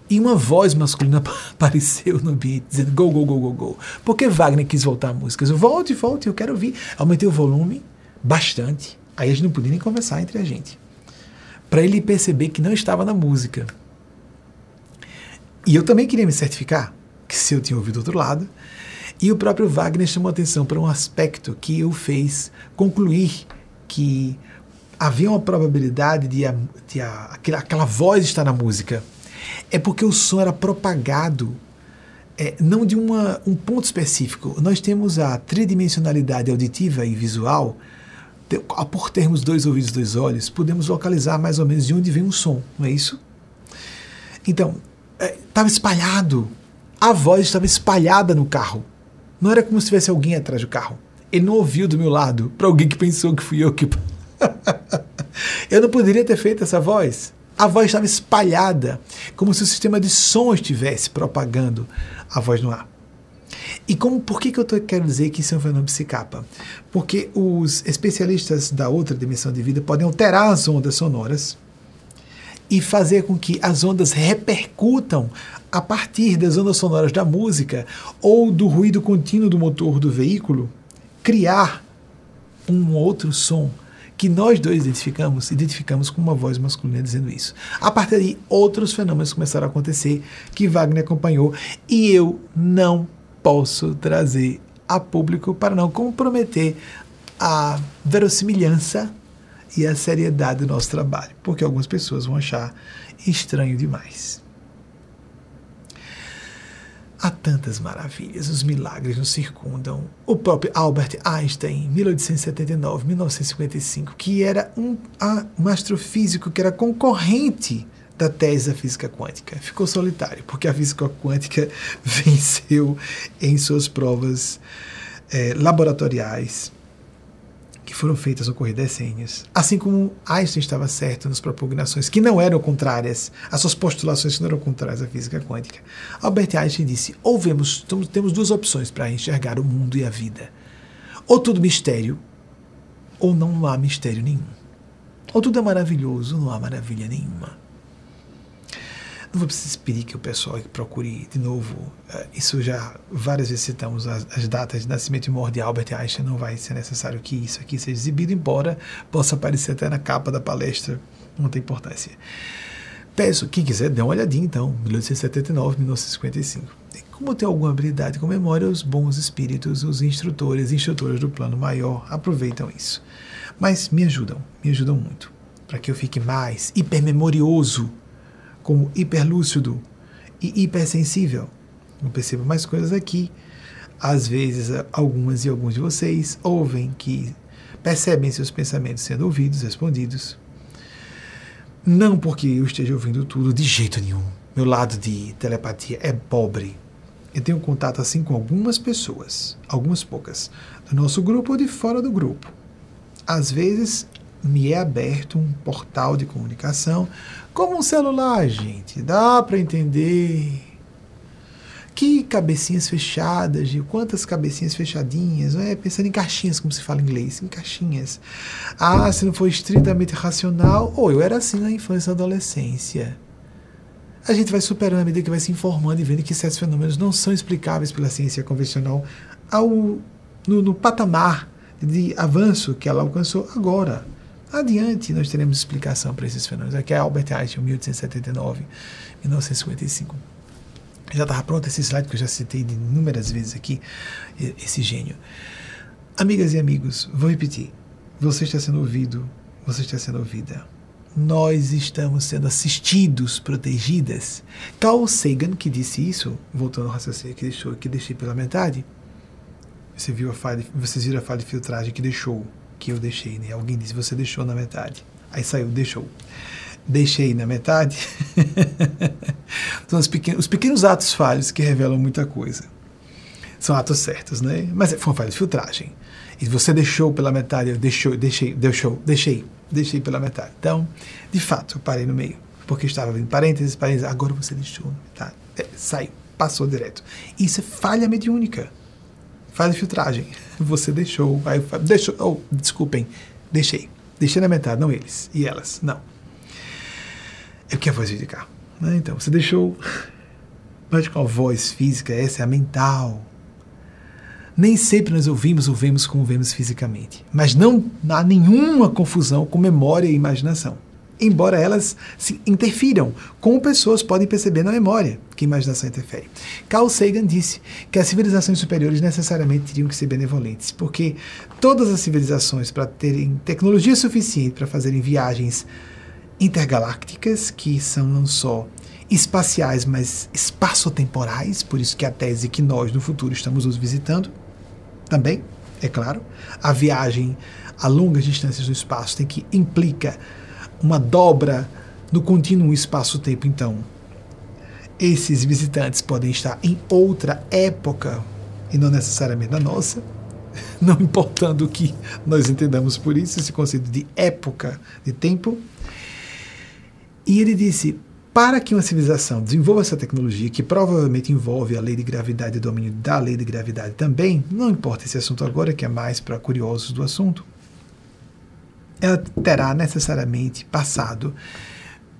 e uma voz masculina apareceu no beat, dizendo go, go, go, go, go. Porque Wagner quis voltar a música. Eu, volte, volte, eu quero ouvir. Aumentei o volume bastante. Aí a gente não podia nem conversar entre a gente. Para ele perceber que não estava na música. E eu também queria me certificar que se eu tinha ouvido do outro lado. E o próprio Wagner chamou atenção para um aspecto que o fez concluir que havia uma probabilidade de, a, de a, aquela, aquela voz estar na música é porque o som era propagado é, não de uma, um ponto específico. Nós temos a tridimensionalidade auditiva e visual. Por termos dois ouvidos, dois olhos, podemos localizar mais ou menos de onde vem um som, não é isso? Então, estava é, espalhado. A voz estava espalhada no carro. Não era como se tivesse alguém atrás do carro. Ele não ouviu do meu lado, para alguém que pensou que fui eu que. eu não poderia ter feito essa voz a voz estava espalhada, como se o sistema de som estivesse propagando a voz no ar. E como, por que, que eu tô, quero dizer que isso é um fenômeno psicapa? Porque os especialistas da outra dimensão de vida podem alterar as ondas sonoras e fazer com que as ondas repercutam a partir das ondas sonoras da música ou do ruído contínuo do motor do veículo, criar um outro som que nós dois identificamos, identificamos com uma voz masculina dizendo isso. A partir daí, outros fenômenos começaram a acontecer que Wagner acompanhou e eu não posso trazer a público para não comprometer a verossimilhança e a seriedade do nosso trabalho, porque algumas pessoas vão achar estranho demais. Há tantas maravilhas, os milagres nos circundam. O próprio Albert Einstein, 1879, 1955, que era um, um astrofísico que era concorrente da tese da física quântica. Ficou solitário, porque a física quântica venceu em suas provas eh, laboratoriais que foram feitas ao correr decênios. Assim como Einstein estava certo nas propugnações que não eram contrárias, as suas postulações que não eram contrárias à física quântica, Albert Einstein disse: ou vemos, temos duas opções para enxergar o mundo e a vida. Ou tudo mistério, ou não há mistério nenhum. Ou tudo é maravilhoso, não há maravilha nenhuma. Não vou precisar pedir que o pessoal procure de novo. Uh, isso já várias vezes citamos as, as, datas de nascimento e morte de Albert Einstein. Não vai ser necessário que isso aqui seja exibido, embora possa aparecer até na capa da palestra. Não tem importância. Peço, quem quiser, dê uma olhadinha então, 1879, 1955. E como tem alguma habilidade com memória, os bons espíritos, os instrutores, instrutores do plano maior aproveitam isso. Mas me ajudam, me ajudam muito, para que eu fique mais hipermemorioso como hiperlúcido e hipersensível. Eu percebo mais coisas aqui. Às vezes, algumas e alguns de vocês ouvem que percebem seus pensamentos sendo ouvidos, respondidos. Não porque eu esteja ouvindo tudo de jeito nenhum. Meu lado de telepatia é pobre. Eu tenho contato assim com algumas pessoas, algumas poucas, do nosso grupo ou de fora do grupo. Às vezes me é aberto um portal de comunicação, como um celular, gente. Dá para entender. Que cabecinhas fechadas, de quantas cabecinhas fechadinhas, não é? Pensando em caixinhas, como se fala em inglês, em caixinhas. Ah, se não for estritamente racional, ou eu era assim na infância e adolescência. A gente vai superando à medida que vai se informando e vendo que certos fenômenos não são explicáveis pela ciência convencional ao, no, no patamar de avanço que ela alcançou agora. Adiante, nós teremos explicação para esses fenômenos. Aqui é Albert Einstein, 1879, 1955. Já estava pronto esse slide que eu já citei inúmeras vezes aqui, esse gênio. Amigas e amigos, vou repetir. Você está sendo ouvido, você está sendo ouvida. Nós estamos sendo assistidos, protegidas. Carl Sagan, que disse isso, voltando ao raciocínio que deixou, que deixei pela metade, você viu a falha, vocês viram a falha de filtragem que deixou, que eu deixei, né? Alguém disse, você deixou na metade. Aí saiu, deixou deixei na metade. São os pequenos, os pequenos atos falhos que revelam muita coisa. São atos certos, né? Mas foi uma falha de filtragem. E você deixou pela metade, eu deixou, deixei, deixou, deixei, deixei pela metade. Então, de fato, eu parei no meio. Porque estava vindo parênteses, parênteses, agora você deixou na metade. É, saiu, passou direto. Isso é falha mediúnica. Falha de filtragem. Você deixou, aí deixou, oh, desculpem, deixei. Deixei na metade, não eles e elas, não é o que a voz indicar. Né? Então, você deixou. Mas a voz física, essa é a mental. Nem sempre nós ouvimos ou vemos como vemos fisicamente. Mas não há nenhuma confusão com memória e imaginação. Embora elas se interfiram, como pessoas podem perceber na memória que a imaginação interfere. Carl Sagan disse que as civilizações superiores necessariamente teriam que ser benevolentes, porque todas as civilizações, para terem tecnologia suficiente para fazerem viagens intergalácticas, que são não só espaciais, mas espaço-temporais, por isso que a tese que nós no futuro estamos os visitando, também, é claro, a viagem a longas distâncias do espaço tem que implica uma dobra no contínuo espaço-tempo, então. Esses visitantes podem estar em outra época e não necessariamente na nossa, não importando o que nós entendamos por isso, esse conceito de época, de tempo, e ele disse: para que uma civilização desenvolva essa tecnologia, que provavelmente envolve a lei de gravidade e domínio da lei de gravidade também, não importa esse assunto agora, que é mais para curiosos do assunto, ela terá necessariamente passado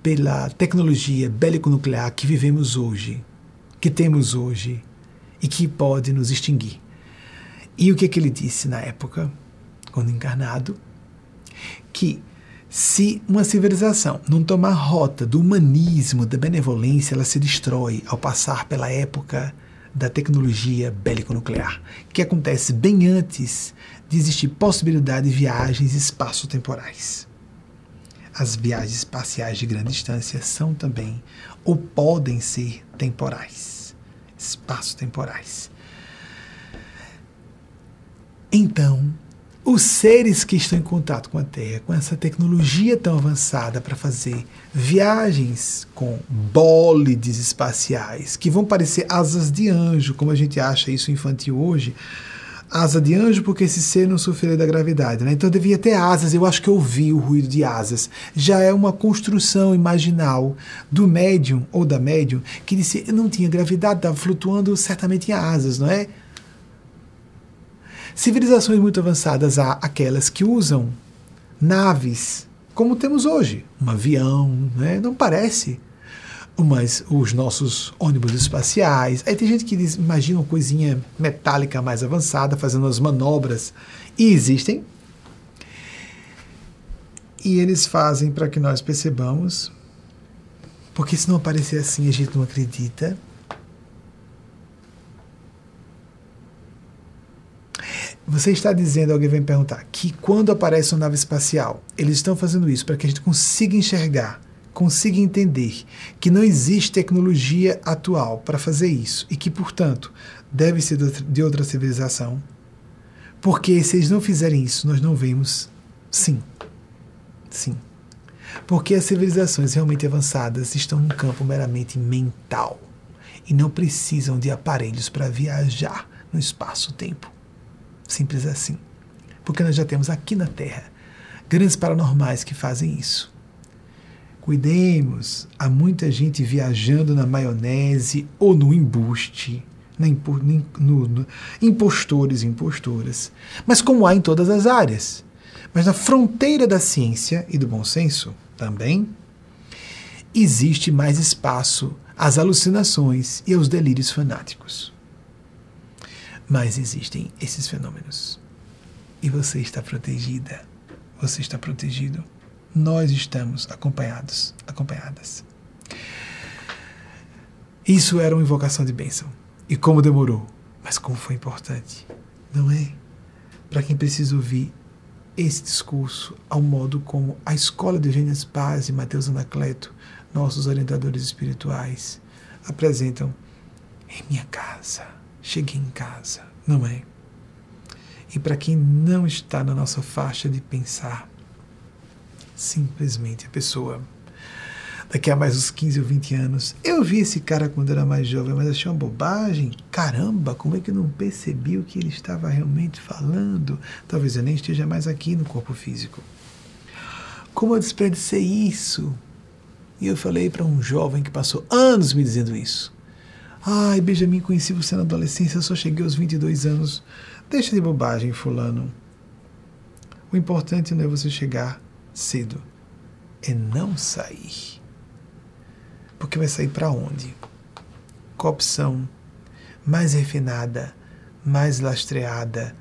pela tecnologia bélico-nuclear que vivemos hoje, que temos hoje e que pode nos extinguir. E o que, é que ele disse na época, quando encarnado? Que se uma civilização não tomar rota do humanismo, da benevolência, ela se destrói ao passar pela época da tecnologia bélico-nuclear, que acontece bem antes de existir possibilidade de viagens espaço-temporais. As viagens espaciais de grande distância são também, ou podem ser, temporais, espaço-temporais. Então, os seres que estão em contato com a Terra, com essa tecnologia tão avançada para fazer viagens com bólides espaciais, que vão parecer asas de anjo, como a gente acha isso infantil hoje, asa de anjo porque esse ser não sofreu da gravidade, né? Então devia ter asas. Eu acho que eu ouvi o ruído de asas. Já é uma construção imaginal do médium ou da médium que disse eu não tinha gravidade, estava flutuando, certamente em asas, não é? Civilizações muito avançadas há aquelas que usam naves, como temos hoje, um avião, né? não parece, mas os nossos ônibus espaciais. Aí tem gente que diz, imagina uma coisinha metálica mais avançada fazendo as manobras, e existem. E eles fazem para que nós percebamos, porque se não aparecer assim a gente não acredita. Você está dizendo, alguém vem perguntar, que quando aparece uma nave espacial, eles estão fazendo isso para que a gente consiga enxergar, consiga entender que não existe tecnologia atual para fazer isso e que, portanto, deve ser de outra civilização? Porque se eles não fizerem isso, nós não vemos? Sim. Sim. Porque as civilizações realmente avançadas estão num campo meramente mental e não precisam de aparelhos para viajar no espaço-tempo. Simples assim. Porque nós já temos aqui na Terra grandes paranormais que fazem isso. Cuidemos, há muita gente viajando na maionese ou no embuste, na impo, no, no, impostores e impostoras, mas como há em todas as áreas. Mas na fronteira da ciência e do bom senso também existe mais espaço às alucinações e aos delírios fanáticos. Mas existem esses fenômenos. E você está protegida. Você está protegido. Nós estamos acompanhados, acompanhadas. Isso era uma invocação de bênção. E como demorou, mas como foi importante, não é? Para quem precisa ouvir esse discurso ao modo como a escola de Eugênia Paz e Mateus Anacleto, nossos orientadores espirituais, apresentam em minha casa, cheguei em casa, não é? E para quem não está na nossa faixa de pensar, simplesmente a pessoa daqui a mais uns 15 ou 20 anos. Eu vi esse cara quando era mais jovem, mas achei uma bobagem. Caramba, como é que eu não percebi o que ele estava realmente falando? Talvez eu nem esteja mais aqui no corpo físico. Como eu desperdicei isso? E eu falei para um jovem que passou anos me dizendo isso. Ai, Benjamin, conheci você na adolescência, só cheguei aos 22 anos. Deixa de bobagem, fulano. O importante não é você chegar cedo, é não sair. Porque vai sair para onde? A opção mais refinada, mais lastreada,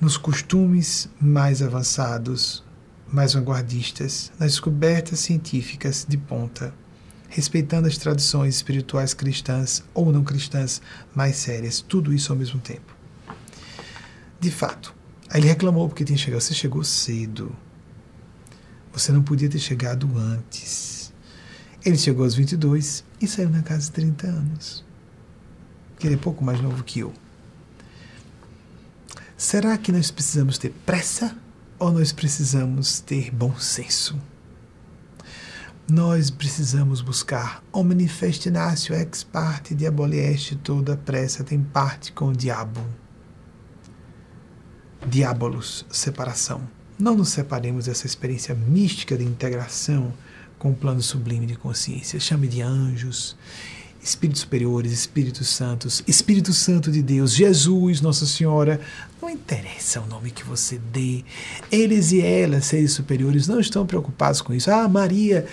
nos costumes mais avançados, mais vanguardistas, nas descobertas científicas de ponta, respeitando as tradições espirituais cristãs ou não cristãs mais sérias, tudo isso ao mesmo tempo. De fato, aí ele reclamou porque tinha chegado. Você chegou cedo. Você não podia ter chegado antes. Ele chegou aos 22 e saiu na casa de 30 anos. Que ele é pouco mais novo que eu. Será que nós precisamos ter pressa ou nós precisamos ter bom senso? Nós precisamos buscar o manifestinatio ex parte diaboli est, toda pressa tem parte com o diabo. Diabolos, separação. Não nos separemos dessa experiência mística de integração com o plano sublime de consciência. Chame de anjos, espíritos superiores, espíritos santos, Espírito Santo de Deus, Jesus, Nossa Senhora. Não interessa o nome que você dê. Eles e elas, seres superiores, não estão preocupados com isso. Ah, Maria,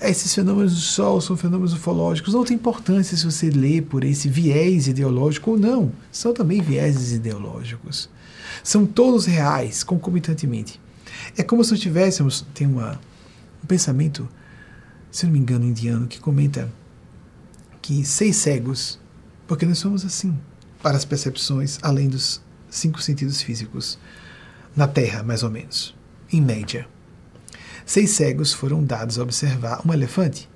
esses fenômenos do Sol são fenômenos ufológicos. Não tem importância se você lê por esse viés ideológico ou não. São também vieses ideológicos. São todos reais, concomitantemente. É como se tivéssemos. Tem uma, um pensamento, se não me engano, indiano, que comenta que seis cegos, porque nós somos assim, para as percepções além dos cinco sentidos físicos, na Terra, mais ou menos, em média. Seis cegos foram dados a observar um elefante,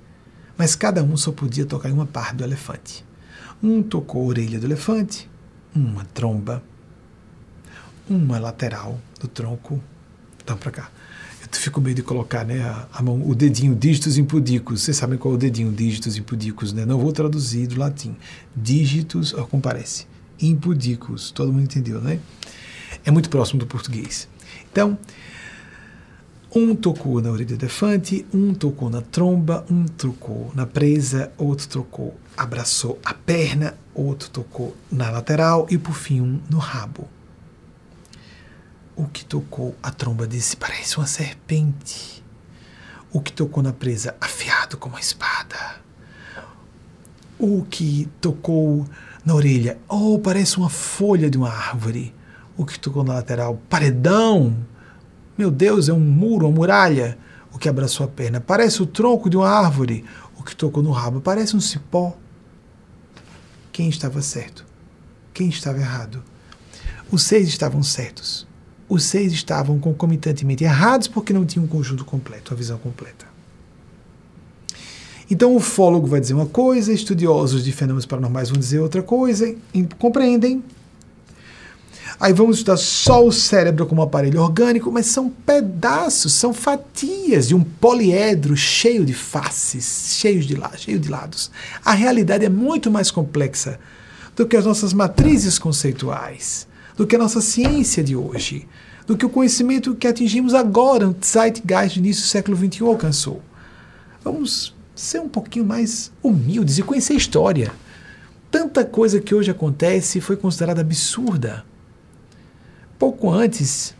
mas cada um só podia tocar em uma parte do elefante. Um tocou a orelha do elefante, uma tromba, uma lateral do tronco. Então, para cá. Eu fico meio de colocar né, a, a, mão, o dedinho dígitos impudicos. Vocês sabem qual é o dedinho dígitos impudicos, né? Não vou traduzir do latim. Dígitos, ó, como parece. Impudicos. Todo mundo entendeu, né? É muito próximo do português. Então, um tocou na orelha do elefante, um tocou na tromba, um tocou na presa, outro tocou, abraçou a perna, outro tocou na lateral e por fim um no rabo. O que tocou a tromba disse: parece uma serpente. O que tocou na presa, afiado como uma espada. O que tocou na orelha, oh, parece uma folha de uma árvore. O que tocou na lateral, paredão. Meu Deus, é um muro, uma muralha. O que abraçou a perna, parece o tronco de uma árvore. O que tocou no rabo, parece um cipó. Quem estava certo? Quem estava errado? Os seis estavam certos os seis estavam concomitantemente errados porque não tinham um conjunto completo, a visão completa. Então, o ufólogo vai dizer uma coisa, estudiosos de fenômenos paranormais vão dizer outra coisa, compreendem. Aí vamos estudar só o cérebro como aparelho orgânico, mas são pedaços, são fatias de um poliedro cheio de faces, cheio de, cheio de lados. A realidade é muito mais complexa do que as nossas matrizes conceituais do que a nossa ciência de hoje, do que o conhecimento que atingimos agora, o Zeitgeist do início do século XXI alcançou. Vamos ser um pouquinho mais humildes e conhecer a história. Tanta coisa que hoje acontece foi considerada absurda. Pouco antes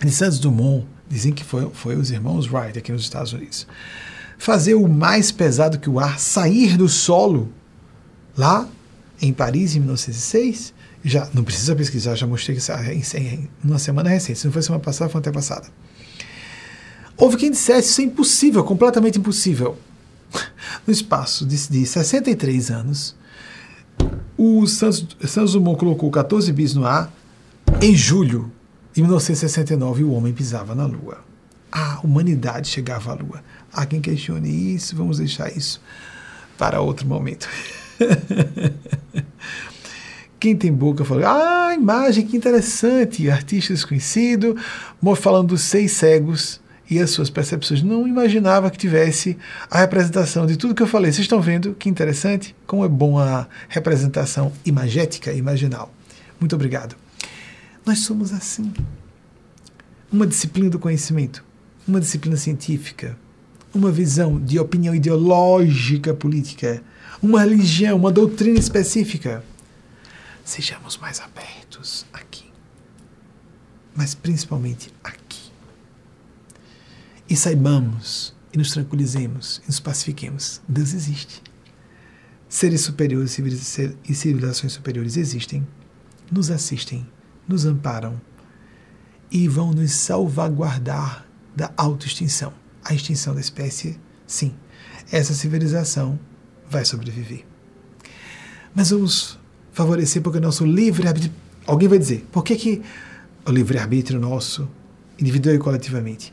de Santos Dumont, dizem que foi, foi os irmãos Wright aqui nos Estados Unidos, fazer o mais pesado que o ar sair do solo, lá em Paris, em 1906, já não precisa pesquisar, já mostrei isso em, uma semana recente. Se não foi semana passada, foi passada. Houve quem dissesse isso é impossível, completamente impossível. no espaço de, de 63 anos, o Santos Dumont colocou 14 bis no ar. Em julho de 1969, o homem pisava na Lua. A humanidade chegava à Lua. Há quem questione isso, vamos deixar isso para outro momento. Quem tem boca fala, ah, imagem, que interessante, artista desconhecido, falando dos seis cegos e as suas percepções. Não imaginava que tivesse a representação de tudo que eu falei. Vocês estão vendo que interessante? Como é bom a representação imagética, imaginal. Muito obrigado. Nós somos assim. Uma disciplina do conhecimento, uma disciplina científica, uma visão de opinião ideológica política, uma religião, uma doutrina específica Sejamos mais abertos aqui, mas principalmente aqui. E saibamos, e nos tranquilizemos, e nos pacifiquemos. Deus existe. Seres superiores e civilizações superiores existem, nos assistem, nos amparam e vão nos salvaguardar da autoextinção. A extinção da espécie, sim, essa civilização vai sobreviver. Mas vamos favorecer porque o nosso livre-arbítrio. Alguém vai dizer, por que, que o livre-arbítrio nosso, individual e coletivamente?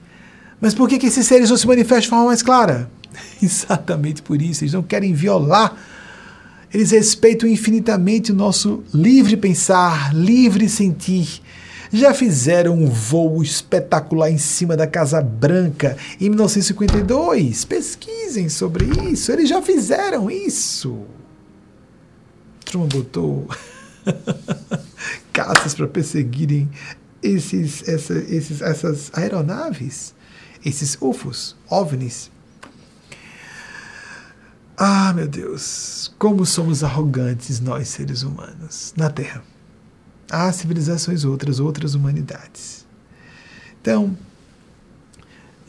Mas por que, que esses seres não se manifestam de forma mais clara? Exatamente por isso, eles não querem violar. Eles respeitam infinitamente o nosso livre pensar, livre sentir. Já fizeram um voo espetacular em cima da Casa Branca em 1952. Pesquisem sobre isso. Eles já fizeram isso. Truman botou caças para perseguirem esses, essa, esses, essas aeronaves, esses UFOs, OVNIs. Ah, meu Deus, como somos arrogantes nós, seres humanos, na Terra. Há civilizações outras, outras humanidades. Então,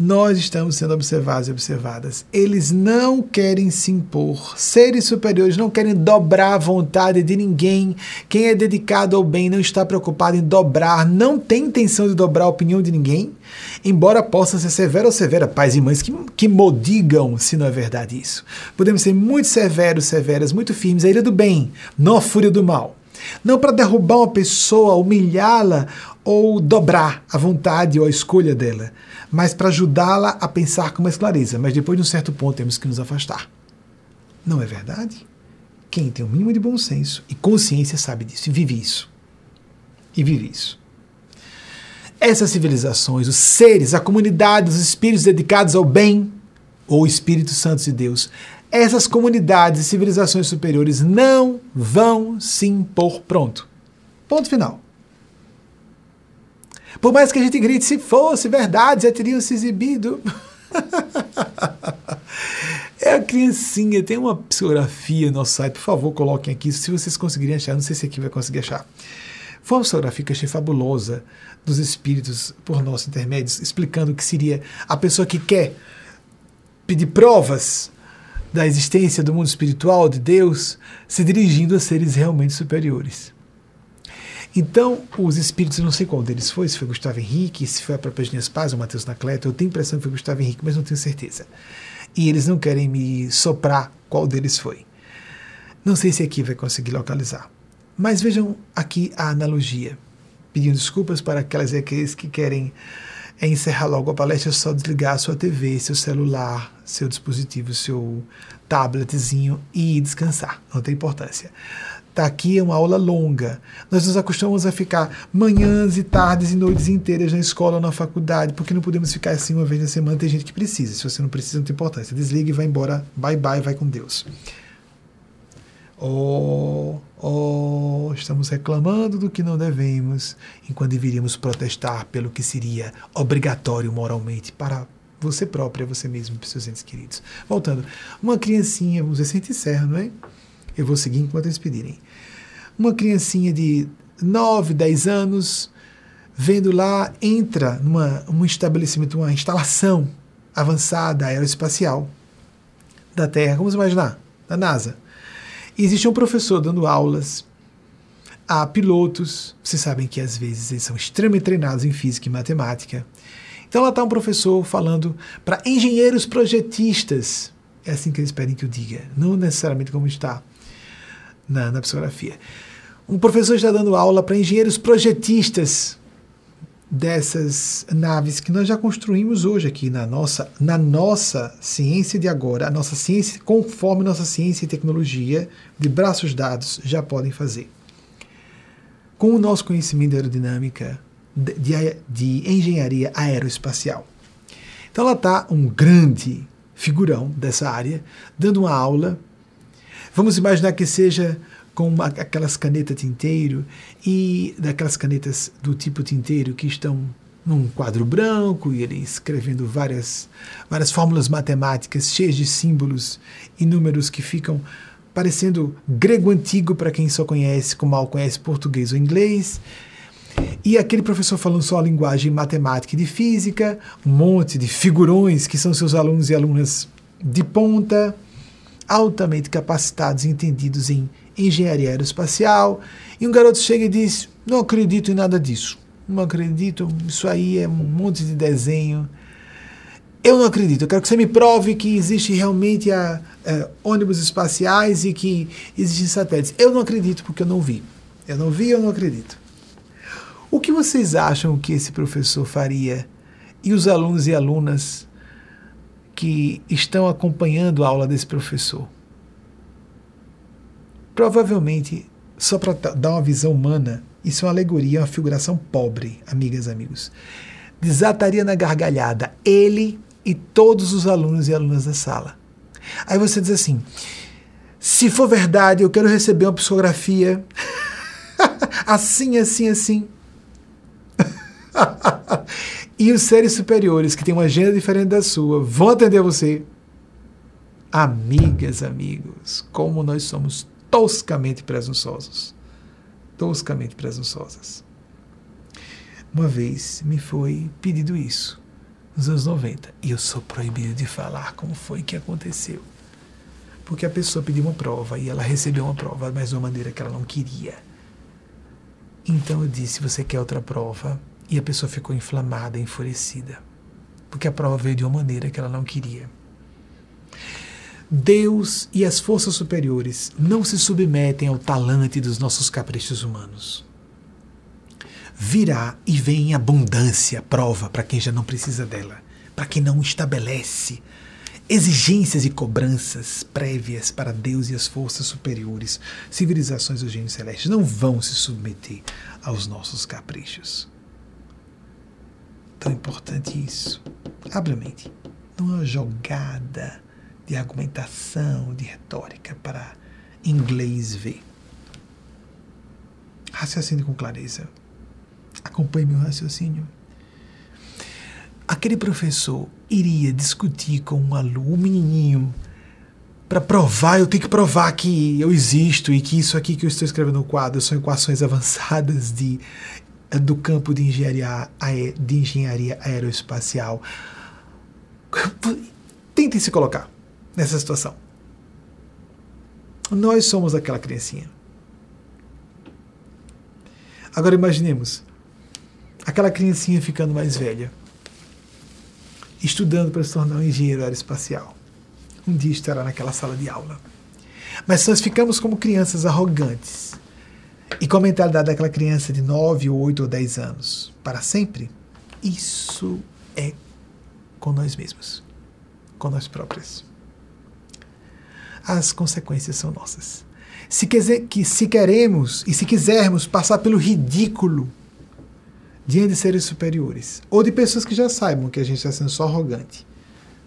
nós estamos sendo observados e observadas. Eles não querem se impor. Seres superiores não querem dobrar a vontade de ninguém. Quem é dedicado ao bem não está preocupado em dobrar, não tem intenção de dobrar a opinião de ninguém, embora possa ser severo ou severa. Pais e mães que, que modigam se não é verdade isso. Podemos ser muito severos, severas, muito firmes, a ira do bem, não a fúria do mal. Não para derrubar uma pessoa, humilhá-la ou dobrar a vontade ou a escolha dela mas para ajudá-la a pensar com mais clareza. Mas depois de um certo ponto temos que nos afastar. Não é verdade? Quem tem o um mínimo de bom senso e consciência sabe disso e vive isso. E vive isso. Essas civilizações, os seres, a comunidade, os espíritos dedicados ao bem, ou Espíritos Santos de Deus, essas comunidades e civilizações superiores não vão se impor pronto. Ponto final. Por mais que a gente grite, se fosse verdade, já teriam se exibido. é a criancinha, tem uma psicografia no nosso site, por favor, coloquem aqui, se vocês conseguirem achar, não sei se aqui vai conseguir achar. Foi uma psicografia que achei fabulosa dos espíritos por nossos intermédios, explicando o que seria a pessoa que quer pedir provas da existência do mundo espiritual, de Deus, se dirigindo a seres realmente superiores. Então, os espíritos, eu não sei qual deles foi, se foi Gustavo Henrique, se foi a própria Genias Paz ou Matheus Nacleto, eu tenho a impressão que foi Gustavo Henrique, mas não tenho certeza. E eles não querem me soprar qual deles foi. Não sei se aqui vai conseguir localizar. Mas vejam aqui a analogia. Pedindo desculpas para aquelas e aqueles que querem é encerrar logo a palestra, é só desligar a sua TV, seu celular, seu dispositivo, seu tabletzinho e descansar. Não tem importância. Tá aqui é uma aula longa. Nós nos acostumamos a ficar manhãs e tardes e noites inteiras na escola ou na faculdade, porque não podemos ficar assim uma vez na semana. Tem gente que precisa. Se você não precisa, não tem importância. Desliga e vai embora. Bye bye, vai com Deus. Oh, oh, estamos reclamando do que não devemos, enquanto deveríamos protestar pelo que seria obrigatório moralmente para você própria, você mesmo, para seus entes queridos. Voltando, uma criancinha, vamos ver se encerra, não é? Eu vou seguir enquanto eles pedirem. Uma criancinha de 9, 10 anos, vendo lá, entra numa um estabelecimento, uma instalação avançada aeroespacial da Terra, vamos imaginar, da NASA. E existe um professor dando aulas a pilotos, vocês sabem que às vezes eles são extremamente treinados em física e matemática. Então lá está um professor falando para engenheiros projetistas É assim que eles pedem que eu diga, não necessariamente como está na, na psicografia. Um professor está dando aula para engenheiros projetistas dessas naves que nós já construímos hoje aqui na nossa, na nossa ciência de agora, a nossa ciência, conforme nossa ciência e tecnologia de braços dados já podem fazer. Com o nosso conhecimento de aerodinâmica, de, de, de engenharia aeroespacial. Então lá está um grande figurão dessa área, dando uma aula. Vamos imaginar que seja com uma, aquelas canetas tinteiro e daquelas canetas do tipo tinteiro que estão num quadro branco e ele escrevendo várias, várias fórmulas matemáticas cheias de símbolos e números que ficam parecendo grego antigo para quem só conhece, como mal conhece português ou inglês. E aquele professor falando só a linguagem matemática e de física, um monte de figurões que são seus alunos e alunas de ponta, altamente capacitados e entendidos em engenharia aeroespacial. E um garoto chega e diz: Não acredito em nada disso. Não acredito, isso aí é um monte de desenho. Eu não acredito. Eu quero que você me prove que existe realmente a, a, ônibus espaciais e que existem satélites. Eu não acredito porque eu não vi. Eu não vi, eu não acredito. O que vocês acham que esse professor faria e os alunos e alunas que estão acompanhando a aula desse professor? Provavelmente, só para dar uma visão humana, isso é uma alegoria, uma figuração pobre, amigas e amigos. Desataria na gargalhada ele e todos os alunos e alunas da sala. Aí você diz assim: se for verdade, eu quero receber uma psicografia assim, assim, assim. e os seres superiores, que têm uma agenda diferente da sua, vão atender você. Amigas, amigos, como nós somos toscamente presunçosos. Toscamente presunçosas. Uma vez me foi pedido isso, nos anos 90, e eu sou proibido de falar como foi que aconteceu. Porque a pessoa pediu uma prova e ela recebeu uma prova, mas de uma maneira que ela não queria. Então eu disse: Você quer outra prova? E a pessoa ficou inflamada, enfurecida, porque a prova veio de uma maneira que ela não queria. Deus e as forças superiores não se submetem ao talante dos nossos caprichos humanos. Virá e vem em abundância prova para quem já não precisa dela, para quem não estabelece exigências e cobranças prévias para Deus e as forças superiores, civilizações dos gênios celestes, não vão se submeter aos nossos caprichos tão importante isso. Abre a mente. Não é uma jogada de argumentação, de retórica para inglês ver. Raciocínio com clareza. Acompanhe meu raciocínio. Aquele professor iria discutir com um aluno, um menininho, para provar, eu tenho que provar que eu existo e que isso aqui que eu estou escrevendo no quadro são equações avançadas de do campo de engenharia, de engenharia aeroespacial. Tentem se colocar nessa situação. Nós somos aquela criancinha. Agora imaginemos aquela criancinha ficando mais velha, estudando para se tornar um engenheiro aeroespacial. Um dia estará naquela sala de aula. Mas nós ficamos como crianças arrogantes, e com a mentalidade daquela criança de 9, ou 8 ou 10 anos para sempre, isso é com nós mesmos, com nós próprios. As consequências são nossas. Se, quiser, que, se queremos e se quisermos passar pelo ridículo diante de seres superiores, ou de pessoas que já saibam que a gente está sendo só arrogante,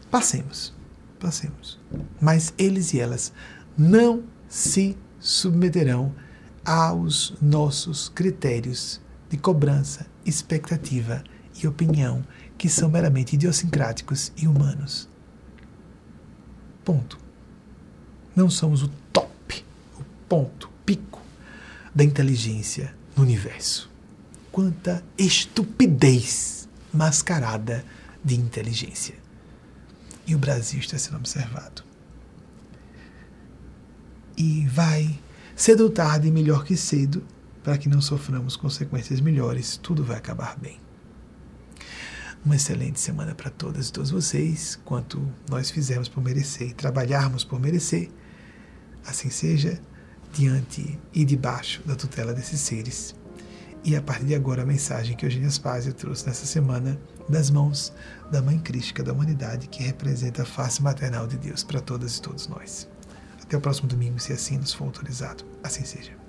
passemos, passemos. Mas eles e elas não se submeterão aos nossos critérios de cobrança, expectativa e opinião, que são meramente idiosincráticos e humanos. Ponto. Não somos o top, o ponto, pico da inteligência no universo. Quanta estupidez mascarada de inteligência. E o Brasil está sendo observado. E vai Cedo ou tarde, melhor que cedo, para que não soframos consequências melhores, tudo vai acabar bem. Uma excelente semana para todas e todos vocês, quanto nós fizermos por merecer e trabalharmos por merecer. Assim seja, diante e debaixo da tutela desses seres. E a partir de agora, a mensagem que Eugênia Spazio trouxe nessa semana das mãos da Mãe Crística da Humanidade, que representa a face maternal de Deus para todas e todos nós. Até o próximo domingo, se assim nos for autorizado. Assim seja.